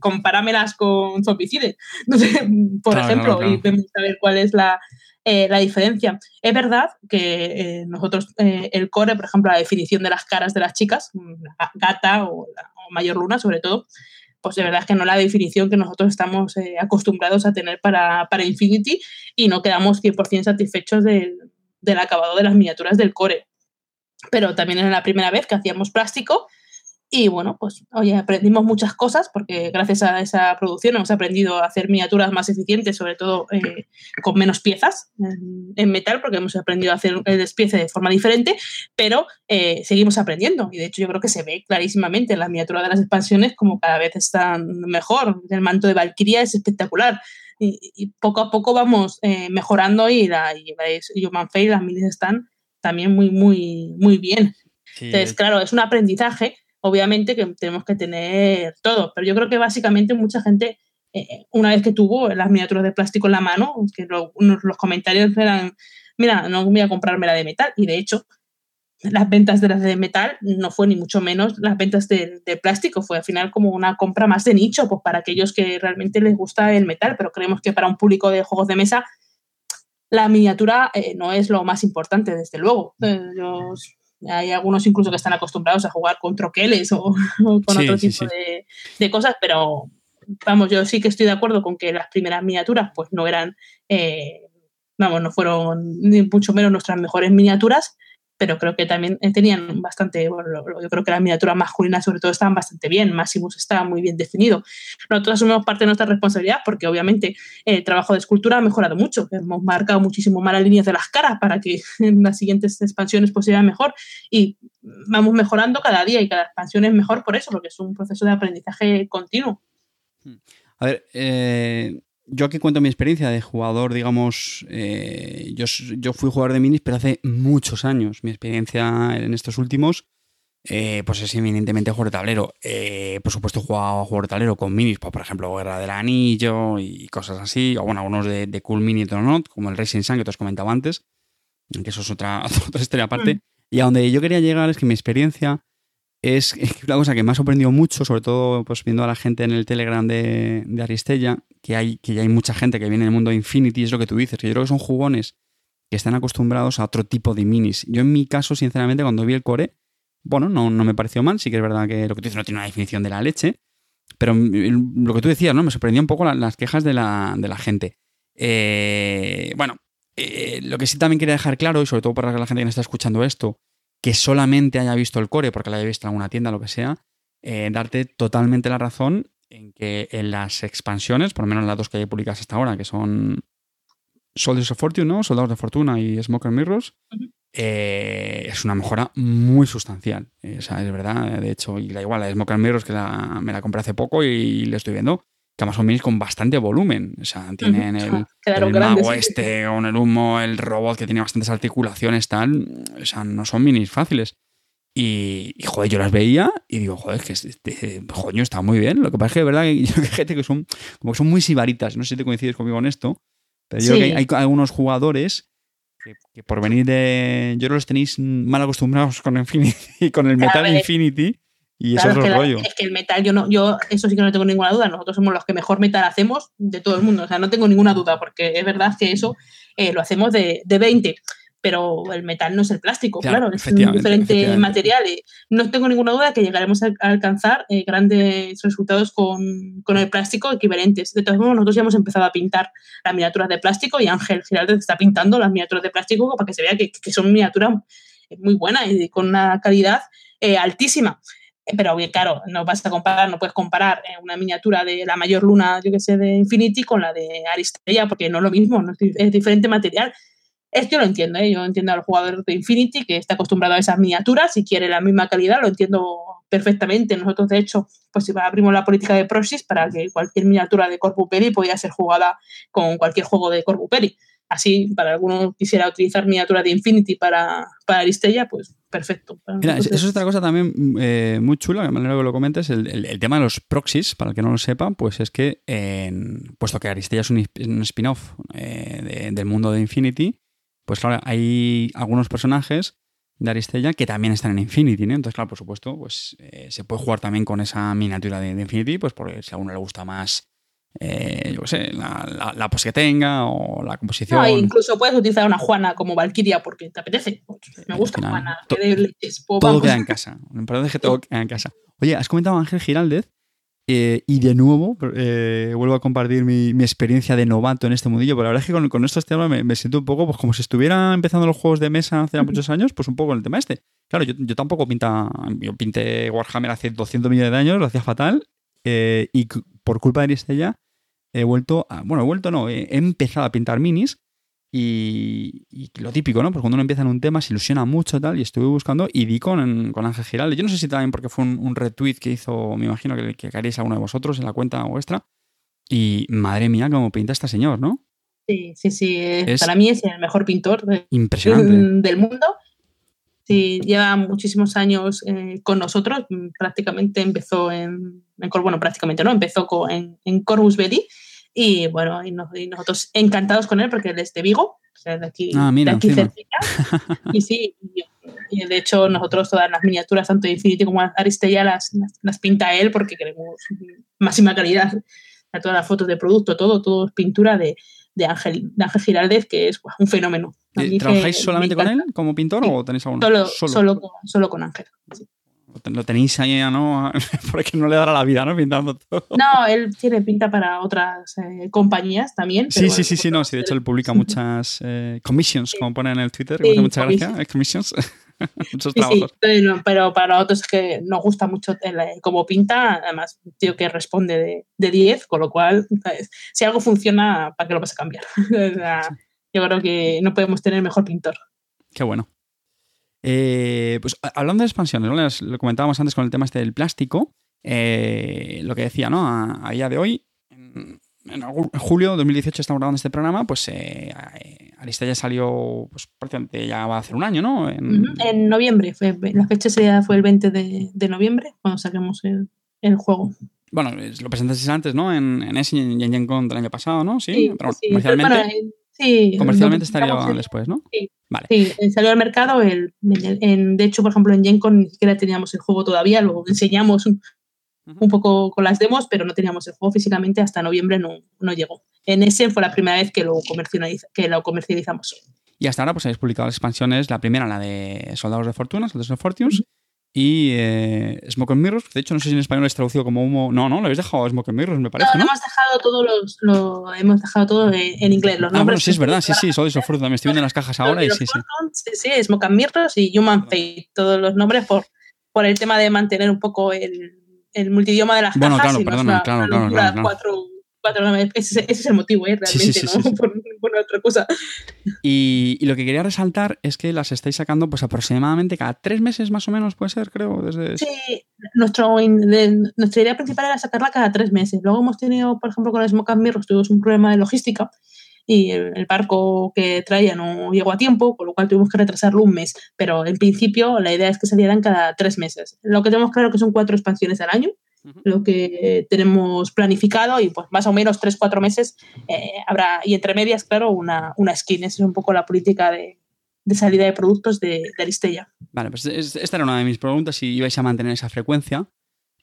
S2: compáramelas con Zombicide, no sé, por ejemplo, y vamos a ver cuál es la, eh, la diferencia. Es verdad que eh, nosotros, eh, el core, por ejemplo, la definición de las caras de las chicas, gata o, mayor luna sobre todo, pues de verdad que no la definición que nosotros estamos acostumbrados a tener para, para, Infinity y no quedamos 100% satisfechos del, del acabado de las miniaturas del core. Pero también era la primera vez que hacíamos plástico y bueno, pues oye, aprendimos muchas cosas porque gracias a esa producción hemos aprendido a hacer miniaturas más eficientes, sobre todo eh, con menos piezas en, metal, porque hemos aprendido a hacer el despiece de forma diferente, pero eh, seguimos aprendiendo. Y de hecho yo creo que se ve clarísimamente en la miniatura de las expansiones como cada vez están mejor. El manto de Valkyria es espectacular. Y, poco a poco vamos eh, mejorando y la, y Human Fate, las minis están también muy, muy, muy bien. Entonces, claro, es un aprendizaje obviamente que tenemos que tener todo, pero yo creo que básicamente mucha gente, eh, una vez que tuvo las miniaturas de plástico en la mano, que los comentarios eran, mira, no voy a comprarme la de metal, y de hecho, las ventas de las de metal no fue ni mucho menos las ventas de, plástico, fue al final como una compra más de nicho, pues para aquellos que realmente les gusta el metal, pero creemos que para un público de juegos de mesa la miniatura eh, no es lo más importante, desde luego. Yo hay algunos incluso que están acostumbrados a jugar con troqueles o, con otro tipo De, cosas, pero vamos, yo sí que estoy de acuerdo con que las primeras miniaturas pues no eran, eh, vamos, no fueron ni mucho menos nuestras mejores miniaturas, pero creo que también eh, tenían bastante, bueno, yo creo que las miniaturas masculinas sobre todo estaban bastante bien, Maximus estaba muy bien definido. Nosotros asumimos parte de nuestra responsabilidad porque obviamente el trabajo de escultura ha mejorado mucho, hemos marcado muchísimo más las líneas de las caras para que en las siguientes expansiones pues sea mejor y vamos mejorando cada día y cada expansión es mejor por eso, porque es un proceso de aprendizaje continuo.
S1: A ver, eh, yo aquí cuento mi experiencia de jugador, digamos, eh, yo, yo, fui jugador de minis, pero hace muchos años. Mi experiencia en estos últimos, eh, pues es eminentemente juego de tablero. Eh, por supuesto, he jugado a juego de tablero con minis, pues, por ejemplo, Guerra del Anillo y cosas así, o bueno, algunos de, de Cool Mini Not, como el Racing Sun que te os comentaba antes, que eso es otra, otra historia aparte. Mm. Y a donde yo quería llegar es que mi experiencia es una cosa que me ha sorprendido mucho, sobre todo pues viendo a la gente en el Telegram de, Aristella, que hay, que ya hay mucha gente que viene del mundo de Infinity, es lo que tú dices, que yo creo que son jugones que están acostumbrados a otro tipo de minis. Yo en mi caso, sinceramente, cuando vi el core, bueno, no, no me pareció mal, sí que es verdad que lo que tú dices no tiene una definición de la leche, pero lo que tú decías, ¿no? Me sorprendió un poco las quejas de la, de la gente. Eh, bueno, eh, lo que sí también quería dejar claro, y sobre todo para la gente que está escuchando esto, que solamente haya visto el core porque lo haya visto en alguna tienda, lo que sea, eh, darte totalmente la razón en que en las expansiones, por lo menos las dos que hay publicadas hasta ahora, que son Soldiers of Fortune, ¿no? Soldados de Fortuna y Smoker Mirrors, eh, es una mejora muy sustancial. Eh, o sea, es verdad. De hecho, y la igual, la de Smoker Mirrors, que me la compré hace poco y le estoy viendo, que además son minis con bastante volumen. O sea, tienen el, el mago este con el humo, el robot que tiene bastantes articulaciones, tal. O sea, no son minis fáciles. Y, joder, yo las veía y digo, joder, que este, coño está muy bien. Lo que pasa es que de verdad que yo creo que hay gente que son como que son muy sibaritas. No sé si te coincides conmigo en esto. Pero yo creo que hay, algunos jugadores que, por venir de. Yo los tenéis mal acostumbrados con Infinity, con el Metal Infinity. Y eso es,
S2: que
S1: rollo.
S2: es que el metal, yo no, yo eso sí que no tengo ninguna duda. Nosotros somos los que mejor metal hacemos de todo el mundo. O sea, no tengo ninguna duda, porque es verdad que eso eh, lo hacemos de, de 20 pero el metal no es el plástico, claro, es un diferente material. Y no tengo ninguna duda que llegaremos a alcanzar eh, grandes resultados con, con, el plástico equivalentes. De todos modos, nosotros ya hemos empezado a pintar las miniaturas de plástico y Ángel Giraldez está pintando las miniaturas de plástico para que se vea que, que son miniaturas muy buenas y con una calidad eh, altísima. Eh, pero bien, claro, no vas a comparar, no puedes comparar una miniatura de la mayor luna, yo que sé, de Infinity con la de Aristella, porque no es lo mismo, no es diferente material. Es, yo lo entiendo, ¿eh? yo entiendo al jugador de Infinity que está acostumbrado a esas miniaturas y quiere la misma calidad, lo entiendo perfectamente. Nosotros, de hecho, pues abrimos la política de Proxys para que cualquier miniatura de Corpuperi podía ser jugada con cualquier juego de Corpuperi. Así, para alguno quisiera utilizar miniatura de Infinity para, para Aristella, pues perfecto.
S1: Mira, eso es otra cosa también eh, muy chula, de manera que lo comentes, el, tema de los proxies, para el que no lo sepa, pues es que, puesto que Aristella es un, spin-off eh, del mundo de Infinity, pues claro, hay algunos personajes de Aristella que también están en Infinity, ¿no? Entonces, claro, por supuesto, pues eh, se puede jugar también con esa miniatura de, Infinity, pues porque si a uno le gusta más, eh, yo qué sé, la, la, pose que tenga o la composición. No,
S2: incluso puedes utilizar una Juana como Valkyria porque te apetece. Me gusta Juana.
S1: todo queda en casa. Me parece que todo queda en casa. Oye, has comentado Ángel Giraldez eh, y de nuevo, eh, vuelvo a compartir mi, experiencia de novato en este mundillo, pero la verdad es que con, con estos temas me, siento un poco pues como si estuviera empezando los juegos de mesa hace muchos años, pues un poco en el tema este. Claro, yo, yo tampoco pinta, yo pinté Warhammer hace 200 millones de años, lo hacía fatal, eh, y por culpa de Aristella he vuelto, a, bueno, he vuelto no, he empezado a pintar minis y, lo típico, ¿no? Pues cuando uno empieza en un tema se ilusiona mucho tal, y estuve buscando y di con, con Ángel Giralde. Yo no sé si también porque fue un, retweet que hizo, me imagino que, que haréis alguno de vosotros en la cuenta vuestra. Y madre mía, cómo pinta este señor, ¿no?
S2: Sí, sí, sí. Para mí es el mejor pintor
S1: impresionante.
S2: del mundo. Sí, lleva muchísimos años eh, con nosotros. Prácticamente empezó en, bueno, prácticamente no, empezó en, en Corvus Belli y bueno, y, nosotros encantados con él porque él es de Vigo, o sea, de aquí,
S1: ah, de
S2: aquí Y sí, y, de hecho nosotros todas las miniaturas, tanto de Infinity como Aristella, las, las, pinta él porque queremos máxima calidad. A todas las fotos de producto, todo, todo es pintura de, de Ángel, de Ángel Giraldez, que es un fenómeno.
S1: ¿Trabajáis solamente con él como pintor o tenéis alguno?
S2: Solo, solo? Solo, con, Ángel.
S1: Lo tenéis ahí, ¿no? Porque no le dará la vida, ¿no? Pintando todo.
S2: No, él tiene pinta para otras eh, compañías también.
S1: Sí, sí, sí, sí, no. Sí, de hecho, él publica muchas eh, commissions, como pone en el Twitter. Sí, mucha gracia. Eh, commissions. Muchos trabajos.
S2: pero para nosotros es que nos gusta mucho como pinta, además, tío que responde de, 10, con lo cual, si algo funciona, ¿para qué lo vas a cambiar? yo creo que no podemos tener mejor pintor.
S1: Qué bueno. Eh, pues hablando de expansiones, lo comentábamos antes con el tema este del plástico, eh, lo que decía, ¿no? A, día de hoy, en, julio de 2018 estamos grabando este programa, pues eh, Arista ya salió, pues prácticamente ya va a hacer un año, ¿no?
S2: En, noviembre, fue, la fecha fue el 20 de, noviembre, cuando saquemos el, juego.
S1: Bueno, lo presentaste antes, ¿no? En, en y en Gen Con del año pasado, ¿no? Sí, pero.
S2: Sí,
S1: comercialmente estaría después, ¿no?
S2: Sí. Vale. Sí, salió al mercado. El, en, de hecho, por ejemplo, en GenCon ni siquiera teníamos el juego todavía, lo enseñamos un, poco con las demos, pero no teníamos el juego físicamente hasta noviembre, no, no llegó. En ese fue la primera vez que lo, que lo comercializamos.
S1: Y hasta ahora pues habéis publicado las expansiones, la primera, la de Soldados de Fortuna, Soldados de Fortunes, y eh, Smoke and Mirrors. De hecho, no sé si en español es traducido como humo. No, no, lo habéis dejado Smoke and Mirrors, me parece.
S2: No, hemos dejado todo los, lo, hemos dejado todo en, inglés. Los ah, bueno,
S1: sí, es verdad, sí, sí, Soldados of Fortune. También estoy viendo las cajas ahora y sí, sí.
S2: Sí, sí, Smoke and Mirrors y Human Fate. Todos los nombres por, por el tema de mantener un poco el, el multidioma de las
S1: bueno,
S2: cajas.
S1: Bueno, claro, perdona, claro, claro, claro,
S2: Cuatro, ese, es el motivo, ¿eh? realmente, no por, otra cosa.
S1: Y, lo que quería resaltar es que las estáis sacando pues aproximadamente cada tres meses más o menos, puede ser, creo. Desde...
S2: Sí, nuestro, nuestra idea principal era sacarla cada tres meses. Luego hemos tenido, por ejemplo, con el Smoke and Mirrors tuvimos un problema de logística y el, barco que traía no llegó a tiempo, con lo cual tuvimos que retrasarlo un mes. Pero en principio la idea es que salieran cada tres meses. Lo que tenemos claro que son cuatro expansiones al año lo que tenemos planificado y pues más o menos tres, cuatro meses eh, habrá, y entre medias, claro, una, una skin. Esa es un poco la política de, de salida de productos de, de Aristella.
S1: Vale, pues esta era una de mis preguntas, si ibais a mantener esa frecuencia.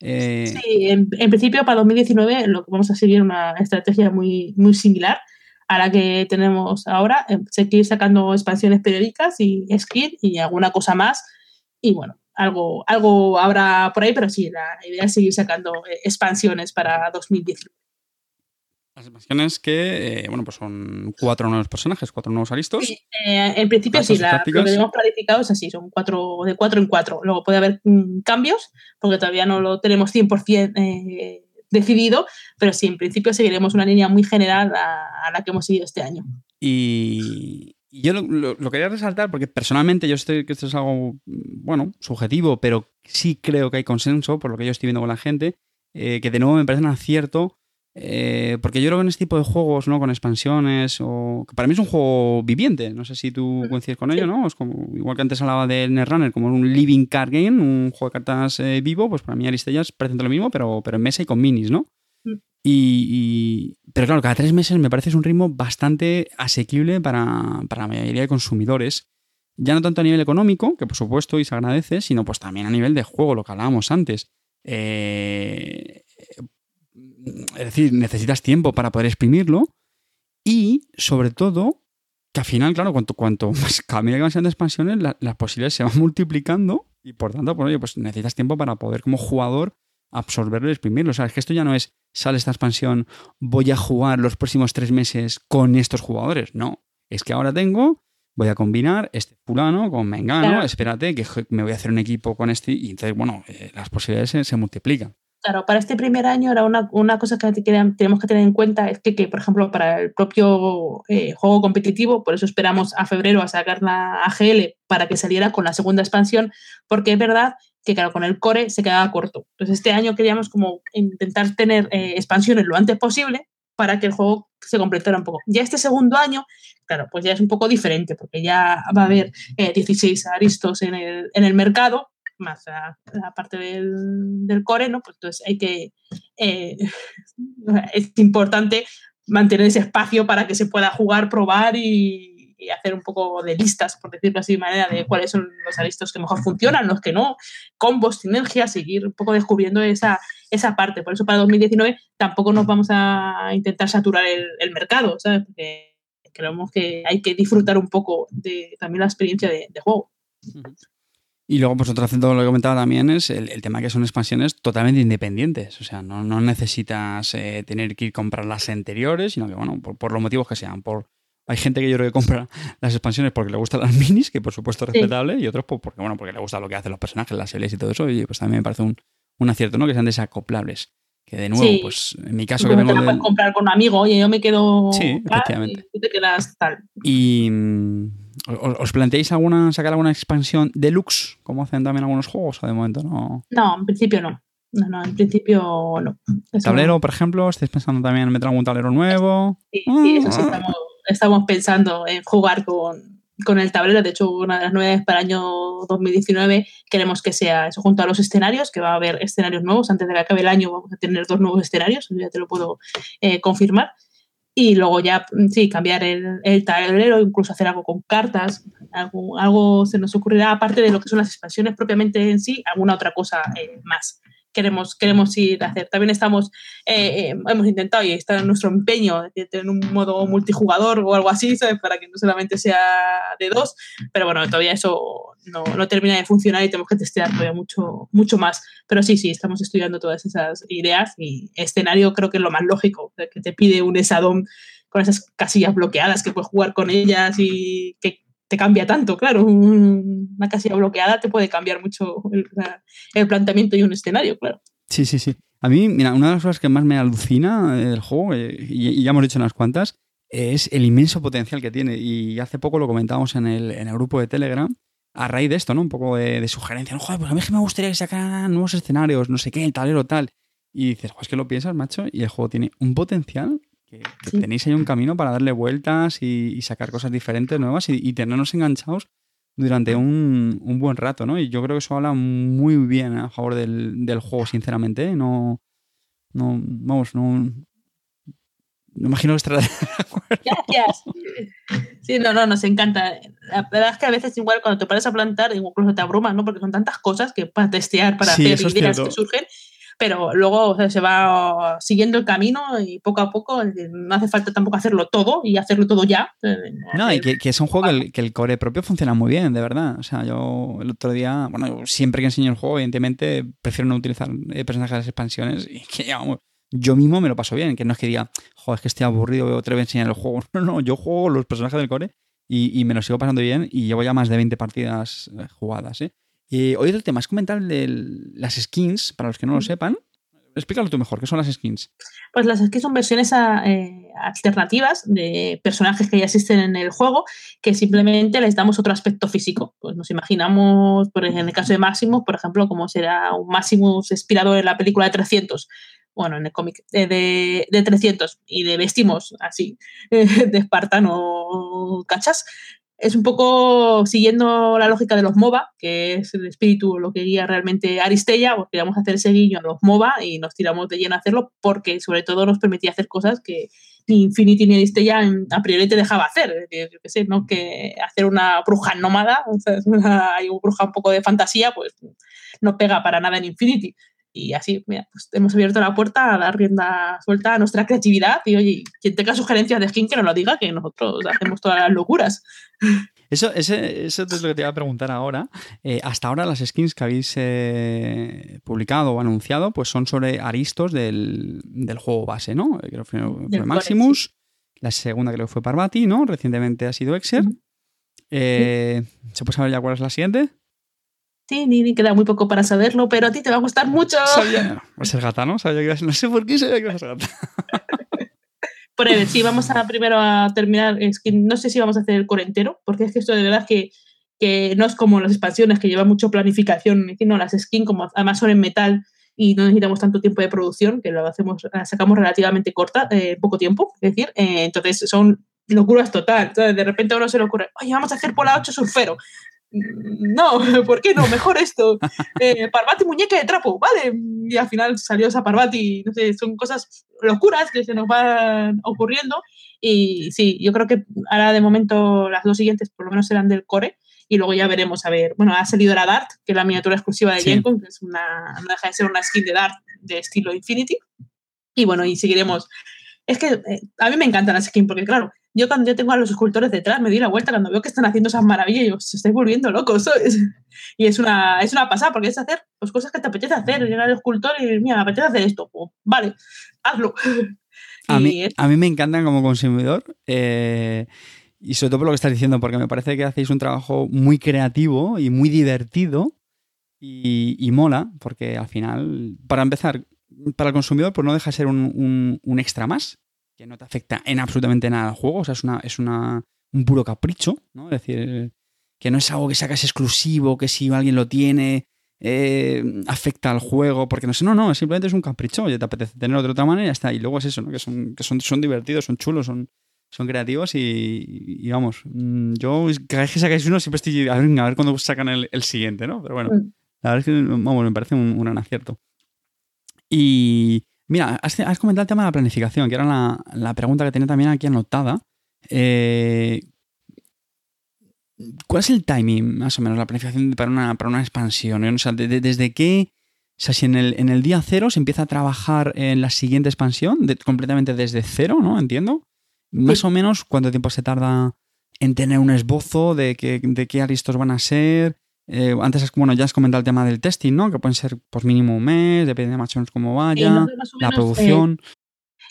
S2: Eh, sí, en, principio para 2019 lo que vamos a seguir una estrategia muy, muy similar a la que tenemos ahora, eh, seguir sacando expansiones periódicas y skin y alguna cosa más. Y bueno, algo, algo habrá por ahí, pero sí, la idea es seguir sacando eh, expansiones para 2019.
S1: Las expansiones que, eh, bueno, pues son cuatro nuevos personajes, cuatro nuevos aristos.
S2: Sí, eh, en principio sí, la, lo que tenemos planificado es así, son cuatro, de cuatro en cuatro. Luego puede haber mm, cambios, porque todavía no lo tenemos 100% decidido, pero sí, en principio seguiremos una línea muy general a, a la que hemos seguido este año.
S1: Y, y yo lo, quería resaltar porque personalmente yo estoy que esto es algo, bueno, subjetivo, pero sí creo que hay consenso, por lo que yo estoy viendo con la gente, eh, que de nuevo me parece un acierto Eh, porque yo creo que en este tipo de juegos, ¿no? Con expansiones, o para mí es un juego viviente. No sé si tú coincides con ello, ¿no? Es como, igual que antes hablaba de Netrunner como un living card game, un juego de cartas eh, vivo, pues para mí Aristellas presenta lo mismo, pero, pero en mesa y con minis, ¿no? Mm. Y, pero claro, cada tres meses me parece un ritmo bastante asequible para, para la mayoría de consumidores. Ya no tanto a nivel económico, que por supuesto y se agradece, sino pues también a nivel de juego, lo que hablábamos antes. Eh, es decir, necesitas tiempo para poder exprimirlo y, sobre todo, que al final, claro, cuanto, cuanto más medida que van siendo expansiones, las posibilidades se van multiplicando y por tanto, por ello, pues necesitas tiempo para poder como jugador absorberlo y exprimirlo. O sea, es que esto ya no es, sale esta expansión, voy a jugar los próximos tres meses con estos jugadores. No, es que ahora tengo, voy a combinar este fulano con mengano, espérate que me voy a hacer un equipo con este y entonces, bueno, eh, las posibilidades se multiplican.
S2: Claro, para este primer año era una, cosa que tenemos que tener en cuenta es que, por ejemplo, para el propio eh, juego competitivo, por eso esperamos a febrero a sacar la AGL para que saliera con la segunda expansión, porque es verdad que, claro, con el core se quedaba corto. Entonces, este año queríamos como intentar tener eh, expansiones lo antes posible para que el juego se completara un poco. Ya este segundo año, claro, pues ya es un poco diferente, porque ya va a haber 16 eh, aristos en el, en el mercado más la parte del, core, ¿no? Pues entonces hay que, eh, es importante mantener ese espacio para que se pueda jugar, probar y, hacer un poco de listas, por decirlo así de manera, de cuáles son los aristos que mejor funcionan, los que no, combos, sinergias, seguir un poco descubriendo esa, esa parte. Por eso para 2019 tampoco nos vamos a intentar saturar el, mercado, ¿sabes? Porque creemos que hay que disfrutar un poco de también la experiencia de, juego.
S1: Y luego, pues otro acento lo que comentaba también es el, tema que son expansiones totalmente independientes. O sea, no, no necesitas eh, tener que ir comprar las anteriores, sino que, bueno, por, los motivos que sean. Por, hay gente que yo creo que compra las expansiones porque le gustan las minis, que por supuesto es respetable, y otros pues, porque, bueno, porque le gusta lo que hacen los personajes, las series y todo eso. Y pues también me parece un, un acierto, ¿no? Que sean desacoplables. Que de nuevo, pues en mi caso que
S2: vengo. Te la puedes comprar con un amigo, oye, yo me quedo.
S1: Sí, efectivamente.
S2: Y tú te quedas tal.
S1: Y ¿Os planteáis alguna, sacar alguna expansión deluxe, como hacen también algunos juegos, o de momento no?
S2: No, en principio no. No, no, en principio no.
S1: ¿Tablero, por ejemplo? ¿Estáis pensando también en meter algún tablero nuevo?
S2: Sí, eso sí, ah. Estamos, pensando en jugar con, con, el tablero. De hecho, una de las novedades para el año 2019 queremos que sea eso junto a los escenarios, que va a haber escenarios nuevos. Antes de que acabe el año vamos a tener dos nuevos escenarios, ya te lo puedo eh, confirmar y luego ya, sí, cambiar el, el, tablero, incluso hacer algo con cartas, algo, algo se nos ocurrirá, aparte de lo que son las expansiones propiamente en sí, alguna otra cosa eh, más queremos, queremos ir a hacer. También estamos, eh, eh, hemos intentado y está en nuestro empeño de tener un modo multijugador o algo así, ¿sabes? Para que no solamente sea de dos, pero bueno, todavía eso no, no termina de funcionar y tenemos que testear todavía mucho, mucho más. Pero sí, sí, estamos estudiando todas esas ideas y escenario creo que es lo más lógico, que te pide un ESADOM con esas casillas bloqueadas que puedes jugar con ellas y que te cambia tanto, claro. Una casilla bloqueada te puede cambiar mucho el, planteamiento y un escenario, claro.
S1: Sí, sí, sí. A mí, mira, una de las cosas que más me alucina del juego, eh, y, ya hemos dicho unas cuantas, es el inmenso potencial que tiene. Y hace poco lo comentábamos en el, en el grupo de Telegram, a raíz de esto, ¿no? Un poco de, sugerencia. Joder, pues a mí es que me gustaría que sacaran nuevos escenarios, no sé qué, el tablero tal. Y dices, joder, es que lo piensas, macho, y el juego tiene un potencial tenéis ahí un camino para darle vueltas y, sacar cosas diferentes, nuevas y, tenernos enganchados durante un, buen rato, ¿no? Y yo creo que eso habla muy bien a favor del, juego, sinceramente. ¿eh? No, no, vamos, no, me imagino que estará
S2: Gracias. Sí, no, no, nos encanta. La verdad es que a veces igual cuando te pares a plantar, incluso te abrumas, ¿no? Porque son tantas cosas que para testear, para hacer ideas que surgen pero luego se va siguiendo el camino y poco a poco no hace falta tampoco hacerlo todo y hacerlo todo ya.
S1: No, y que, es un juego que el, core propio funciona muy bien, de verdad. O sea, yo el otro día, bueno, siempre que enseño el juego, evidentemente prefiero no utilizar eh, personajes de las expansiones y que yo mismo me lo paso bien, que no es que diga, joder, es que estoy aburrido, otra vez enseñar el juego. No, no, yo juego los personajes del core y, y me lo sigo pasando bien y llevo ya más de 20 partidas eh, jugadas, ¿eh? Y hoy el tema es comentar de las skins, para los que no lo sepan. Explícalo tú mejor, ¿qué son las skins?
S2: Pues las skins son versiones ah, eh, alternativas de personajes que ya existen en el juego, que simplemente les damos otro aspecto físico. Pues nos imaginamos, por en el caso de Maximus, por ejemplo, como será un Maximus inspirado en la película de 300 bueno, en el cómic, de, de, 300 y le vestimos así, de espartano, ¿cachas? Es un poco siguiendo la lógica de los MOBA, que es el espíritu lo que guía realmente Aristella, pues queríamos hacer ese guiño a los MOBA y nos tiramos de lleno a hacerlo porque sobre todo nos permitía hacer cosas que ni Infinity ni Aristella a priori te dejaba hacer. Es decir, yo qué sé, ¿no? Que hacer una bruja nómada, o sea, hay una bruja un poco de fantasía, pues no pega para nada en Infinity. Y así, mira, pues hemos abierto la puerta a dar rienda suelta a nuestra creatividad. Y oye, quien tenga sugerencias de skin que nos lo diga, que nosotros hacemos todas las locuras.
S1: Eso, ese, eso es lo que te iba a preguntar ahora. Eh, hasta ahora las skins que habéis eh, publicado o anunciado pues son sobre aristos del, del juego base, ¿no? Creo que fue, Maximus, la segunda creo que fue Parvati, ¿no? Recientemente ha sido Exer. Eh, ¿Se puede saber ya cuál es la siguiente?
S2: Sí, ni, queda muy poco para saberlo, pero a ti te va a gustar mucho.
S1: va a ser gata, ¿no? Sabía que no sé por qué sabía que iba a ser gata.
S2: Por ver, sí, vamos a primero a terminar. Es que no sé si vamos a hacer el core entero, porque es que esto de verdad que, que no es como las expansiones que llevan mucho planificación. No, las skins, como además son en metal y no necesitamos tanto tiempo de producción, que lo hacemos, la sacamos relativamente corta, eh, poco tiempo, es decir, eh, entonces son locuras total. Entonces, de repente a uno se le ocurre, oye, vamos a hacer por la 8 surfero no, ¿por qué no? Mejor esto. Eh, Parvati muñeca de trapo, vale. Y al final salió esa Parvati, no sé, son cosas locuras que se nos van ocurriendo. Y sí, yo creo que ahora de momento las dos siguientes por lo menos serán del core. Y luego ya veremos, a ver, bueno, ha salido la Dart, que es la miniatura exclusiva de sí. que es una, no deja de ser una skin de Dart de estilo Infinity. Y bueno, y seguiremos. Es que eh, a mí me encantan las skins, porque claro, yo cuando yo tengo a los escultores detrás, me doy la vuelta cuando veo que están haciendo esas maravillas y yo, se estoy volviendo loco, ¿sabes? Y es una, es una pasada, porque es hacer pues, cosas que te apetece hacer. Llegar al escultor y, mira, me apetece hacer esto. Pues, vale, hazlo.
S1: A mí, a mí me encantan como consumidor. Eh, y sobre todo por lo que estás diciendo, porque me parece que hacéis un trabajo muy creativo y muy divertido y, mola, porque al final, para empezar, para el consumidor, pues no deja de ser un, un extra más que no te afecta en absolutamente nada al juego, o sea, es, una, es una, un puro capricho, ¿no? Es decir, que no es algo que sacas exclusivo, que si alguien lo tiene eh, afecta al juego, porque no sé, no, no, simplemente es un capricho, oye, te apetece tenerlo de otra manera y ya está. Y luego es eso, ¿no? Que son, que son, son divertidos, son chulos, son, son creativos y, vamos, mm, yo cada vez que sacáis uno siempre estoy a ver, a ver cuándo sacan el, el, siguiente, ¿no? Pero bueno, mm. la verdad es que, vamos, me parece un, un gran acierto. Y, Mira, has, comentado el tema de la planificación, que era la, pregunta que tenía también aquí anotada. Eh, ¿Cuál es el timing, más o menos, la planificación para una, para una expansión? O sea, ¿desde qué? O sea, si en el, en el, día cero se empieza a trabajar en la siguiente expansión, completamente desde cero, ¿no? Entiendo. Más o menos, ¿cuánto tiempo se tarda en tener un esbozo de, que, de qué aristos van a ser? Eh, antes, bueno, ya has comentado el tema del testing, ¿no? Que pueden ser pues mínimo un mes, depende de más o menos cómo vaya, la producción.
S2: Eh,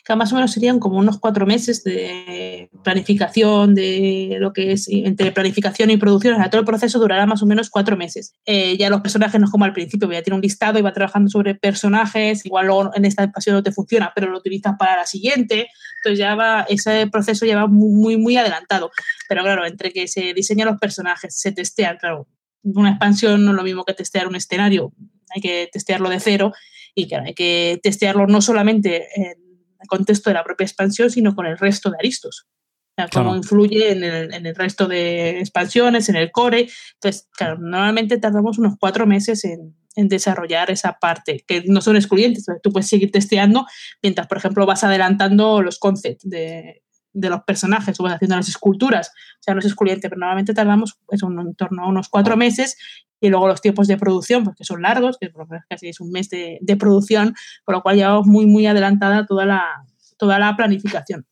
S2: que más o menos serían como unos cuatro meses de planificación, de lo que es entre planificación y producción, o sea, todo el proceso durará más o menos cuatro meses. Eh, ya los personajes no es como al principio, ya tiene un listado y va trabajando sobre personajes, igual luego en esta pasión no te funciona, pero lo utilizas para la siguiente, entonces ya va, ese proceso ya va muy, muy, muy adelantado. Pero claro, entre que se diseñan los personajes, se testean, claro, una expansión no es lo mismo que testear un escenario, hay que testearlo de cero y hay que testearlo no solamente en el contexto de la propia expansión, sino con el resto de aristos. O sea, cómo influye en el, en el, resto de expansiones, en el core. Entonces, claro, normalmente tardamos unos cuatro meses en, en desarrollar esa parte, que no son excluyentes. Tú puedes seguir testeando mientras, por ejemplo, vas adelantando los concepts de, de los personajes o haciendo las esculturas. O sea, no es excluyente, pero normalmente tardamos eso, en torno a unos cuatro meses y luego los tiempos de producción, porque son largos, que casi es un mes de, de producción, por lo cual llevamos muy, muy adelantada toda la, toda la planificación.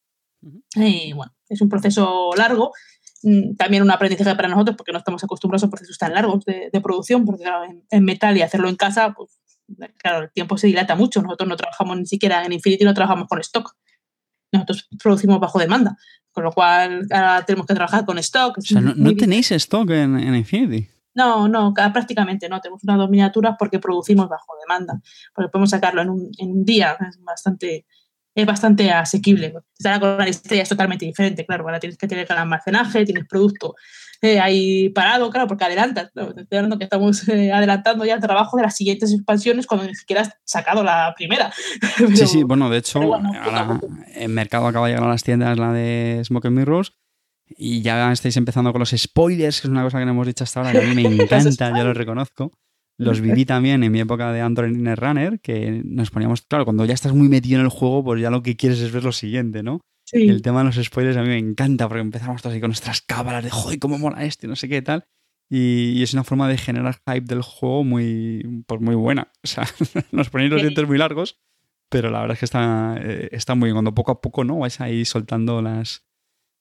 S2: Y bueno, es un proceso largo, mm, también un aprendizaje para nosotros, porque no estamos acostumbrados a procesos tan largos de, de producción, porque en, en, metal y hacerlo en casa, pues claro, el tiempo se dilata mucho. Nosotros no trabajamos ni siquiera en Infinity, no trabajamos con stock nosotros producimos bajo demanda, con lo cual ahora tenemos que trabajar con stock.
S1: O sea, no, tenéis stock en, en, Infinity.
S2: No, no, prácticamente no. Tenemos unas dos miniaturas porque producimos bajo demanda. Porque podemos sacarlo en un, en un día. Es bastante, es bastante asequible. Estar con la lista es totalmente diferente. Claro, ahora tienes que tener el almacenaje, tienes producto eh, ahí parado, claro, porque adelantas. Estoy hablando que estamos eh, adelantando ya el trabajo de las siguientes expansiones cuando ni siquiera has sacado la primera.
S1: sí, sí, bueno, de hecho, el mercado acaba de llegar a las tiendas la de Smoke Mirrors y ya estáis empezando con los spoilers, que es una cosa que no hemos dicho hasta ahora, que a mí me encanta, ya lo reconozco. Los viví también en mi época de Android Runner, que nos poníamos, claro, cuando ya estás muy metido en el juego, pues ya lo que quieres es ver lo siguiente, ¿no? El tema de los spoilers a mí me encanta porque empezamos todos ahí con nuestras cámaras de joder, cómo mola esto y no sé qué tal. Y, es una forma de generar hype del juego muy, pues muy buena. O sea, nos ponéis los dientes muy largos, pero la verdad es que está, eh, está muy bien. Cuando poco a poco no vais ahí soltando las,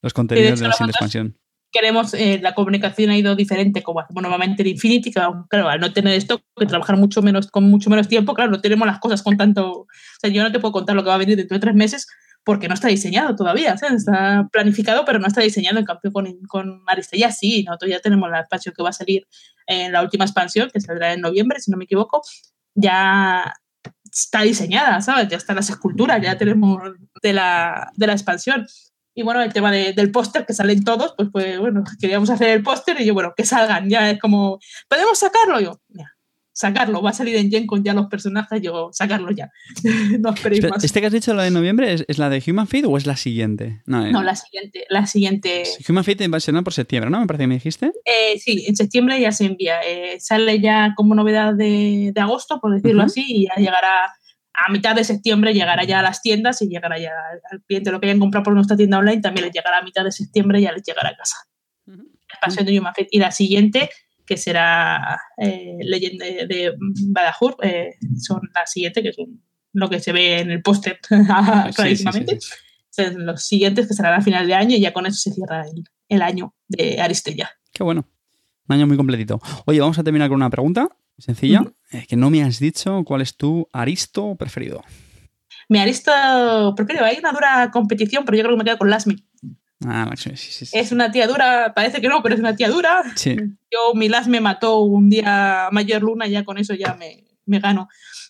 S1: los contenidos de, la siguiente expansión.
S2: Queremos, eh, la comunicación ha ido diferente como hacemos normalmente en Infinity, que claro, al no tener esto, que trabajar mucho menos, con mucho menos tiempo, claro, no tenemos las cosas con tanto. O sea, yo no te puedo contar lo que va a venir dentro de tres meses, porque no está diseñado todavía, está planificado, pero no está diseñado. En cambio, con, con Aristella sí, nosotros ya tenemos la expansión que va a salir en la última expansión, que saldrá en noviembre, si no me equivoco, ya está diseñada, ¿sabes? Ya están las esculturas, ya tenemos de la, de la expansión. Y bueno, el tema del póster, que salen todos, pues, pues bueno, queríamos hacer el póster y yo, bueno, que salgan, ya es como, ¿podemos sacarlo? Yo, mira, sacarlo. Va a salir en Gen con ya los personajes, yo sacarlo ya. no esperéis más.
S1: ¿Este que has dicho, la de noviembre, es, la de Human Fate o es la siguiente?
S2: No, eh. la siguiente. La siguiente.
S1: Human Fate va a ser por septiembre, ¿no? Me parece que me dijiste.
S2: Eh, sí, en septiembre ya se envía. Eh, sale ya como novedad de, agosto, por decirlo así, y ya llegará a mitad de septiembre llegará ya a las tiendas y llegará ya al cliente lo que hayan comprado por nuestra tienda online también les llegará a mitad de septiembre y ya les llegará a casa. de Human Fate. Y la siguiente que será eh, Leyenda de, Badajur, eh, son las siguientes, que son lo que se ve en el póster clarísimamente. Son los siguientes que serán a final de año y ya con eso se cierra el, año de Aristella.
S1: Qué bueno. Un año muy completito. Oye, vamos a terminar con una pregunta sencilla, eh, que no me has dicho cuál es tu Aristo preferido.
S2: Mi Aristo preferido, hay una dura competición, pero yo creo que me quedo con Lasmi.
S1: Ah, sí, sí,
S2: Es una tía dura, parece que no, pero es una tía dura.
S1: Sí.
S2: Yo, Milás me mató un día Mayor Luna, ya con eso ya me, me gano,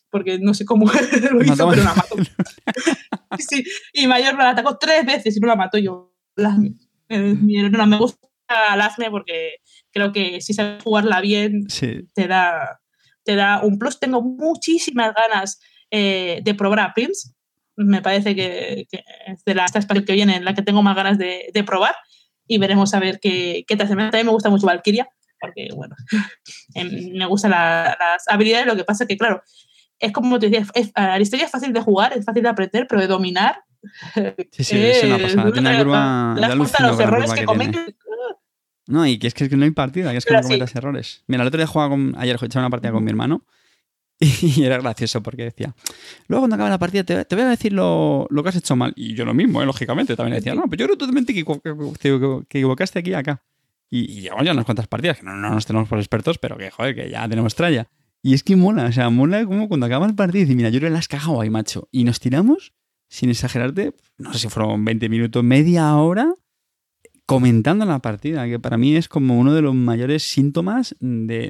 S2: porque no sé cómo lo hizo, pero la mató. sí, y Mayor Luna la atacó tres veces y no la mató yo. Lasme. Mi me gusta Lasme porque creo que si sabes jugarla bien, te, da, te da un plus. Tengo muchísimas ganas eh, de probar a Prince me parece que, es de la, esta expansión que viene en la que tengo más ganas de, probar y veremos a ver qué, qué tal se me También me gusta mucho Valkyria, porque, bueno, em, me gustan las habilidades, lo que pasa que, claro, es como te decía, la historia es fácil de jugar, es fácil de aprender, pero de dominar...
S1: Sí, sí, es una pasada. Tiene una curva...
S2: de los errores que, cometen...
S1: No, y que es que no hay partida, que es que no cometas errores. Mira, el otro día jugaba con, ayer he una partida con mi hermano Y era gracioso porque decía, luego cuando acabe la partida te, voy a decir lo, que has hecho mal. Y yo lo mismo, ¿eh? lógicamente, también decía, no, pero yo creo totalmente que, que, equivocaste aquí y acá. Y, llevamos ya unas cuantas partidas, que no, nos tenemos por expertos, pero que joder, que ya tenemos tralla. Y es que mola, o sea, mola como cuando acaba el partido y dice, mira, yo le las cagado ahí, macho. Y nos tiramos, sin exagerarte, no sé si fueron 20 minutos, media hora, comentando la partida, que para mí es como uno de los mayores síntomas de,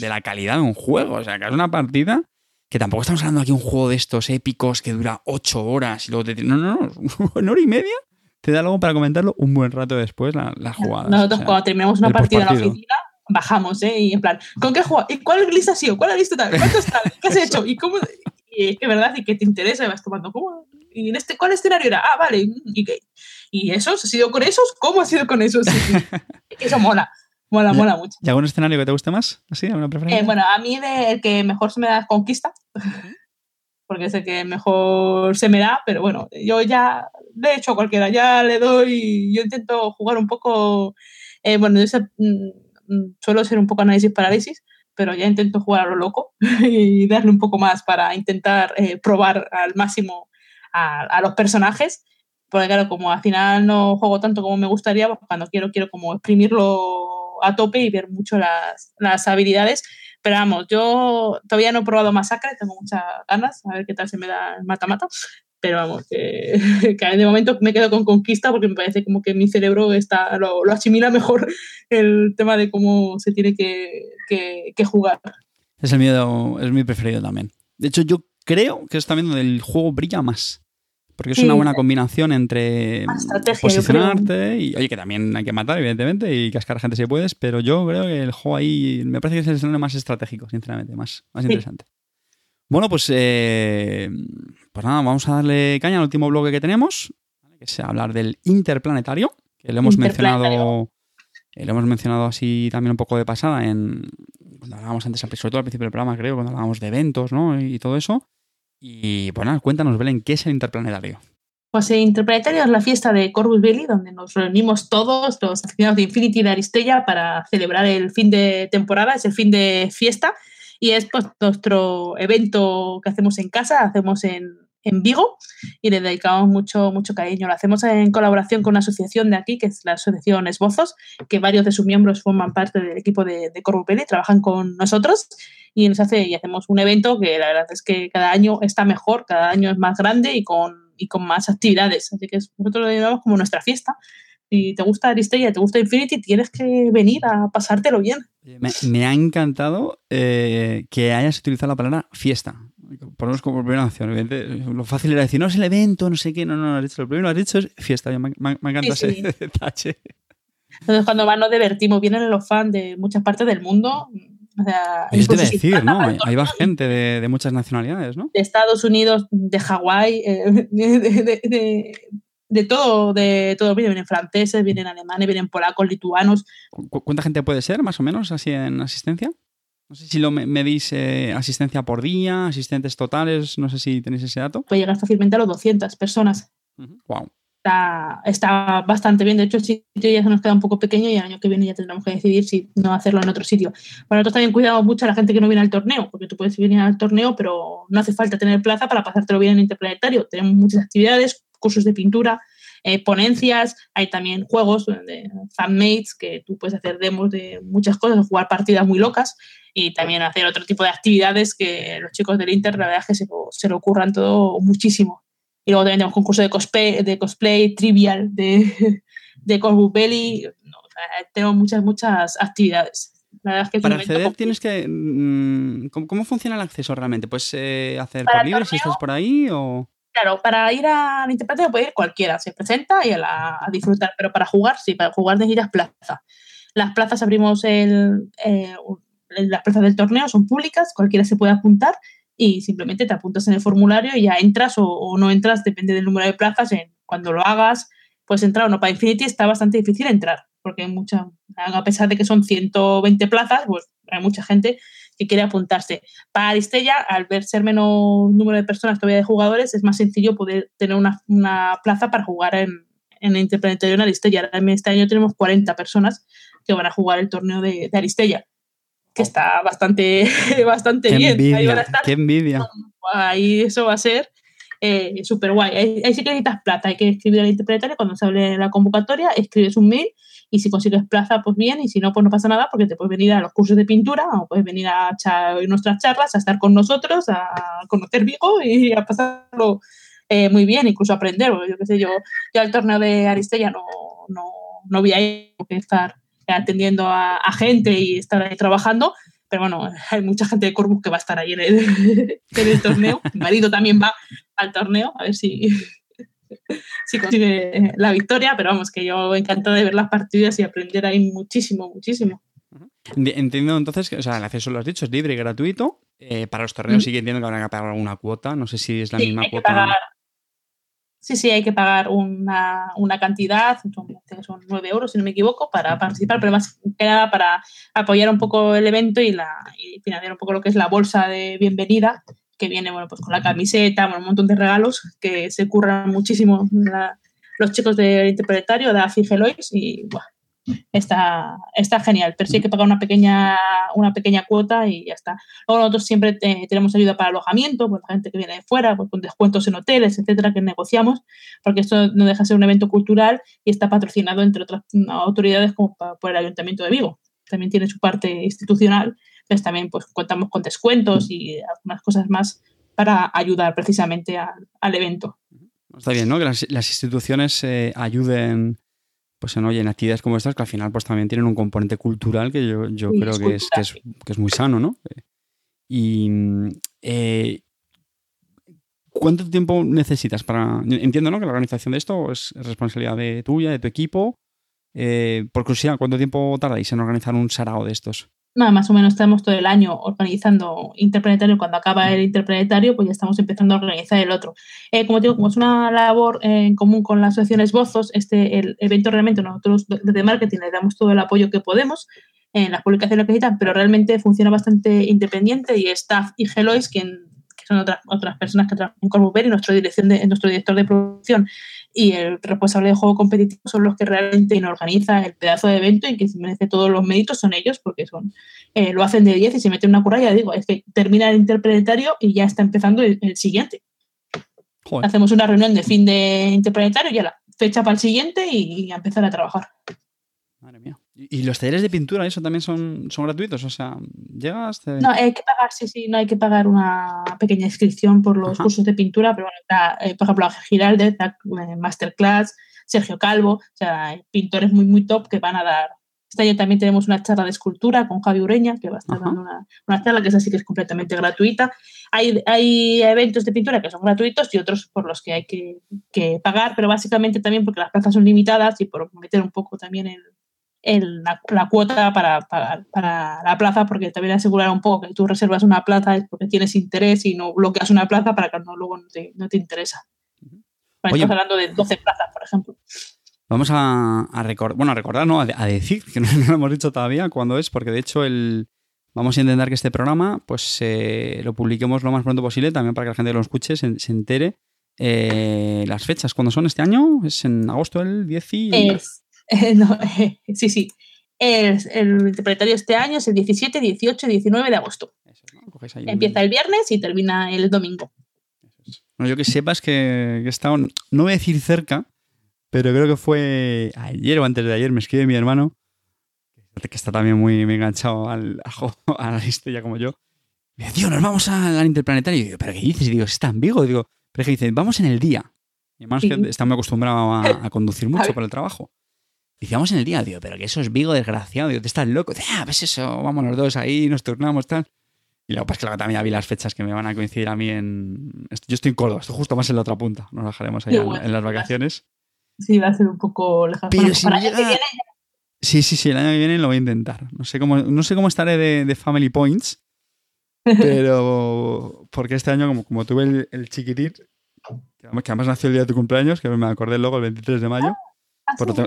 S1: la, calidad de un juego. O sea, que es una partida que tampoco estamos hablando aquí de un juego de estos épicos que dura ocho horas y luego te... No, no, no, una hora y media te da algo para comentarlo un buen rato después la, la jugada.
S2: Nosotros cuando terminamos una partida en la oficina bajamos, ¿eh? Y en plan, ¿con qué juego? ¿Y cuál lista ha sido? ¿Cuál ha visto tal? ¿Cuánto está? ¿Qué has hecho? ¿Y cómo? Y es que verdad, y que te interesa y vas tomando, ¿cómo? ¿Y en este, cuál escenario era? Ah, vale. ¿Y qué? ¿Y esos? ¿Ha sido con esos? ¿Cómo ha sido con esos? Eso mola. Mola, mola mucho.
S1: ¿Y algún escenario que te guste más? ¿Así? ¿Alguna preferencia?
S2: Eh, bueno, a mí el que mejor se me da es Conquista. Porque es el que mejor se me da, pero bueno, yo ya he hecho a cualquiera, ya le doy, yo intento jugar un poco, eh, bueno, yo mm, mm, suelo ser un poco análisis parálisis, pero ya intento jugar a lo loco y darle un poco más para intentar eh, probar al máximo a, a, los personajes porque claro, como al final no juego tanto como me gustaría, pues cuando quiero, quiero como exprimirlo a tope y ver mucho las, las habilidades. Pero vamos, yo todavía no he probado Masacre, tengo muchas ganas, a ver qué tal se me da el mata-mata. Pero vamos, que, que, de momento me quedo con Conquista porque me parece como que mi cerebro está, lo, lo asimila mejor el tema de cómo se tiene que, que, que jugar.
S1: Es el miedo, es mi preferido también. De hecho, yo creo que es también donde el juego brilla más Porque es una buena combinación entre posicionarte y, oye, que también hay que matar, evidentemente, y cascar gente si puedes, pero yo creo que el juego ahí me parece que es el escenario más estratégico, sinceramente, más, más interesante. Bueno, pues, eh, pues nada, vamos a darle caña al último bloque que tenemos, que es hablar del interplanetario, que lo hemos mencionado. Eh, lo hemos mencionado así también un poco de pasada en cuando hablábamos antes, sobre todo al principio del programa, creo, cuando hablábamos de eventos, ¿no? Y todo eso. Y bueno, cuéntanos, Belén, ¿qué es el Interplanetario?
S2: Pues el Interplanetario es la fiesta de Corvus Belli, donde nos reunimos todos los aficionados de Infinity de Aristella para celebrar el fin de temporada, es el fin de fiesta, y es pues, nuestro evento que hacemos en casa, hacemos en, en Vigo y le dedicamos mucho, mucho cariño. Lo hacemos en colaboración con una asociación de aquí, que es la Asociación Esbozos, que varios de sus miembros forman parte del equipo de, de Belli, trabajan con nosotros y nos hace y hacemos un evento que la verdad es que cada año está mejor, cada año es más grande y con, y con más actividades. Así que nosotros lo llamamos como nuestra fiesta. Si te gusta Aristella, te gusta Infinity, tienes que venir a pasártelo bien.
S1: Me, ha encantado eh, que hayas utilizado la palabra fiesta. Ponemos como primera opción. Lo fácil era decir, no es el evento, no sé qué, no, no, lo has dicho. Lo primero que has dicho es fiesta. Me, me, encanta ese detalle.
S2: Entonces, cuando van, nos divertimos. Vienen los fans de muchas partes del mundo o sea,
S1: Eso te decir, ¿no? Ahí va gente de, muchas nacionalidades, ¿no?
S2: De Estados Unidos, de Hawái, eh, de, todo, de todo. Vienen franceses, vienen alemanes, vienen polacos, lituanos.
S1: ¿Cuánta gente puede ser, más o menos, así en asistencia? No sé si lo medís eh, asistencia por día, asistentes totales, no sé si tenéis ese dato.
S2: Puede llegar fácilmente a los 200 personas.
S1: Wow
S2: está, bastante bien. De hecho, el sitio ya se nos queda un poco pequeño y el año que viene ya tendremos que decidir si no hacerlo en otro sitio. Para nosotros también cuidamos mucho a la gente que no viene al torneo, porque tú puedes venir al torneo, pero no hace falta tener plaza para pasártelo bien en Interplanetario. Tenemos muchas actividades, cursos de pintura, eh, ponencias, hay también juegos de fanmates que tú puedes hacer demos de muchas cosas, jugar partidas muy locas y también hacer otro tipo de actividades que los chicos del Inter, la verdad es que se, se lo ocurran todo muchísimo. Y luego también tenemos concurso de cosplay, de cosplay trivial de, de Corvus Belli. tenemos muchas, muchas actividades.
S1: Para acceder tienes que... Mm, ¿cómo, funciona el acceso realmente? ¿Puedes eh, hacer por libre si estás por ahí o...?
S2: Claro, para ir al interpretador puede ir cualquiera, se presenta y a, disfrutar, pero para jugar, sí, para jugar de ir a plaza. Las plazas abrimos el, eh, las plazas del torneo, son públicas, cualquiera se puede apuntar y simplemente te apuntas en el formulario y ya entras o, no entras, depende del número de plazas. cuando lo hagas, puedes entrar o no. Para Infinity está bastante difícil entrar, porque hay a pesar de que son 120 plazas, pues hay mucha gente que quiere apuntarse. Para Aristella, al ver ser menos número de personas todavía de jugadores, es más sencillo poder tener una, plaza para jugar en, en Interplanetario en Aristella. Este año tenemos 40 personas que van a jugar el torneo de Aristella que está bastante, bastante
S1: qué
S2: bien.
S1: Envidia, ahí qué envidia.
S2: Ahí eso va a ser eh, súper guay. Ahí, sí que necesitas plata, hay que escribir al interpretario cuando se hable la convocatoria, escribes un mail y si consigues plaza, pues bien, y si no, pues no pasa nada porque te puedes venir a los cursos de pintura o puedes venir a nuestras charlas, a estar con nosotros, a conocer Vigo y a pasarlo eh, muy bien, incluso aprender. Yo qué sé, yo, yo al torneo de Aristella no, no, no voy a ir, que estar atendiendo a, gente y estar ahí trabajando. Pero bueno, hay mucha gente de Corbus que va a estar ahí en el torneo. Mi marido también va al torneo, a ver si, si consigue la victoria. Pero vamos, que yo encantado de ver las partidas y aprender ahí muchísimo, muchísimo.
S1: Entiendo entonces que o sea, el acceso lo has dicho, es libre y gratuito. Eh, para los torneos sí que entiendo que habrá que pagar alguna cuota. No sé si es la misma cuota.
S2: Sí, sí, hay que pagar una, una cantidad, son, nueve euros si no me equivoco, para participar, pero más que nada para apoyar un poco el evento y, la, y financiar un poco lo que es la bolsa de bienvenida, que viene bueno, pues con la camiseta, un montón de regalos que se curran muchísimo los chicos del interpretario, de Afi Gelois, y bueno, está, está genial, pero sí hay que pagar una pequeña, una pequeña cuota y ya está. Luego nosotros siempre tenemos ayuda para alojamiento, pues la gente que viene de fuera, pues con descuentos en hoteles, etcétera, que negociamos, porque esto no deja de ser un evento cultural y está patrocinado entre otras autoridades como por el Ayuntamiento de Vigo. También tiene su parte institucional, pues también pues contamos con descuentos y algunas cosas más para ayudar precisamente al evento.
S1: Está bien, ¿no? Que las, instituciones eh, ayuden pues en, oye, en actividades como estas que al final pues también tienen un componente cultural que yo, creo que es, que es, muy sano, ¿no? Y eh, ¿Cuánto tiempo necesitas para...? Entiendo, ¿no? Que la organización de esto es responsabilidad de tuya, de tu equipo. Eh, por curiosidad, ¿cuánto tiempo tardáis en organizar un sarao de estos?
S2: Nada, más o menos estamos todo el año organizando interplanetario. Cuando acaba el interplanetario, pues ya estamos empezando a organizar el otro. Eh, como digo, como es una labor en común con la asociación Esbozos, este el evento realmente nosotros desde marketing le damos todo el apoyo que podemos en las publicaciones que necesitan, pero realmente funciona bastante independiente y Staff y Helois, quien, que son otras, otras personas que trabajan con Corbuper y nuestro, dirección de, nuestro director de producción y el responsable de juego competitivo son los que realmente organizan el pedazo de evento y que se merece todos los méritos son ellos porque son eh, lo hacen de 10 y se meten una curra digo, es que termina el interplanetario y ya está empezando el, siguiente. Hacemos una reunión de fin de interplanetario y ya la fecha para el siguiente y, y a empezar a trabajar.
S1: ¿Y los talleres de pintura, eso también son, son gratuitos? O sea, ¿llegas?
S2: No, hay que pagar, sí, sí, no hay que pagar una pequeña inscripción por los cursos de pintura, pero bueno, está, eh, por ejemplo, Giralde, eh, Masterclass, Sergio Calvo, o sea, pintores muy, muy top que van a dar. Este año también tenemos una charla de escultura con Javi Ureña, que va a estar dando una, una, charla que es así que es completamente gratuita. Hay, hay eventos de pintura que son gratuitos y otros por los que hay que, que pagar, pero básicamente también porque las plazas son limitadas y por meter un poco también el la, cuota para, para, la plaza, porque también asegurar un poco que tú reservas una plaza es porque tienes interés y no bloqueas una plaza para que no, luego no te, no te interesa. Estamos hablando de 12 plazas, por ejemplo.
S1: Vamos a, recordar, bueno, a recordar, no, a, decir, que no, lo hemos dicho todavía cuándo es, porque de hecho el, vamos a intentar que este programa pues eh, lo publiquemos lo más pronto posible, también para que la gente que lo escuche se, entere. Eh, las fechas, ¿cuándo son este año? ¿Es en agosto del 10 y...
S2: no, sí, sí. El, el, interpretatorio este año es el 17, 18 y 19 de agosto. Empieza el viernes y termina el domingo.
S1: Bueno, yo que sepas que, he estado, no voy a decir cerca, pero creo que fue ayer o antes de ayer, me escribe mi hermano, que está también muy, enganchado al, a, la historia como yo. Me dice, tío, nos vamos al interplanetario. Y digo, ¿pero qué dices? Y digo, ¿está en Vigo? digo, pero es que dice, vamos en el día. Mi hermano que está muy acostumbrado a, a conducir mucho por el trabajo. Decíamos en el día, digo, pero que eso es Vigo desgraciado, digo, te estás loco. ah, pues eso, vamos los dos ahí, nos turnamos, tal. Y luego, pues claro, también vi las fechas que me van a coincidir a mí en. Yo estoy en Córdoba, estoy justo más en la otra punta. Nos bajaremos allá en, las vacaciones.
S2: Sí, va a ser un poco lejano. Pero
S1: si Sí, sí, sí, el año que viene lo voy a intentar. No sé cómo, no sé cómo estaré de, Family Points, pero porque este año, como, como tuve el, el chiquitín, que además nació el día de tu cumpleaños, que me acordé luego el 23 de mayo.
S2: Ah,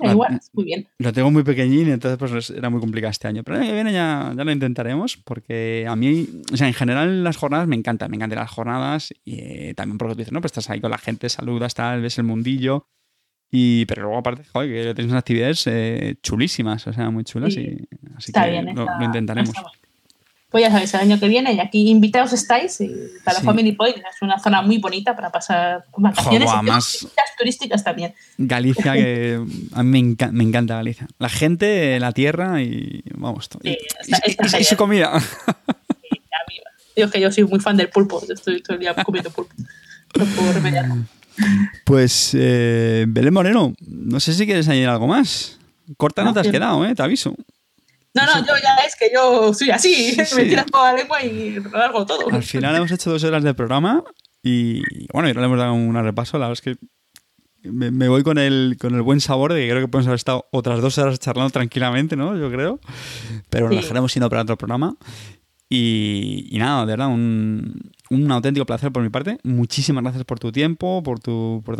S2: igual, muy bien.
S1: Lo tengo muy pequeñín, entonces pues era muy complicado este año. Pero el año que viene ya, ya lo intentaremos, porque a mí, o sea, en general las jornadas me encantan, me encantan las jornadas, y eh, también porque tú dices, no, pues estás ahí con la gente, saludas, tal, ves el mundillo, y, pero luego aparte, joder, que tienes unas actividades eh, chulísimas, o sea, muy chulas, y, así que lo, intentaremos.
S2: Pues ya sabéis, el año que viene, y aquí invitados estáis, y para Family Point es una zona muy bonita para pasar vacaciones y más turísticas también.
S1: Galicia, que a mí me, encanta Galicia. La gente, la tierra y vamos, y, su comida.
S2: Digo que yo soy muy fan del pulpo, estoy todo el día comiendo pulpo. No puedo remediarlo.
S1: Pues, eh, Belén Moreno, no sé si quieres añadir algo más. Corta no, te has quedado, ¿eh? Te aviso.
S2: No, no, yo ya es que yo soy así, me tiras toda la lengua y largo todo.
S1: Al final hemos hecho dos horas de programa y bueno, ya le hemos dado un repaso. La verdad es que me, voy con el, con el buen sabor de que creo que podemos haber estado otras dos horas charlando tranquilamente, ¿no? Yo creo. Pero nos dejaremos siendo para otro programa. Y, nada, de verdad, un, un, auténtico placer por mi parte. Muchísimas gracias por tu tiempo, por tu, por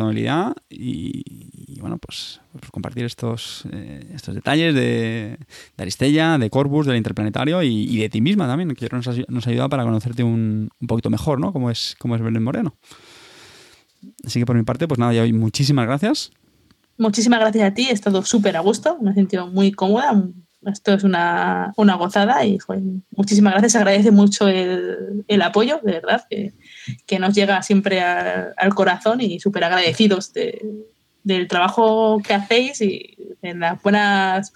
S1: y, bueno, pues por compartir estos, eh, estos detalles de, de, Aristella, de Corbus, del Interplanetario y, de ti misma también, que nos, nos ha ayudado para conocerte un, un poquito mejor, ¿no? Como es, como es Belén Moreno. Así que por mi parte, pues nada, ya muchísimas gracias.
S2: Muchísimas gracias a ti, he estado súper a gusto, me he sentido muy cómoda, esto es una, una gozada y muchísimas gracias. Agradece mucho el, el apoyo, de verdad, que, que nos llega siempre al corazón y súper agradecidos de, del trabajo que hacéis y de las buenas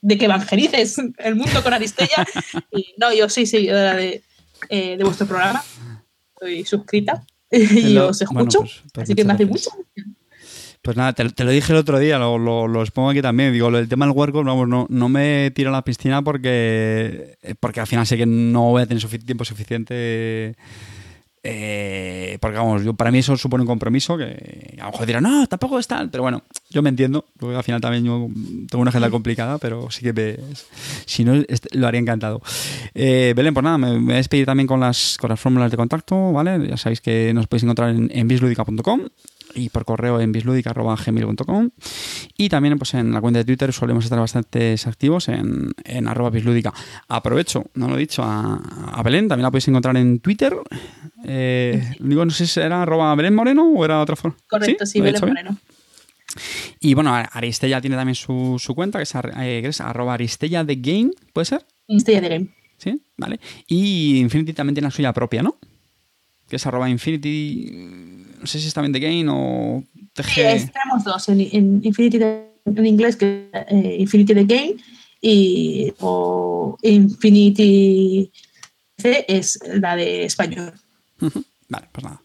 S2: de que evangelices el mundo con Aristella. y no, yo soy seguidora de, eh, de vuestro programa, estoy suscrita y os escucho, pues, pues así que me hace mucho
S1: pues nada, te, lo dije el otro día, lo, lo, expongo aquí también. Digo, el tema del workout, vamos, no, no me tiro a la piscina porque, porque al final sé que no voy a tener tiempo suficiente Eh, porque vamos, yo, para mí eso supone un compromiso que a lo mejor dirán, no, tampoco es tal, pero bueno, yo me entiendo, porque al final también yo tengo una agenda complicada, pero sí que si no, lo haría encantado. Eh, Belén, pues nada, me, voy a despedir también con las, con las fórmulas de contacto, ¿vale? Ya sabéis que nos podéis encontrar en, en bisludica.com y por correo en bisludica.gmail.com y también pues en la cuenta de Twitter solemos estar bastante activos en, en arroba bislúdica. Aprovecho, no lo he dicho, a, Belén, también la podéis encontrar en Twitter. Eh, digo, no sé si era arroba Belén Moreno o era otra forma.
S2: Correcto, sí, Belén Moreno.
S1: Y bueno, Aristella tiene también su, su cuenta, que es, eh, es arroba Aristella de Game, ¿puede ser?
S2: Aristella de Game.
S1: Sí, vale. Y Infinity también tiene la suya propia, ¿no? Que es arroba Infinity no sé si es también The Game o TG.
S2: Sí, tenemos dos, en, Infinity en inglés, que eh, Infinity The Game, y o Infinity C es la de español.
S1: Vale, pues nada.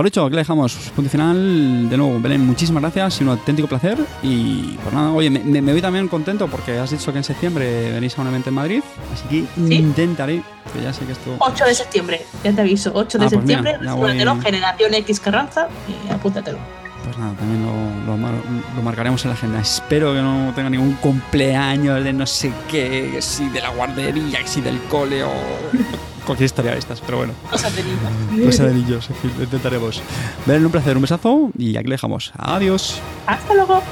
S1: Por hecho, aquí le dejamos punto final. De nuevo, Belén, muchísimas gracias y un auténtico placer. Y pues nada, oye, me, voy también contento porque has dicho que en septiembre venís a un evento en Madrid. Así que intentaré, que ya sé que esto.
S2: 8 de septiembre, ya te aviso. 8 de ah, pues septiembre, voy... Generación X Carranza y apúntatelo.
S1: Pues nada, también lo, lo, marcaremos en la agenda. Espero que no tenga ningún cumpleaños de no sé qué, si de la guardería, si del cole o cualquier historia de estas, pero bueno. Niños, en fin, lo intentaremos. Ven, un placer, un besazo y aquí le dejamos. Adiós.
S2: Hasta luego.